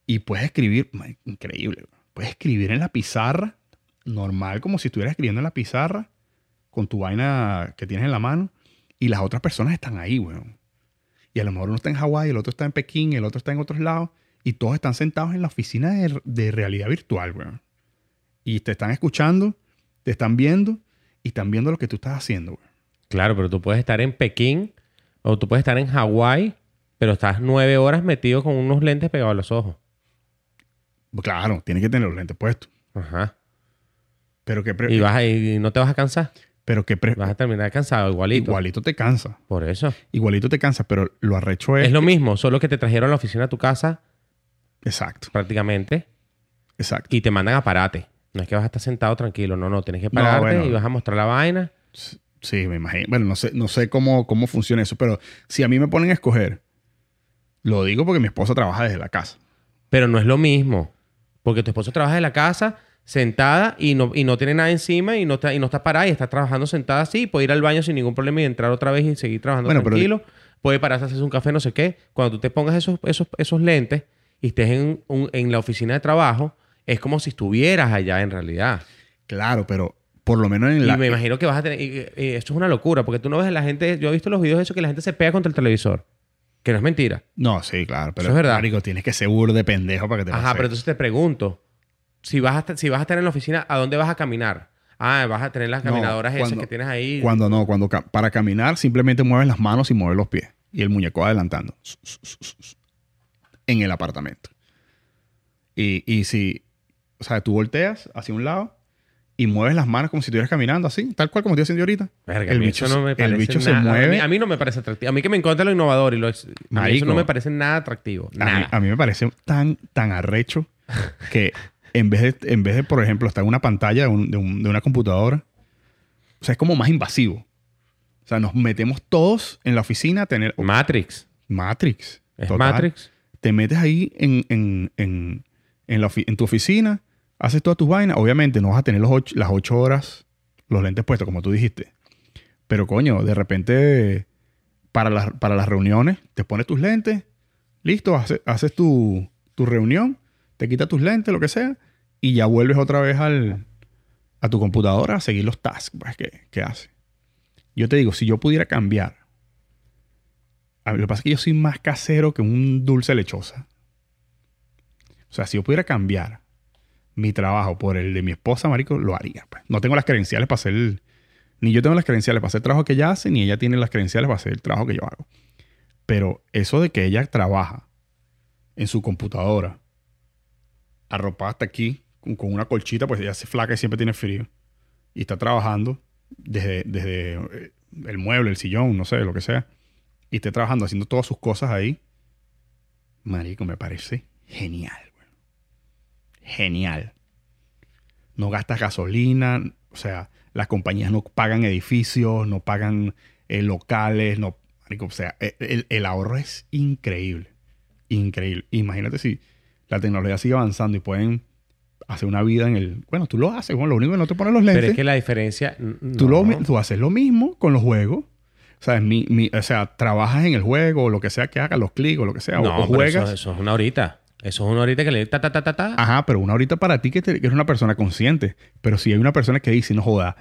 Y puedes escribir, increíble, weón. Puedes escribir en la pizarra, normal, como si estuvieras escribiendo en la pizarra, con tu vaina que tienes en la mano, y las otras personas están ahí, weón. Y a lo mejor uno está en Hawái, el otro está en Pekín, el otro está en otros lados, y todos están sentados en la oficina de, de realidad virtual, weón. Y te están escuchando, te están viendo, y están viendo lo que tú estás haciendo, weón. Claro, pero tú puedes estar en Pekín o tú puedes estar en Hawái, pero estás nueve horas metido con unos lentes pegados a los ojos. Claro, tienes que tener los lentes puestos. Ajá. Pero que, Y, vas a, y no te vas a cansar. Pero que Vas a terminar cansado, igualito. igualito te cansa. Por eso. Igualito te cansa, pero lo arrecho es... Es lo mismo, solo que te trajeron a la oficina a tu casa Exacto, prácticamente exacto. y te mandan a parate. No es que vas a estar sentado tranquilo, no, no, tienes que No, pararte bueno. y vas a mostrar la vaina. Sí, me imagino. Bueno, no sé, no sé cómo, cómo funciona eso, pero si a mí me ponen a escoger, lo digo porque mi esposa trabaja desde la casa. Pero no es lo mismo. Porque tu esposo trabaja en la casa sentada y no, y no tiene nada encima y no, está, y no está parada y está trabajando sentada así. Puede ir al baño sin ningún problema y entrar otra vez y seguir trabajando Bueno, pero- tranquilo. Puede pararse a hacerse un café, no sé qué. Cuando tú te pongas esos, esos, esos lentes y estés en, un- en la oficina de trabajo, es como si estuvieras allá en realidad. Claro, pero por lo menos en la... y me imagino que vas a tener... y- y esto es una locura porque tú no ves a la gente... Yo he visto los videos de eso que la gente se pega contra el televisor. Que no es mentira. No, sí, claro, pero Eso es verdad. marico, tienes que ser burro de pendejo para que te Ajá, pase. pero entonces te pregunto, si vas, a si vas a estar en la oficina, ¿a dónde vas a caminar? Ah, vas a tener las No, caminadoras esas que tienes ahí. Cuando no, cuando para caminar simplemente mueves las manos y mueves los pies. Y el muñeco adelantando. En el apartamento. Y, y si, o sea, tú volteas hacia un lado y mueves las manos como si estuvieras caminando así, tal cual como estoy haciendo ahorita. Verga, el bicho, no me el parece bicho se nada- mueve. A mí, a mí no me parece atractivo. A mí que me encanta lo innovador y lo... ex- a mí eso no me parece nada atractivo. A mí, Nada. a mí me parece tan, tan arrecho que en vez, de, en vez de, por ejemplo, estar en una pantalla de, un- de un- de una computadora, o sea, es como más invasivo. O sea, nos metemos todos en la oficina a tener Matrix. Matrix. ¿Es total. Matrix? Te metes ahí en, en, en, en, la ofi- en tu oficina, haces todas tus vainas. Obviamente no vas a tener los ocho- las ocho horas, los lentes puestos, como tú dijiste. Pero coño, de repente, para las, para las reuniones, te pones tus lentes, listo, hace- haces tu, tu reunión, te quitas tus lentes, lo que sea, y ya vuelves otra vez al, a tu computadora a seguir los tasks pues, que, hace. Yo te digo, si yo pudiera cambiar, lo que pasa es que yo soy más casero que un dulce lechosa. O sea, si yo pudiera cambiar mi trabajo por el de mi esposa, marico, lo haría. pues. No tengo las credenciales para hacer... ni yo tengo las credenciales para hacer el trabajo que ella hace, ni ella tiene las credenciales para hacer el trabajo que yo hago. Pero eso de que ella trabaja en su computadora, arropada hasta aquí, con, una colchita, pues ella se flaca y siempre tiene frío. Y está trabajando desde, desde eh, el mueble, el sillón, no sé, lo que sea. Y esté trabajando, haciendo todas sus cosas ahí. Marico, me parece genial. Genial. No gastas gasolina, o sea, las compañías no pagan edificios, no pagan eh, locales, no. Marico, o sea, e, el, el ahorro es increíble. Increíble. Imagínate si la tecnología sigue avanzando y pueden hacer una vida en el... Bueno, tú lo haces, bueno, lo único que no te pones los lentes. Pero es que la diferencia... tú, lo, tú haces lo mismo con los juegos. O sea, mi, mi- o sea, trabajas en el juego o lo que sea que hagas, los clics o lo que sea, No, o, juegas. Eso, eso es una horita. Eso es una horita que le ta ta ta ta ta. Ajá, pero una horita para ti que, te- que eres una persona consciente. Pero si hay una persona que dice, no joda,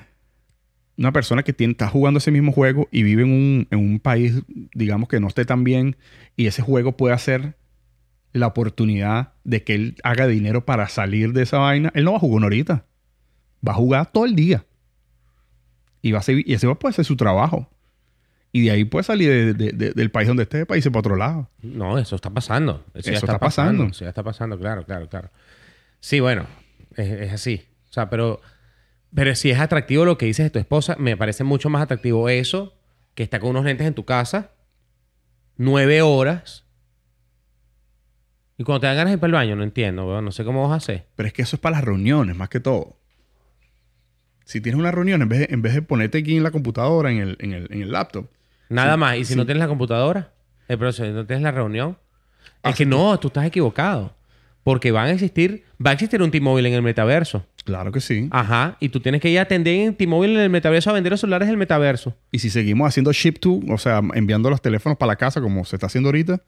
una persona que tiene, está jugando ese mismo juego y vive en un, en un país, digamos, que no esté tan bien, y ese juego puede ser la oportunidad de que él haga dinero para salir de esa vaina, él no va a jugar una horita. Va a jugar todo el día. Y, va a ser, y ese va a ser su trabajo. Y de ahí puede salir de- de- de- del país donde esté, para irse para otro lado. No, eso está pasando. Eso, ya está, está pasando. pasando. Eso ya está pasando, claro, claro, claro. Sí, bueno, es, es así. O sea, pero, pero si es atractivo lo que dices de tu esposa, me parece mucho más atractivo eso que estar con unos lentes en tu casa, nueve horas. Y cuando te dan ganas de ir para el baño, no entiendo, weón. No sé cómo vas a hacer. Pero es que eso es para las reuniones, más que todo. Si tienes una reunión, en vez de, en vez de ponerte aquí en la computadora, en el, en el, en el laptop, Nada Sí, más. Y si sí. no tienes la computadora, eh, pero si no tienes la reunión, Ah, es que no, tú estás equivocado. Porque van a existir, va a existir un T-Mobile en el metaverso. claro que sí. Ajá, y tú tienes que ir a atender en T-Mobile en el metaverso a vender los celulares del metaverso. Y si seguimos haciendo ship to, o sea, enviando los teléfonos para la casa como se está haciendo ahorita,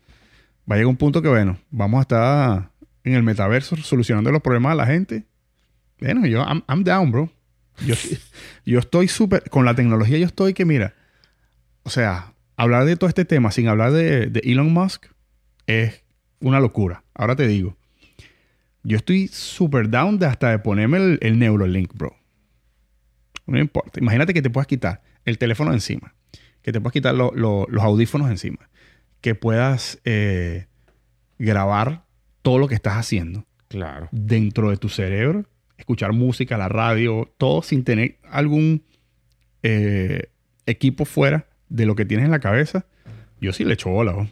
va a llegar un punto que, bueno, vamos a estar en el metaverso solucionando los problemas de la gente. Bueno, yo, I'm, down, bro. Yo, estoy súper, con la tecnología yo estoy que, mira, o sea, hablar de todo este tema sin hablar de, Elon Musk es una locura. Ahora te digo, yo estoy súper down hasta de ponerme el, Neuralink, bro. No importa. Imagínate que te puedas quitar el teléfono encima, que te puedas quitar lo- lo- los audífonos encima, que puedas eh, grabar todo lo que estás haciendo Claro. dentro de tu cerebro, escuchar música, la radio, todo sin tener algún eh, equipo fuera de lo que tienes en la cabeza. Yo sí le echo bola. ¿no?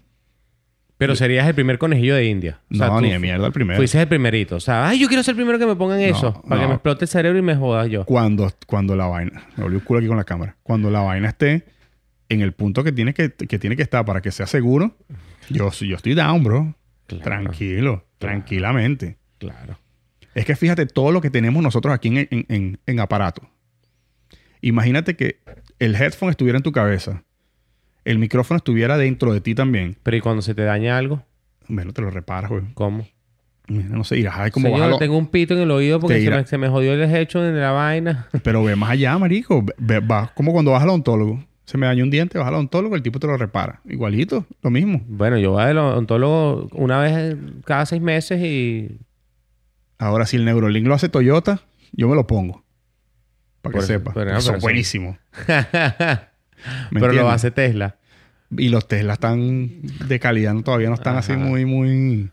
Pero serías el primer conejillo de India. O sea, no, tú ni de mierda el primero. Fuiste el primerito. O sea, ay, yo quiero ser el primero que me pongan eso. para que no. me explote el cerebro y me jodas yo. Cuando, cuando la vaina, me volvió el culo aquí con la cámara, cuando la vaina esté en el punto que tiene que, que tiene que estar para que sea seguro, yo, yo estoy down, bro. Claro. Tranquilo, tranquilamente. Claro. Es que fíjate todo lo que tenemos nosotros aquí en, en- en- en aparato. Imagínate que el headphone estuviera en tu cabeza, el micrófono estuviera dentro de ti también. Pero ¿y cuando se te daña algo? Bueno, te lo reparas, güey. ¿Cómo? Mira, No sé, irás a cómo Señor, tengo un pito en el oído porque se me, se me jodió el hecho de la vaina. Pero ve más allá, marico. Ve- va como cuando vas al odontólogo. Se me dañó un diente, vas al odontólogo, el tipo te lo repara. Igualito, lo mismo. Bueno, yo voy al odontólogo una vez cada seis meses y... Ahora, si el Neurolink lo hace Toyota, yo me lo pongo. Para que eso- sepa. pero no, eso- buenísimos. ¿Me Pero lo hace Tesla. Y los Tesla están de calidad, no- todavía no están así muy, muy...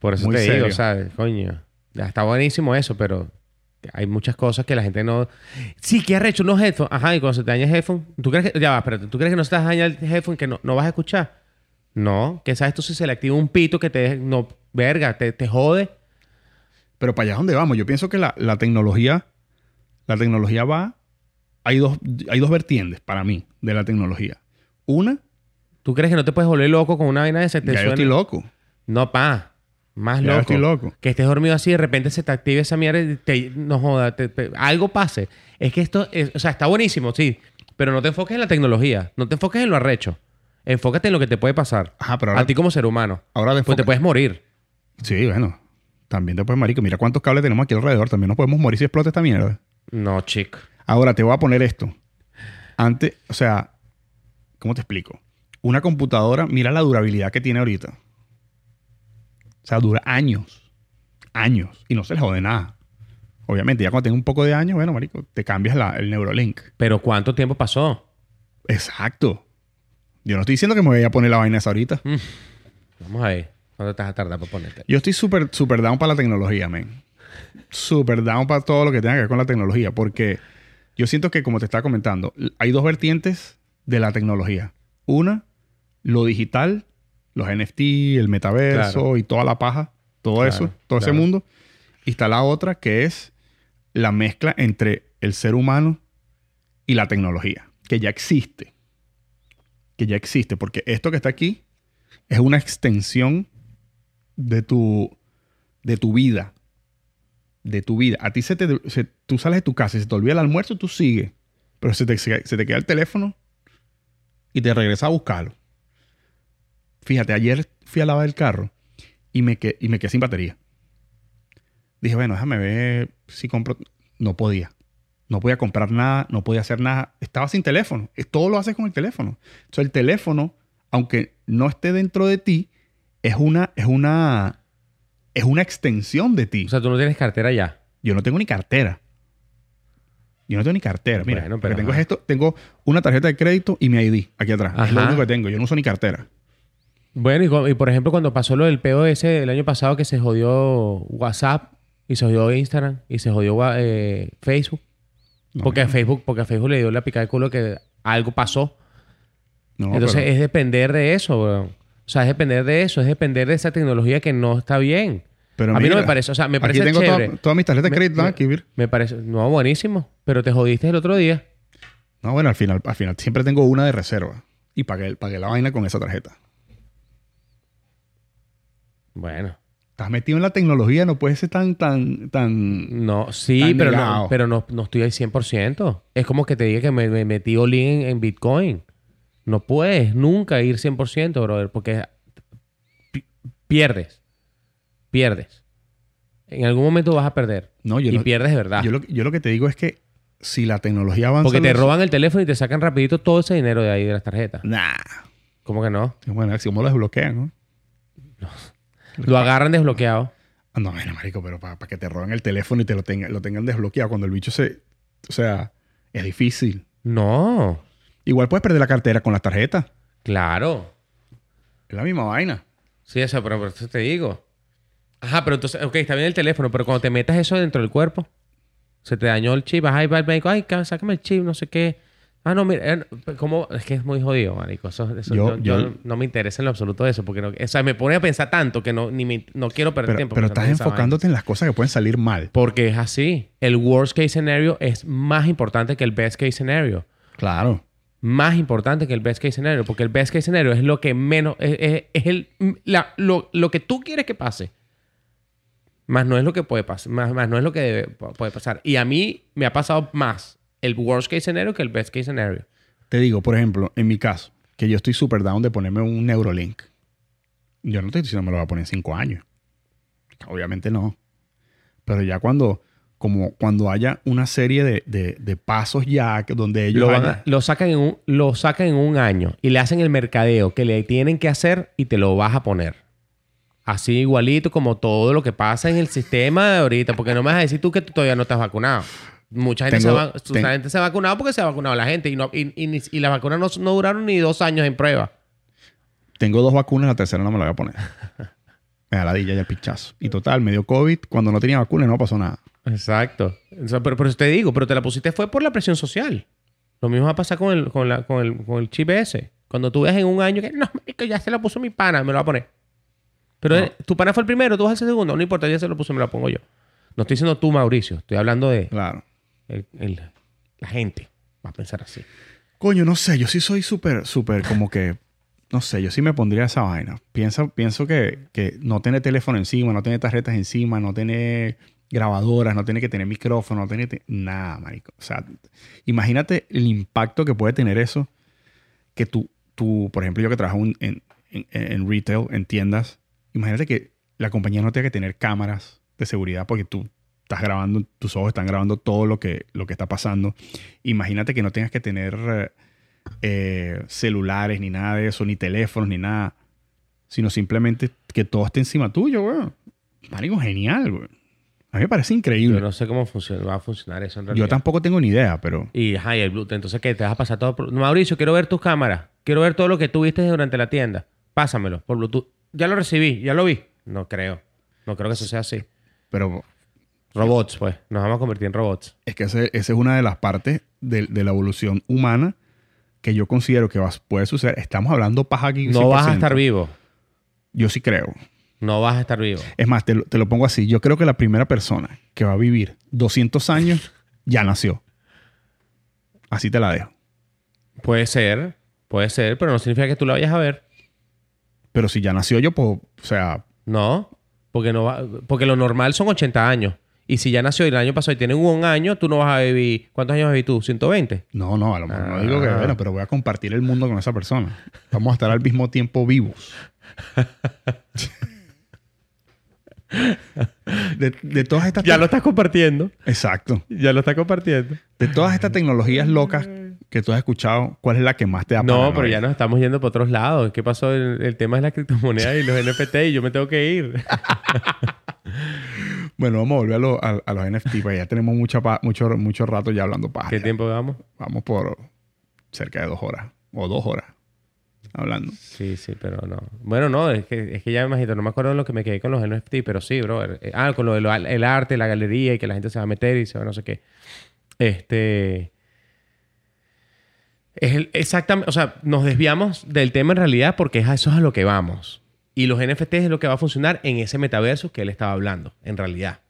Por eso Muy te serio. digo, ¿sabes? Coño. Ya está buenísimo eso, pero hay muchas cosas que la gente no. Sí, que arrecho unos headphones. Ajá, y cuando se te daña el headphone, ¿tú crees que. Ya va, espérate. ¿Tú crees que no se te daña el headphone que no, no vas a escuchar? No, que sabes tú si se le activa un pito que te no, verga, te, te jode. Pero para allá es donde vamos. Yo pienso que la, la tecnología, la tecnología va. Hay dos, hay dos vertientes para mí de la tecnología. Una, ¿Tú crees que no te puedes volver loco con una vaina de te ya yo estoy loco. No, pa. Más Ya loco. estoy loco. Que estés dormido así y de repente se te active esa mierda y te, no joda, te- te- algo pase. Es que esto, es- o sea, está buenísimo, sí. Pero no te enfoques en la tecnología. No te enfoques en lo arrecho. Enfócate en lo que te puede pasar. Ajá, pero ahora, a ti como ser humano. ahora de Pues te puedes morir. Sí, bueno. También te puedes, marico. Mira cuántos cables tenemos aquí alrededor. También nos podemos morir si explota esta mierda. No, chico. Ahora te voy a poner esto. Antes, o sea, ¿cómo te explico? Una computadora, mira la durabilidad que tiene ahorita. O sea, dura años. Años. Y no se le jode nada. Obviamente, ya cuando tenga un poco de años, bueno, marico, te cambias la- el Neurolink. Pero ¿cuánto tiempo pasó? Exacto. Yo no estoy diciendo que me voy a poner la vaina esa ahorita. Vamos a ver. ¿Cuánto te vas a tardar para ponerte? Yo estoy súper, súper down para la tecnología, man. Súper down para todo lo que tenga que ver con la tecnología. Porque yo siento que, como te estaba comentando, hay dos vertientes de la tecnología. Una, lo digital, los NFT, el metaverso Claro. y toda la paja, todo Claro, eso, todo ese mundo. Y está la otra que es la mezcla entre el ser humano y la tecnología, que ya existe. que ya existe, porque esto que está aquí es una extensión de tu, de tu vida. De tu vida. A ti se te, se- tú sales de tu casa y se te olvida el almuerzo, tú sigues. Pero se te, se te queda el teléfono y te regresa a buscarlo. Fíjate, ayer fui a lavar el carro y me, que- y me quedé sin batería. Dije, bueno, déjame ver si compro. No podía. No podía comprar nada, no podía hacer nada. Estaba sin teléfono. Es- Todo lo haces con el teléfono. Entonces, el teléfono, aunque no esté dentro de ti, es una, es una, es una extensión de ti. O sea, tú no tienes cartera ya. Yo no tengo ni cartera. Yo no tengo ni cartera. Mira, Bueno, lo pero que tengo ajá. es esto. Tengo una tarjeta de crédito y mi ID aquí atrás. Es lo único que tengo. Yo no uso ni cartera. Bueno, y, por ejemplo, cuando pasó lo del POS el año pasado que se jodió WhatsApp y se jodió Instagram y se jodió eh, Facebook. No, porque, a Facebook porque a Facebook le dio la picada de culo que algo pasó. no, Entonces pero- es depender de eso, weón. O sea, es depender de eso, es depender de esa tecnología que no está bien. pero a mí no me parece, o sea, me parece Aquí tengo chévere. toda- todas mis tarjetas de crédito aquí. Me parece, no, buenísimo, pero te jodiste el otro día. No, bueno, al final, al final siempre tengo una de reserva. Y pagué, pagué la vaina con esa tarjeta. Bueno, Estás metido en la tecnología, no puedes ser tan, tan, tan... no, sí, Tan pero, no, pero no, no estoy al 100%. Es como que te diga que me, me metí all en, en Bitcoin. No puedes nunca ir 100%, brother, porque pi- pierdes. Pierdes. En algún momento vas a perder. No, yo y no- pierdes de verdad. Yo lo, yo lo que te digo es que si la tecnología avanza... porque te lo- roban el teléfono y te sacan rapidito todo ese dinero de ahí de las tarjetas. Nah. ¿Cómo que no? Bueno, si cómo lo desbloquean, ¿no? Lo agarran desbloqueado. Ah, No, bueno, marico, pero para que te roben el teléfono y te lo, tengan lo tengan desbloqueado cuando el bicho se... O sea, es difícil. No. Igual puedes perder la cartera con las tarjetas. Claro. Es la misma vaina. Sí, eso, pero por eso te digo. Ajá, pero entonces, ok, está bien el teléfono, pero cuando te metas eso dentro del cuerpo, se te dañó el chip, vas ahí va el médico, ay, ca- sácame el chip, no sé qué. Ah, no, mira, eh. Es que es muy jodido, marico. Eso, eso- Yo- yo, yo- yo no me interesa en lo absoluto eso, porque no, o sea, me pone a pensar tanto que no, ni me- no quiero perder Pero, tiempo. pero estás enfocándote en las cosas que pueden salir mal. Porque es así. El worst case scenario es más importante que el best case scenario. Claro. más importante que el best case scenario, porque el best case scenario es lo que menos, es, es- es el, la- lo, lo que tú quieres que pase. Más no es lo que puede pasar, más, más no es lo que debe- puede pasar. Y a mí me ha pasado más el worst case scenario que el best case scenario. Te digo, por ejemplo, en mi caso, que yo estoy super down de ponerme un Neurolink. Yo no estoy diciendo que me lo voy a poner en cinco años. Obviamente no. Pero ya cuando, como cuando haya una serie de, de- de pasos ya donde ellos Lo, van hayan- a- lo sacan en un, lo sacan en un año y le hacen el mercadeo que le tienen que hacer y te lo vas a poner. Así igualito como todo lo que pasa en el sistema de ahorita. Porque no me vas a decir tú que tú todavía no estás vacunado. Mucha gente, Tengo- se, va, ten- gente se ha vacunado porque se ha vacunado la gente. Y, no, y, y las vacunas no, no duraron ni dos años en prueba. tengo dos vacunas, la tercera no me la voy a poner. Me da la dilla y el pichazo. Y total, me dio COVID. Cuando no tenía vacuna no pasó nada. Exacto. O sea, pero, pero te digo, pero te la pusiste fue por la presión social. Lo mismo va a pasar con el, con la- con el, con el chip ese. Cuando tú ves en un año que no, marico, ya se lo puso mi pana, me lo va a poner. Pero No. eh, tu pana fue el primero, tú vas el segundo, no importa, ya se lo puso, me lo pongo yo. No estoy diciendo tú, Mauricio, estoy hablando de Claro. El- la gente. Va a pensar así. Coño, no sé. Yo sí soy súper, súper como que... No sé, yo sí me pondría esa vaina. Pienso, pienso que, que no tener teléfono encima, no tener tarjetas encima, no tener grabadoras, no tener que tener micrófono, no te- Nada, marico. O sea, imagínate el impacto que puede tener eso. Que tú, tú por ejemplo, yo que trabajo en, en- en retail, en tiendas, imagínate que la compañía no tenga que tener cámaras de seguridad porque tú estás grabando, tus ojos están grabando todo lo que, lo que está pasando. Imagínate que no tengas que tener eh, celulares ni nada de eso, ni teléfonos, ni nada, sino simplemente que todo esté encima tuyo, güey. Marico, genial, güey. A mí me parece increíble. Yo no sé cómo funciona, va a funcionar eso en Yo tampoco tengo ni idea, pero Y, ajá, y el Bluetooth. Entonces, ¿qué? Te vas a pasar todo por... Mauricio, quiero ver tus cámaras. Quiero ver todo lo que tuviste durante la tienda. Pásamelo por Bluetooth. Ya lo recibí, ya lo vi. No creo. No creo que eso sea así. pero Robots, pues. Nos vamos a convertir en robots. es que ese- esa es una de las partes de, de la evolución humana que yo considero que va- puede suceder. Estamos hablando paja aquí. No vas a 100%. estar vivo. Yo sí creo. No vas a estar vivo. Es más, te lo, te lo pongo así. Yo creo que la primera persona que va a vivir 200 años ya nació. Así te la dejo. Puede ser. Puede ser, pero no significa que tú la vayas a ver. Pero si ya nació yo, pues, o sea, No, porque no va, porque lo normal son 80 años. Y si ya nació y el año pasado y tiene un año, tú no vas a vivir. ¿Cuántos años vivir tú? ¿120? no, no, a lo mejor no digo que, Ah. bueno, pero voy a compartir el mundo con esa persona. Vamos a estar al mismo tiempo vivos. De, de todas estas... Ya lo estás compartiendo. Exacto. Ya lo estás compartiendo. De todas estas tecnologías locas que tú has escuchado, ¿cuál es la que más te da No, pero ya nos estamos yendo por otros lados. ¿Qué pasó? El, el tema es la criptomoneda y los NFT y yo me tengo que ir. Bueno, vamos a volver a, lo- a- a los NFT, porque ya tenemos mucha pa- mucho, mucho rato ya hablando paja. ¿Qué tiempo vamos? Vamos por cerca de dos horas. O dos horas. Hablando. Sí, sí, pero no. Bueno, no, es que, es que ya me imagino, no me acuerdo de lo que me quedé con los NFT, pero sí, bro. Eh, Ah, con lo del arte, la galería y que la gente se va a meter y se va a no sé qué. Este. Es el- exactamente, o sea, nos desviamos del tema en realidad porque es a eso es a lo que vamos. Y los NFT es lo que va a funcionar en ese metaverso que él estaba hablando, en realidad.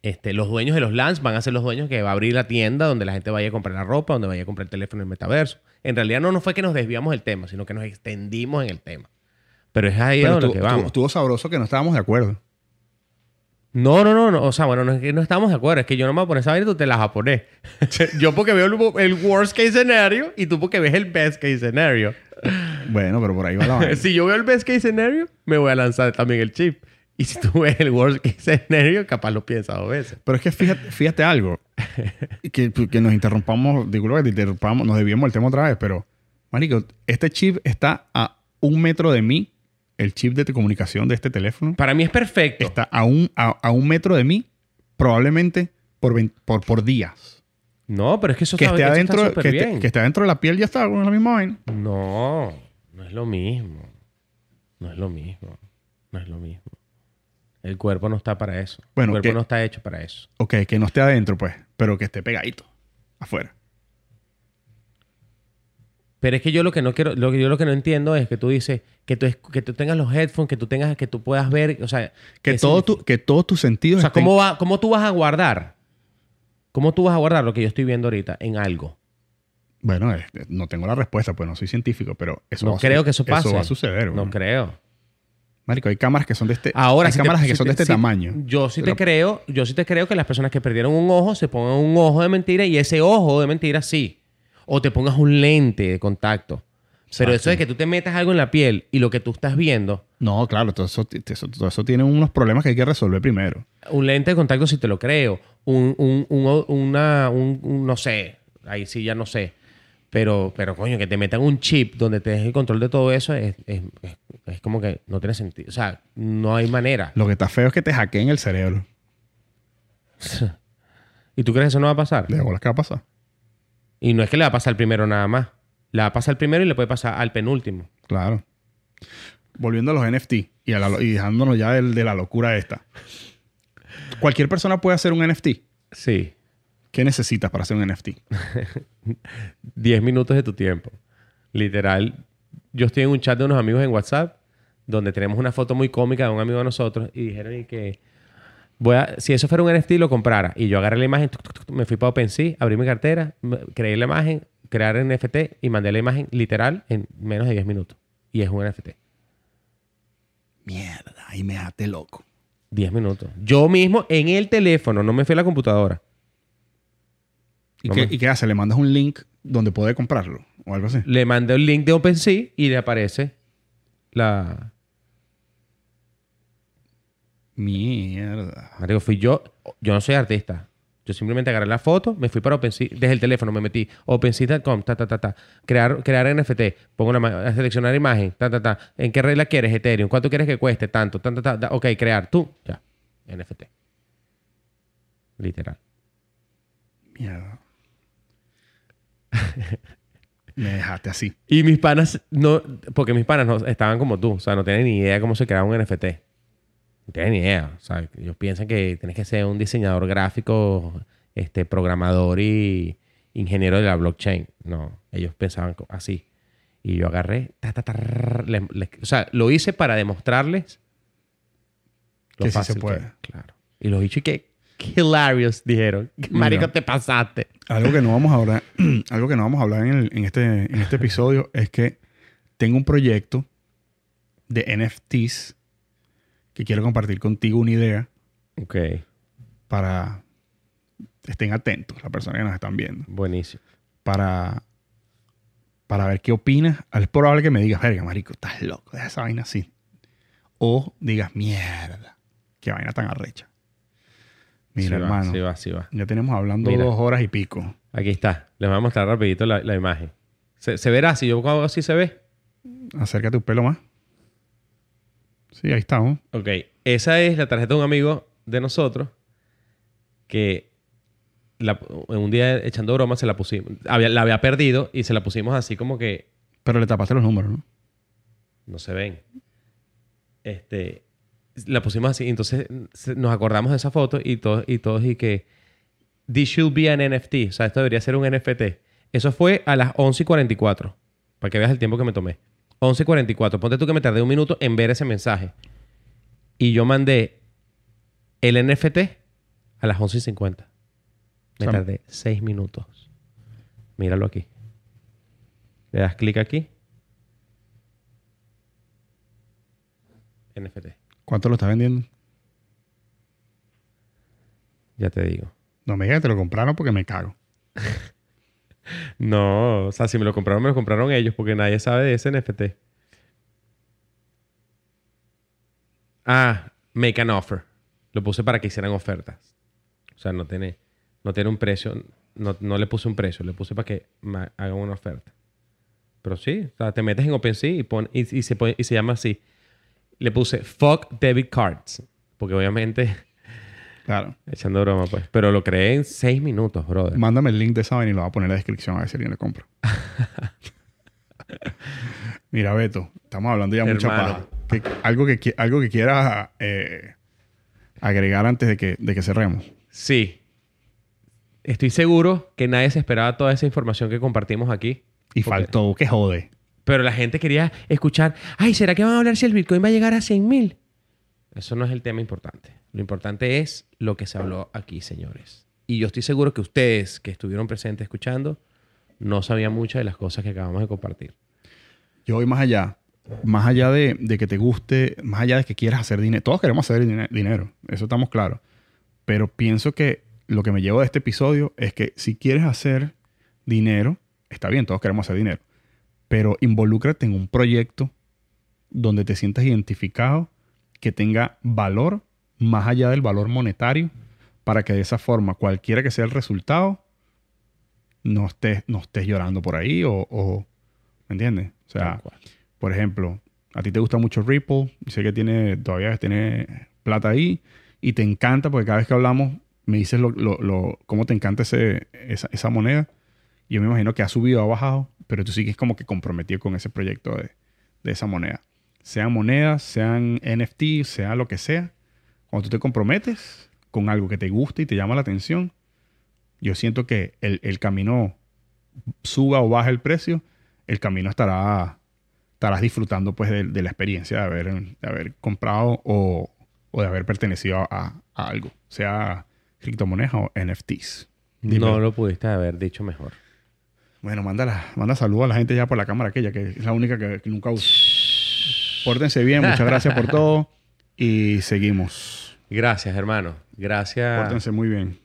Este, los dueños de los lands van a ser los dueños que va a abrir la tienda donde la gente vaya a comprar la ropa, donde vaya a comprar el teléfono en el metaverso. En realidad no, no fue que nos desviamos del tema, sino que nos extendimos en el tema. Pero es ahí donde que vamos. estuvo sabroso que no estábamos de acuerdo. No, no, no, no. O sea, bueno, no es que no estamos de acuerdo. Es que yo no me voy a poner esa vaina y tú te la vas a poner. yo porque veo el, el worst case scenario y tú porque ves el best case scenario. Bueno, pero por ahí va la vaina. si yo veo el best case scenario, me voy a lanzar también el chip. Y si tú ves el worst case scenario, capaz lo piensas dos veces. Pero es que fíjate, fíjate algo. Que, que nos interrumpamos, disculpa que te interrumpamos, nos desviamos el tema otra vez, pero, Marico, este chip está a un metro de mí. El chip de comunicación de este teléfono Para mí es perfecto. está a un, a, a un metro de mí, probablemente por, por, por días. No, pero es que eso Que está, esté, eso adentro, está que, esté, que esté adentro de la piel ya está, con la misma vaina. No, no es lo mismo. No es lo mismo. No es lo mismo. El cuerpo no está para eso. Bueno, el cuerpo que- no está hecho para eso. Ok, que no esté adentro, pues, pero que esté pegadito, afuera. Pero es que yo lo que no quiero, lo que yo lo que no entiendo es que tú dices que tú, que tú tengas los headphones, que tú tengas, que tú puedas ver, o sea, Que, ¿qué todo tu, que todos tus sentidos o sea, estén- ¿cómo, va, ¿cómo tú vas a guardar? ¿Cómo tú vas a guardar lo que yo estoy viendo ahorita en algo? Bueno, eh, no tengo la respuesta, pues no soy científico, pero eso no va a creo su- que eso pase. Eso va a suceder. No creo. Marico, hay cámaras que son de este. Ahora, hay si te- cámaras que si son te- de este si- tamaño. Yo sí te Pero- creo, yo sí te creo que las personas que perdieron un ojo se pongan un ojo de mentira y ese ojo de mentira sí. O te pongas un lente de contacto. Pero eso de que tú te metas algo en la piel y lo que tú estás viendo, No, claro, todo eso, eso- todo eso tiene unos problemas que hay que resolver primero. un lente de contacto sí te lo creo. Un, un, un- una, un, un- no sé, ahí sí ya no sé. Pero, pero coño, que te metan un chip donde te dejes el control de todo eso es, es- es- es como que no tiene sentido. O sea, no hay manera. Lo que está feo es que te hackeen el cerebro. ¿Y tú crees que eso no va a pasar? De bolas que va a pasar. Y no es que le va a pasar al primero nada más. Le va a pasar al primero y le puede pasar al penúltimo. Claro. Volviendo a los NFT y, a la y dejándonos ya del- de, la locura esta. Cualquier persona puede hacer un NFT. Sí. ¿Qué necesitas para hacer un NFT? 10 minutos de tu tiempo. Literal. Yo estoy en un chat de unos amigos en WhatsApp donde tenemos una foto muy cómica de un amigo de nosotros y dijeron que voy a, si eso fuera un NFT lo comprara. Y yo agarré la imagen, tuc, tuc, tuc, me fui para OpenSea, abrí mi cartera, creé la imagen, crear NFT y mandé la imagen literal en menos de 10 minutos. Y es un NFT. Mierda, ahí me dejaste loco. 10 minutos. Yo mismo en el teléfono, no me fui a la computadora. ¿Y, qué, me- ¿Y qué hace? ¿Le mandas un link donde puede comprarlo? O algo así. Le mandé el link de OpenSea y le aparece la... Mierda. Marico, fui yo. Yo no soy artista. Yo simplemente agarré la foto, me fui para OpenSea, desde el teléfono me metí, OpenSea.com, ta, ta, ta, ta. Crear, crear NFT, pongo una seleccionar imagen, ta, ta, ta. ¿En qué regla quieres Ethereum? ¿Cuánto quieres que cueste? Tanto, ta, ta, ta, ta. Ok, crear, tú, ya. NFT. Literal. Mierda. me dejaste así. Y mis panas, no, porque mis panas no estaban como tú, o sea, no tienen ni idea cómo se crea un NFT. No tienen ni idea. O sea, ellos piensan que tienes que ser un diseñador gráfico, este, programador y ingeniero de la blockchain. No, ellos pensaban así. Y yo agarré, ta, ta, ta, o sea, lo hice para demostrarles lo Que sí se fácil puede. es. Claro. Y los bichos y que hilarious, dijeron. Marico, Mira. te pasaste. Algo que no vamos a hablar, algo que no vamos a hablar en, el- en este, en este episodio es que tengo un proyecto de NFTs que quiero compartir contigo una idea Ok, para estén atentos, las personas que nos están viendo, buenísimo. para, para ver qué opinas. Es probable que me digas, verga, marico, estás loco, deja esa vaina así. O digas, mierda, qué vaina tan arrecha. Mira, Sí va, hermano, Sí va, sí va. ya tenemos hablando Mira. dos horas y pico. Aquí está. Les voy a mostrar rapidito la, la imagen. Se, se verá, si yo hago así se ve. Acércate un pelo más. Sí, ahí estamos. Ok, esa es la tarjeta de un amigo de nosotros que la- en un día echando broma se la pusimos. Había- la había perdido y se la pusimos así como que Pero le tapaste los números, ¿no? no se ven. Este, la pusimos así. Entonces nos acordamos de esa foto y todos y, todos y que this should be an NFT. O sea, esto debería ser un NFT. Eso fue a las 11 y 44. Para que veas el tiempo que me tomé. 11 y 44. Ponte tú que me tardé un minuto en ver ese mensaje. Y yo mandé el NFT a las 11 y 50. Me tardé 6 minutos. Míralo aquí. Le das clic aquí. NFT. ¿Cuánto lo estás vendiendo? Ya te digo. No me digas que te lo compraron porque me cago. No, o sea, si me lo compraron, me lo compraron ellos porque nadie sabe de ese NFT. Ah, make an offer. Lo puse para que hicieran ofertas. O sea, no tiene, no tiene un precio. No, no le puse un precio, le puse para que hagan una oferta. Pero sí, o sea, te metes en OpenSea y, pon, y, y se, y se llama así. Le puse fuck debit cards. Porque obviamente, Claro. echando broma, pues. Pero lo creé en seis minutos, brother. Mándame el link de esa vaina y lo voy a poner en la descripción a ver si alguien le compra. Mira, Beto, estamos hablando ya mucha Hermano. paja. Que- algo, que, algo que quieras eh, agregar antes de que, de que cerremos. Sí. Estoy seguro que nadie se esperaba toda esa información que compartimos aquí. Y Porque- faltó que jode. Pero la gente quería escuchar, ay, ¿será que van a hablar si el Bitcoin va a llegar a 100 mil? Eso no es el tema importante. Lo importante es lo que se habló aquí, señores. Y yo estoy seguro que ustedes que estuvieron presentes escuchando no sabían muchas de las cosas que acabamos de compartir. Yo voy más allá. Más allá de, que te guste, más allá de que quieras hacer dinero. Todos queremos hacer dine- dinero. Eso estamos claros. Pero pienso que lo que me llevo de este episodio es que si quieres hacer dinero, está bien, todos queremos hacer dinero. Pero involúcrate en un proyecto donde te sientas identificado, que tenga valor más allá del valor monetario, para que de esa forma, cualquiera que sea el resultado, no estés, no estés llorando por ahí o, o- ¿me entiendes? O sea, por ejemplo, a ti te gusta mucho Ripple, sé que tiene, todavía tiene plata ahí, y te encanta, porque cada vez que hablamos me dices lo, lo- lo- cómo te encanta ese, esa, esa moneda. Yo me imagino que ha subido o ha bajado, pero tú sigues como que comprometido con ese proyecto de, de esa moneda. Sean monedas, sean NFT, sea lo que sea. Cuando tú te comprometes con algo que te gusta y te llama la atención, yo siento que el, el camino suba o baje el precio, el camino estará estarás disfrutando pues de, de la experiencia de haber, de haber comprado o, o de haber pertenecido a, a algo, sea criptomonedas o NFTs. Dime. No lo pudiste haber dicho mejor. Bueno, manda, la- manda saludos a la gente ya por la cámara aquella, que es la única que, que nunca uso. Pórtense bien, muchas gracias por todo y seguimos. Gracias, hermano. Gracias. Pórtense muy bien.